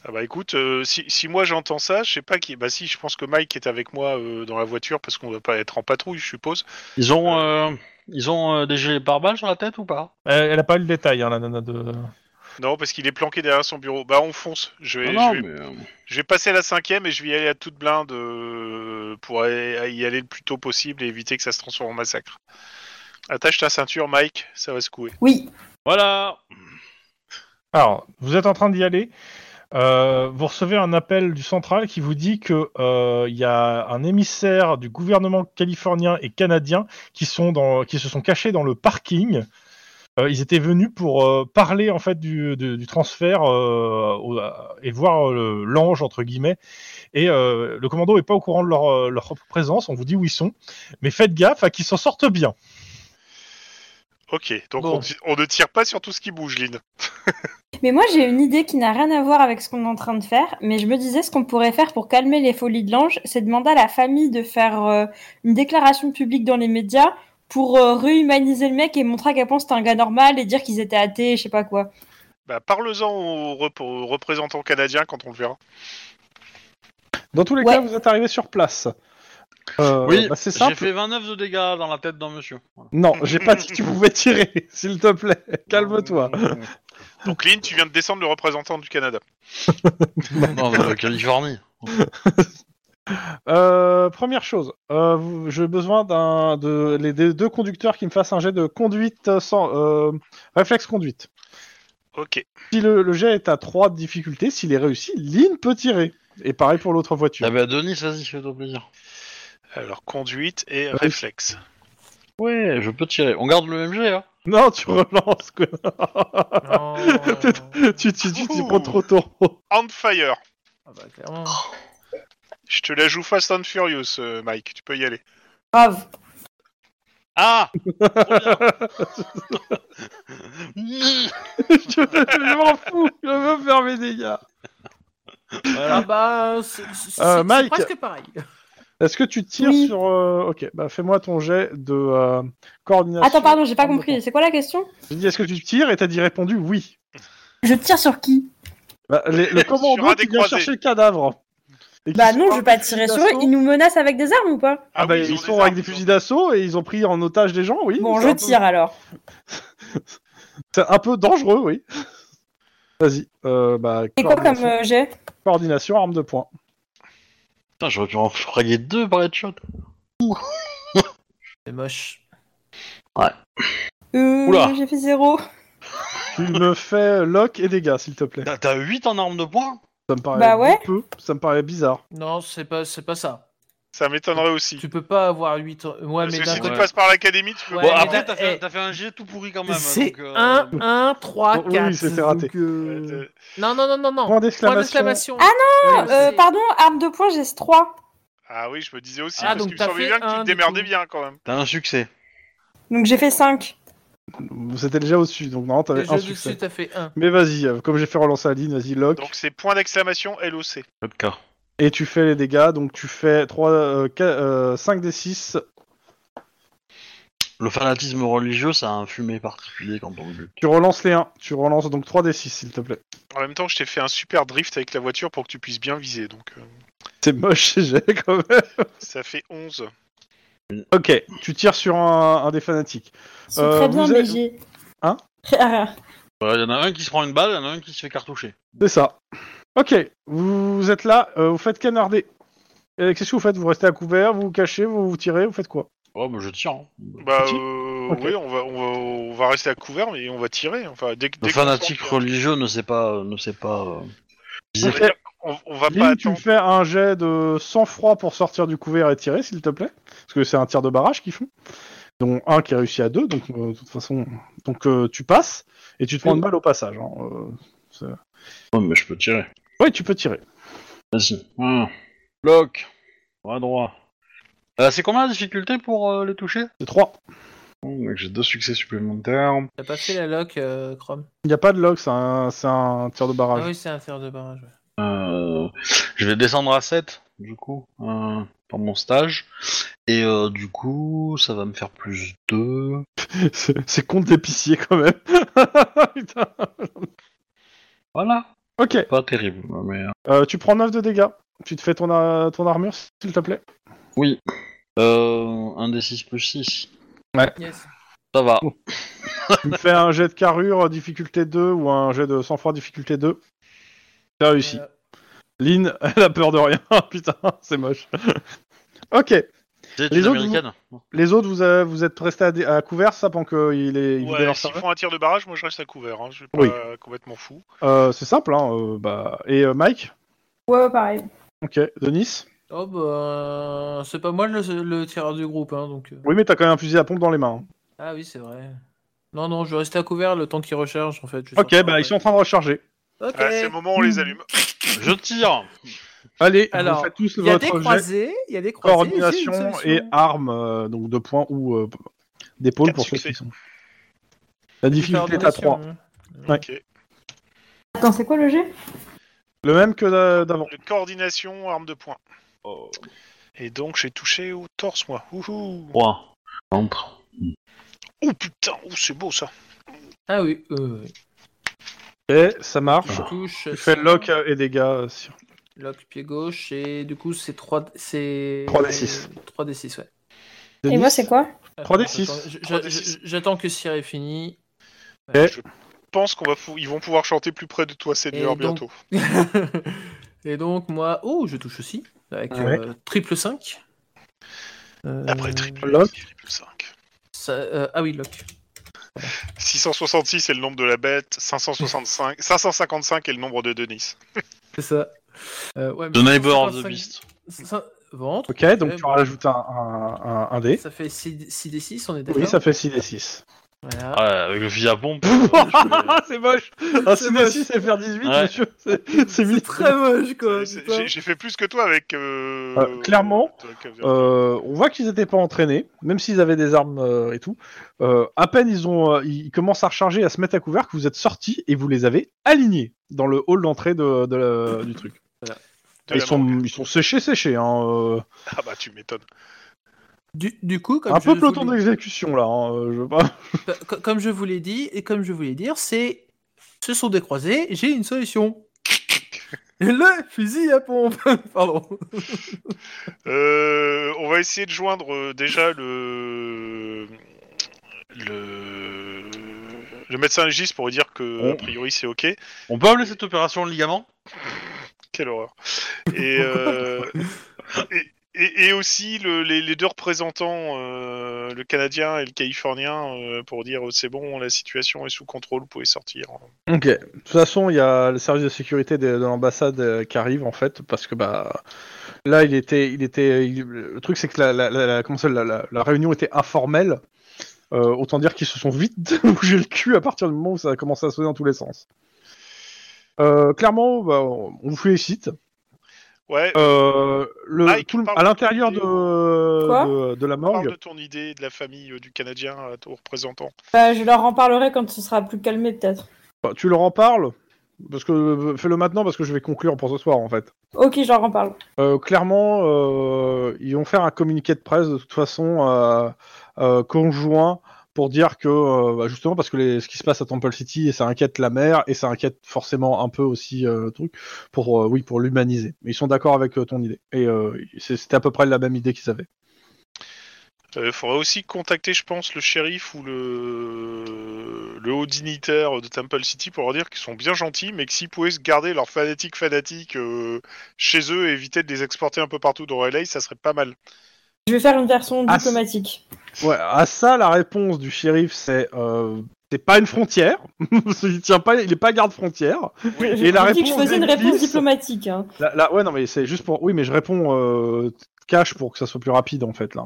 Ah bah écoute, euh, si, si moi j'entends ça, je sais pas qui. Bah si, je pense que Mike est avec moi euh, dans la voiture parce qu'on va pas être en patrouille, je suppose. Ils ont, euh, ils ont euh, des gilets pare-balles sur la tête ou pas? Elle, elle a pas eu le détail, hein, la nana de. Non, parce qu'il est planqué derrière son bureau. Bah on fonce. Je vais, Non, je vais, mais, je vais passer la cinquième et je vais y aller à toute blinde pour aller- y aller le plus tôt possible et éviter que ça se transforme en massacre. Attache ta ceinture, Mike, ça va secouer. Oui. Voilà. Alors, vous êtes en train d'y aller. Euh, vous recevez un appel du central qui vous dit que euh, il y a un émissaire du gouvernement californien et canadien qui sont dans, qui se sont cachés dans le parking. Euh, ils étaient venus pour parler en fait du, transfert et voir l'ange entre guillemets. Et le commando est pas au courant de leur, leur présence. On vous dit où ils sont, mais faites gaffe à qu'ils s'en sortent bien. Ok, donc Bon. on, ne tire pas sur tout ce qui bouge, Lynn. Mais moi, j'ai une idée qui n'a rien à voir avec ce qu'on est en train de faire. Mais je me disais, ce qu'on pourrait faire pour calmer les folies de l'ange, c'est demander à la famille de faire euh, une déclaration publique dans les médias pour euh, réhumaniser le mec et montrer à quel point c'était un gars normal et dire qu'ils étaient athées, je sais pas quoi. Bah parle-en aux, rep- aux représentants canadiens quand on le verra. Dans tous les Ouais. cas, vous êtes arrivé sur place. Euh, oui, bah, c'est j'ai simple. fait 29 de dégâts dans la tête d'un monsieur. Voilà. Non, j'ai pas dit que tu pouvais tirer, s'il te plaît. Calme-toi. Donc Lynn, tu viens de descendre le représentant du Canada. non, de Californie. Euh, première chose, euh, j'ai besoin d'un de les des deux conducteurs qui me fassent un jet de conduite sans euh, réflexe conduite. Ok. Si le, le jet est à 3 de difficulté, s'il est réussi, Lynn peut tirer. Et pareil pour l'autre voiture. Ah bah Denis, vas-y, fais-toi plaisir. Alors conduite et Ouais. réflexe. Ouais, je peux tirer. On garde le même jet, hein Non, tu relances. quoi. Non. tu tu tu t'y prends trop tôt. On fire. Ah bah, clairement. Je te la joue Fast and Furious, euh, Mike. Tu peux y aller. Grave. Ah je m'en fous, je veux faire mes dégâts. Ah bah, c'est Euh, Mike. presque pareil. Est-ce que tu tires Oui. sur. euh, Ok, bah fais-moi ton jet de euh, coordination. Attends, pardon, j'ai pas compris. C'est quoi la question? J'ai dit, est-ce que tu tires? Et t'as dit répondu oui. Je tire sur qui? Bah, les- le commando qui vient chercher le cadavre. Bah non, je vais pas tirer sur eux. Ils nous menacent avec des armes ou pas? Ah, bah, oui, ils, ont sont des avec des fusils d'assaut et ils ont pris en otage des gens, oui. Bon, je peu- tire alors. C'est un peu dangereux, oui. Vas-y. Euh, bah, Et quoi comme coordination, euh, jet? Coordination, arme de poing. Putain, j'aurais pu en fraguer deux par headshot. C'est moche. Euh, Oula. j'ai fait zéro. Tu me fais lock et dégâts, s'il te plaît. T'as- T'as 8 en arme de poing? Ça me paraît Bah ouais. peu. Ça me paraît bizarre. Non, c'est pas, c'est pas ça. Ça m'étonnerait aussi. Tu peux pas avoir 8... Ouais, Parce mais que si tu passes par l'académie, tu peux Ouais, Bon, après, t'as fait, t'as fait un jet tout pourri quand même. C'est donc, euh, 1, 1, 3, Oui, 4. c'était raté. donc, euh, Euh, Non, non, non, non, non. Point d'exclamation. Ah Euh, c'est- pardon, arme de poing, j'ai 3. Ah oui, je me disais aussi, Ah, parce donc t'as semblait fait bien que tu un, te démerdais bien quand même. T'as un succès. Donc j'ai fait 5. C'était déjà au-dessus, donc non, t'avais un succès. dessus, t'as fait 1. Mais vas-y, euh, comme j'ai fait relancer Aline, vas-y, lock. Donc c'est point d'exclamation LOC. Cas. Et tu fais les dégâts, donc tu fais 3, euh, 5 des 6. Le fanatisme religieux, ça a un fumé particulier quand on le bute. Tu relances les 1. Tu relances donc 3 des 6, s'il te plaît. En même temps, je t'ai fait un super drift avec la voiture pour que tu puisses bien viser. Donc euh, C'est moche, jets, quand même. ça fait 11. Ok, tu tires sur un, un des fanatiques. C'est Euh, très bien, mais j'ai. Hein? Ah, Il y en a un qui se prend une balle, il y en a un qui se fait cartoucher. C'est ça. Ok, vous êtes là, euh, vous faites canarder. Et Qu'est-ce que vous faites? Vous restez à couvert, vous vous cachez, vous vous tirez, vous faites quoi? Oh, bah je tire. hein. Bah Petit euh, Ok. oui, on va, on, va, on va rester à couvert, mais on va tirer. Enfin, dès, que- Le dès qu'on fanatique sent- religieux ne sait pas. Ne sait pas euh, viser. Ok. On, on va pas Lynn, tu me attendre. fais un jet de sang-froid pour sortir du couvert et tirer, s'il te plaît. Parce que c'est un tir de barrage qu'ils font. dont un qui réussit à deux, donc euh, de toute façon, donc euh, tu passes et tu te prends une balle au passage. hein, euh, c'est- Ouais, mais je peux tirer. Oui, tu peux tirer. Vas-y. Un. Bloc. Droit, droit. Euh, c'est combien la difficulté pour euh, les toucher? C'est 3. Oh, donc J'ai deux succès supplémentaires. T'as pas fait la lock, euh, Chrome? Il n'y a pas de log, c'est un, c'est un tir de Ah barrage. oui, c'est un fer de barrage. ouais. Euh, je vais descendre à 7, du coup, euh, pour mon stage. Et euh, du coup, ça va me faire plus 2. c'est c'est compte d'épicier quand même. Putain. Voilà. Ok, Pas terrible, mais... euh, euh, tu prends 9 de dégâts. Tu te fais ton, a- ton armure, s'il te plaît. Oui. Euh, un des 6 plus 6. Yes. Ça va. tu me fais un jet de carrure difficulté 2 ou un jet de sang-froid difficulté 2. C'est réussi. Euh, Lynn, elle a peur de rien. Putain, c'est moche. ok. C'est Les une autres, américaine Les autres, vous, euh, vous êtes restés à, dé- à couvert, ça, pendant qu'il est il Ouais, s'ils font un tir de barrage, moi je reste à couvert. Hein. Je suis pas Oui. complètement fou. Euh, C'est simple, hein. euh, bah... Et euh, Mike? Ouais, ouais, pareil. Ok. Denis? Oh bah, c'est pas moi le, le tireur du groupe, hein, donc. Oui, mais t'as quand même un fusil à pompe dans les mains. hein. Ah oui, c'est vrai. Non, non, je vais rester à couvert le temps qu'ils rechargent en fait. je Ok, bah ils sont en train de recharger. Ok. Ah, c'est le moment où on les allume. Je tire Allez, Alors, vous faites tous Il y a des votre jet croisés, il y a des croisés. coordination et armes, euh, donc deux points ou euh, d'épaule pour ceux qui sont. La difficulté est à 3. Coordination, hein. Ouais. Ok. Attends, c'est quoi le jet Le même que d'a- d'avant. Coordination, arme de poing. Et donc j'ai touché au torse, moi. Ouhou. 3. Entre. Oh putain, oh, c'est beau ça. Ah oui, euh, oui. Et ça marche. Je touche. Tu fais lock et dégâts euh, sur. Lock pied gauche et du coup c'est 3 c'est 3d6. 3d6 ouais. Et moi, c'est quoi 3d6. Attends, je- je- 3d6. je- J'attends que Cyr est fini. Et- Je pense qu'on va ils vont pouvoir chanter plus près de toi, Seigneur, donc- bientôt. et donc moi, oh, je touche aussi avec Ouais. euh, triple 5. Euh, Après triple, lock. triple 5. ça- euh, ah oui, lock. 666 est le nombre de la bête, 565, 555 est le nombre de Denis. C'est ça. Euh, ouais, The Neighbor of the 55 Beast. ça- Ventre. Ok, donc tu rajoutes un, un, un, un dé. Ça fait 6, d 6 on est d'accord Oui, ça fait 6 d 6. Voilà. Ouais, avec le fusil à pompe. c'est moche Un C'est 6 d moche. 6 c'est faire 18, Ouais. monsieur C'est c'est C'est mis. très moche quoi. J'ai j'ai fait plus que toi avec. euh, Euh, clairement. Euh, on voit qu'ils n'étaient pas entraînés, même s'ils avaient des armes euh, et tout. Euh, à peine ils ont, euh, ils commencent à recharger, à se mettre à couvert, que vous êtes sortis et vous les avez alignés dans le hall d'entrée de, de la- du truc. Ils sont, ils sont séchés, séchés. Hein, euh, Ah bah tu m'étonnes. Du, du coup, comme un je peu peloton l'ai- d'exécution là. hein, euh, je veux pas. Co- Comme je vous l'ai dit, et comme je voulais dire, c'est. Ce sont des croisés, j'ai une solution. Le fusil à pompe Pardon. Euh, on va essayer de joindre déjà le le le médecin légiste pour lui dire que a priori c'est ok. On peut appeler cette opération le ligament? Quelle horreur. Et, euh, et, et- et aussi le- les, les deux représentants, euh, le Canadien et le Californien, euh, pour dire c'est bon, la situation est sous contrôle, vous pouvez sortir. Ok. De toute façon, il y a le service de sécurité de, de l'ambassade qui arrive en fait, parce que bah là, il était, il était, il- le truc c'est que la, la, la- la- comment ça, la, la- la réunion était informelle. Euh, autant dire qu'ils se sont vite bougé le cul à partir du moment où ça a commencé à sonner dans tous les sens. Euh, clairement, bah, on vous félicite. Ouais, Euh, le, Mike, tout le- parle à de l'intérieur de, de, de la parle morgue, de ton idée de la famille euh, du Canadien à ton représentant. Bah, je leur en parlerai quand ce sera plus calmé, peut-être. bah, tu leur en parles parce que fais-le maintenant parce que je vais conclure pour ce soir en fait. Ok, je leur en parle. Euh, clairement, euh, ils vont faire un communiqué de presse de toute façon euh, euh, conjoint pour dire que euh, bah, justement parce que ce qui se passe à Temple City, ça inquiète la mère et ça inquiète forcément un peu aussi euh, le truc pour euh, oui pour l'humaniser. Mais ils sont d'accord avec ton idée et c'était à peu près la même idée qu'ils avaient. Il faudrait aussi contacter, je pense, le shérif ou le, le haut dignitaire de Temple City pour leur dire qu'ils sont bien gentils, mais que s'ils pouvaient se garder leurs fanatiques fanatiques chez eux et éviter de les exporter un peu partout dans LA, ça serait pas mal. Je vais faire une version Ah, diplomatique. Ouais, à ça la réponse du shérif c'est euh, c'est pas une frontière, il tient pas, il est pas garde frontière. Je- Et la je dis que je réponse faisais une réponse diplomatique. Hein. Là, là- ouais, non, mais c'est juste pour. Oui, mais je réponds euh, cash pour que ça soit plus rapide en fait là.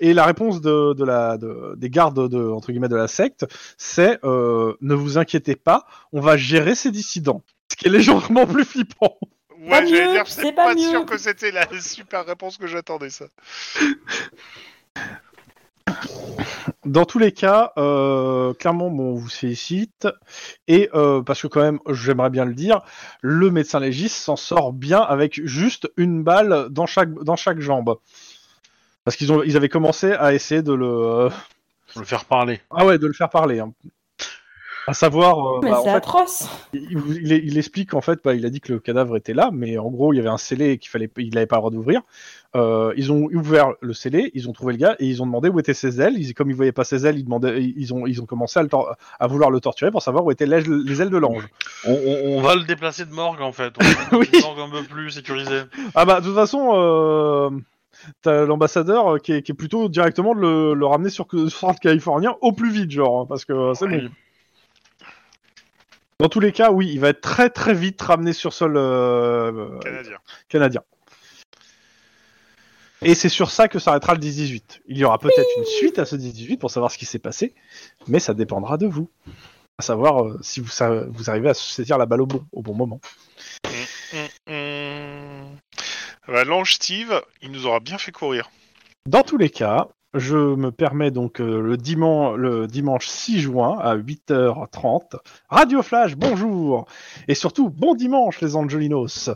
Et la réponse de, de la de- des gardes de entre guillemets de la secte, c'est euh, ne vous inquiétez pas, on va gérer ces dissidents. Ce qui est légèrement plus flippant. Ouais, Pas j'allais mieux, dire, c'est c'est pas pas, mieux. sûr que c'était la super réponse que j'attendais, ça. Dans tous les cas, euh, clairement, bon, on vous félicite. Et euh, parce que quand même, j'aimerais bien le dire, le médecin légiste s'en sort bien avec juste une balle dans chaque dans chaque jambe. Parce qu'ils ont ils avaient commencé à essayer de le euh, Le faire parler. ah ouais de le faire parler. hein. À savoir, euh, Mais bah, en c'est fait, atroce. il, il- il explique en fait, bah, il a dit que le cadavre était là, mais en gros, il y avait un scellé qu'il fallait, il n'avait pas le droit d'ouvrir. Euh, ils ont ouvert le scellé, ils ont trouvé le gars et ils ont demandé où étaient ses ailes. Ils, comme ils voyaient pas ses ailes, ils demandaient, ils ont, ils ont commencé à, le tor- à vouloir le torturer pour savoir où étaient les, les ailes de l'ange. On, on- on va le déplacer de morgue en fait. On va Oui. une morgue un peu plus sécurisée. Ah bah de toute façon, euh, t'as l'ambassadeur qui est, qui est plutôt directement de le, le ramener sur le centre californien au plus vite, genre, hein, parce que c'est bon. Dans tous les cas, oui, il va être très très vite ramené sur sol euh, Canadien. canadien. Et c'est sur ça que s'arrêtera le 10-18. Il y aura peut-être une suite à ce 10-18 pour savoir ce qui s'est passé, mais ça dépendra de vous. À savoir euh, si vous, vous arrivez à saisir la balle au bon, au bon moment. Hum, hum. Bah, L'ange Steve, il nous aura bien fait courir. Dans tous les cas, je me permets donc euh, le, dimanche, le dimanche 6 juin à 8h30. Radio Flash, bonjour Et surtout, bon dimanche les Angelinos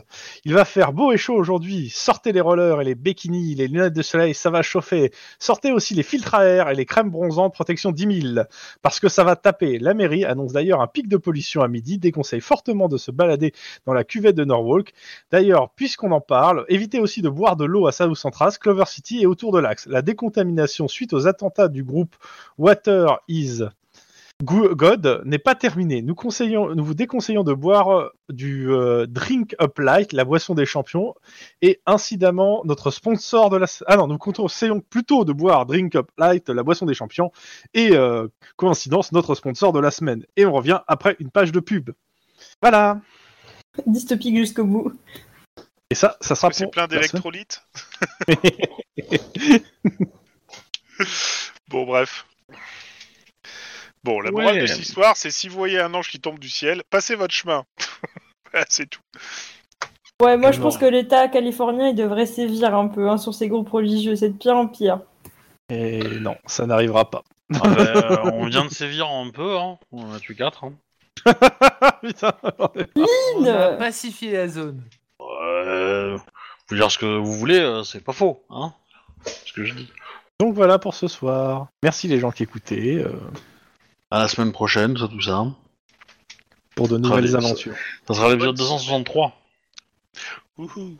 Il va faire beau et chaud aujourd'hui. Sortez les rollers et les bikinis, les lunettes de soleil, ça va chauffer. Sortez aussi les filtres à air et les crèmes bronzantes protection 10 000. Parce que ça va taper. La mairie annonce d'ailleurs un pic de pollution à midi, déconseille fortement de se balader dans la cuvette de Norwalk. D'ailleurs, puisqu'on en parle, évitez aussi de boire de l'eau à South Central, Clover City et autour de l'axe. La décontamination suite aux attentats du groupe Water is Go- God n'est pas terminée. Nous, conseillons, nous vous déconseillons de boire euh, du euh, Drink Up Light, la boisson des champions, et incidemment notre sponsor de la... Ah non, nous conseillons plutôt de boire Drink Up Light, la boisson des champions, et euh, coïncidence, notre sponsor de la semaine. Et on revient après une page de pub. Voilà. Dystopique jusqu'au bout. Et ça, ça sera C'est pour plein d'électrolytes. Bon, bref. Bon, la morale Ouais. de cette histoire, c'est si vous voyez un ange qui tombe du ciel, passez votre chemin. Voilà, c'est tout. Ouais, moi je Non. pense que l'État californien il devrait sévir un peu hein, sur ces groupes religieux, c'est de pire en pire. Et non, ça n'arrivera pas. Ah bah, euh, on vient de sévir un peu, hein. On en a tué 4. Hein. Putain, On a Lynn pacifié la zone. Euh, vous pouvez dire ce que vous voulez, euh, c'est pas faux, hein. Ce que je dis. Donc voilà pour ce soir. Merci les gens qui écoutaient euh, À la semaine prochaine, ça, tout ça. pour de nouvelles aventures. Ça sera l'épisode 263. Wouhou.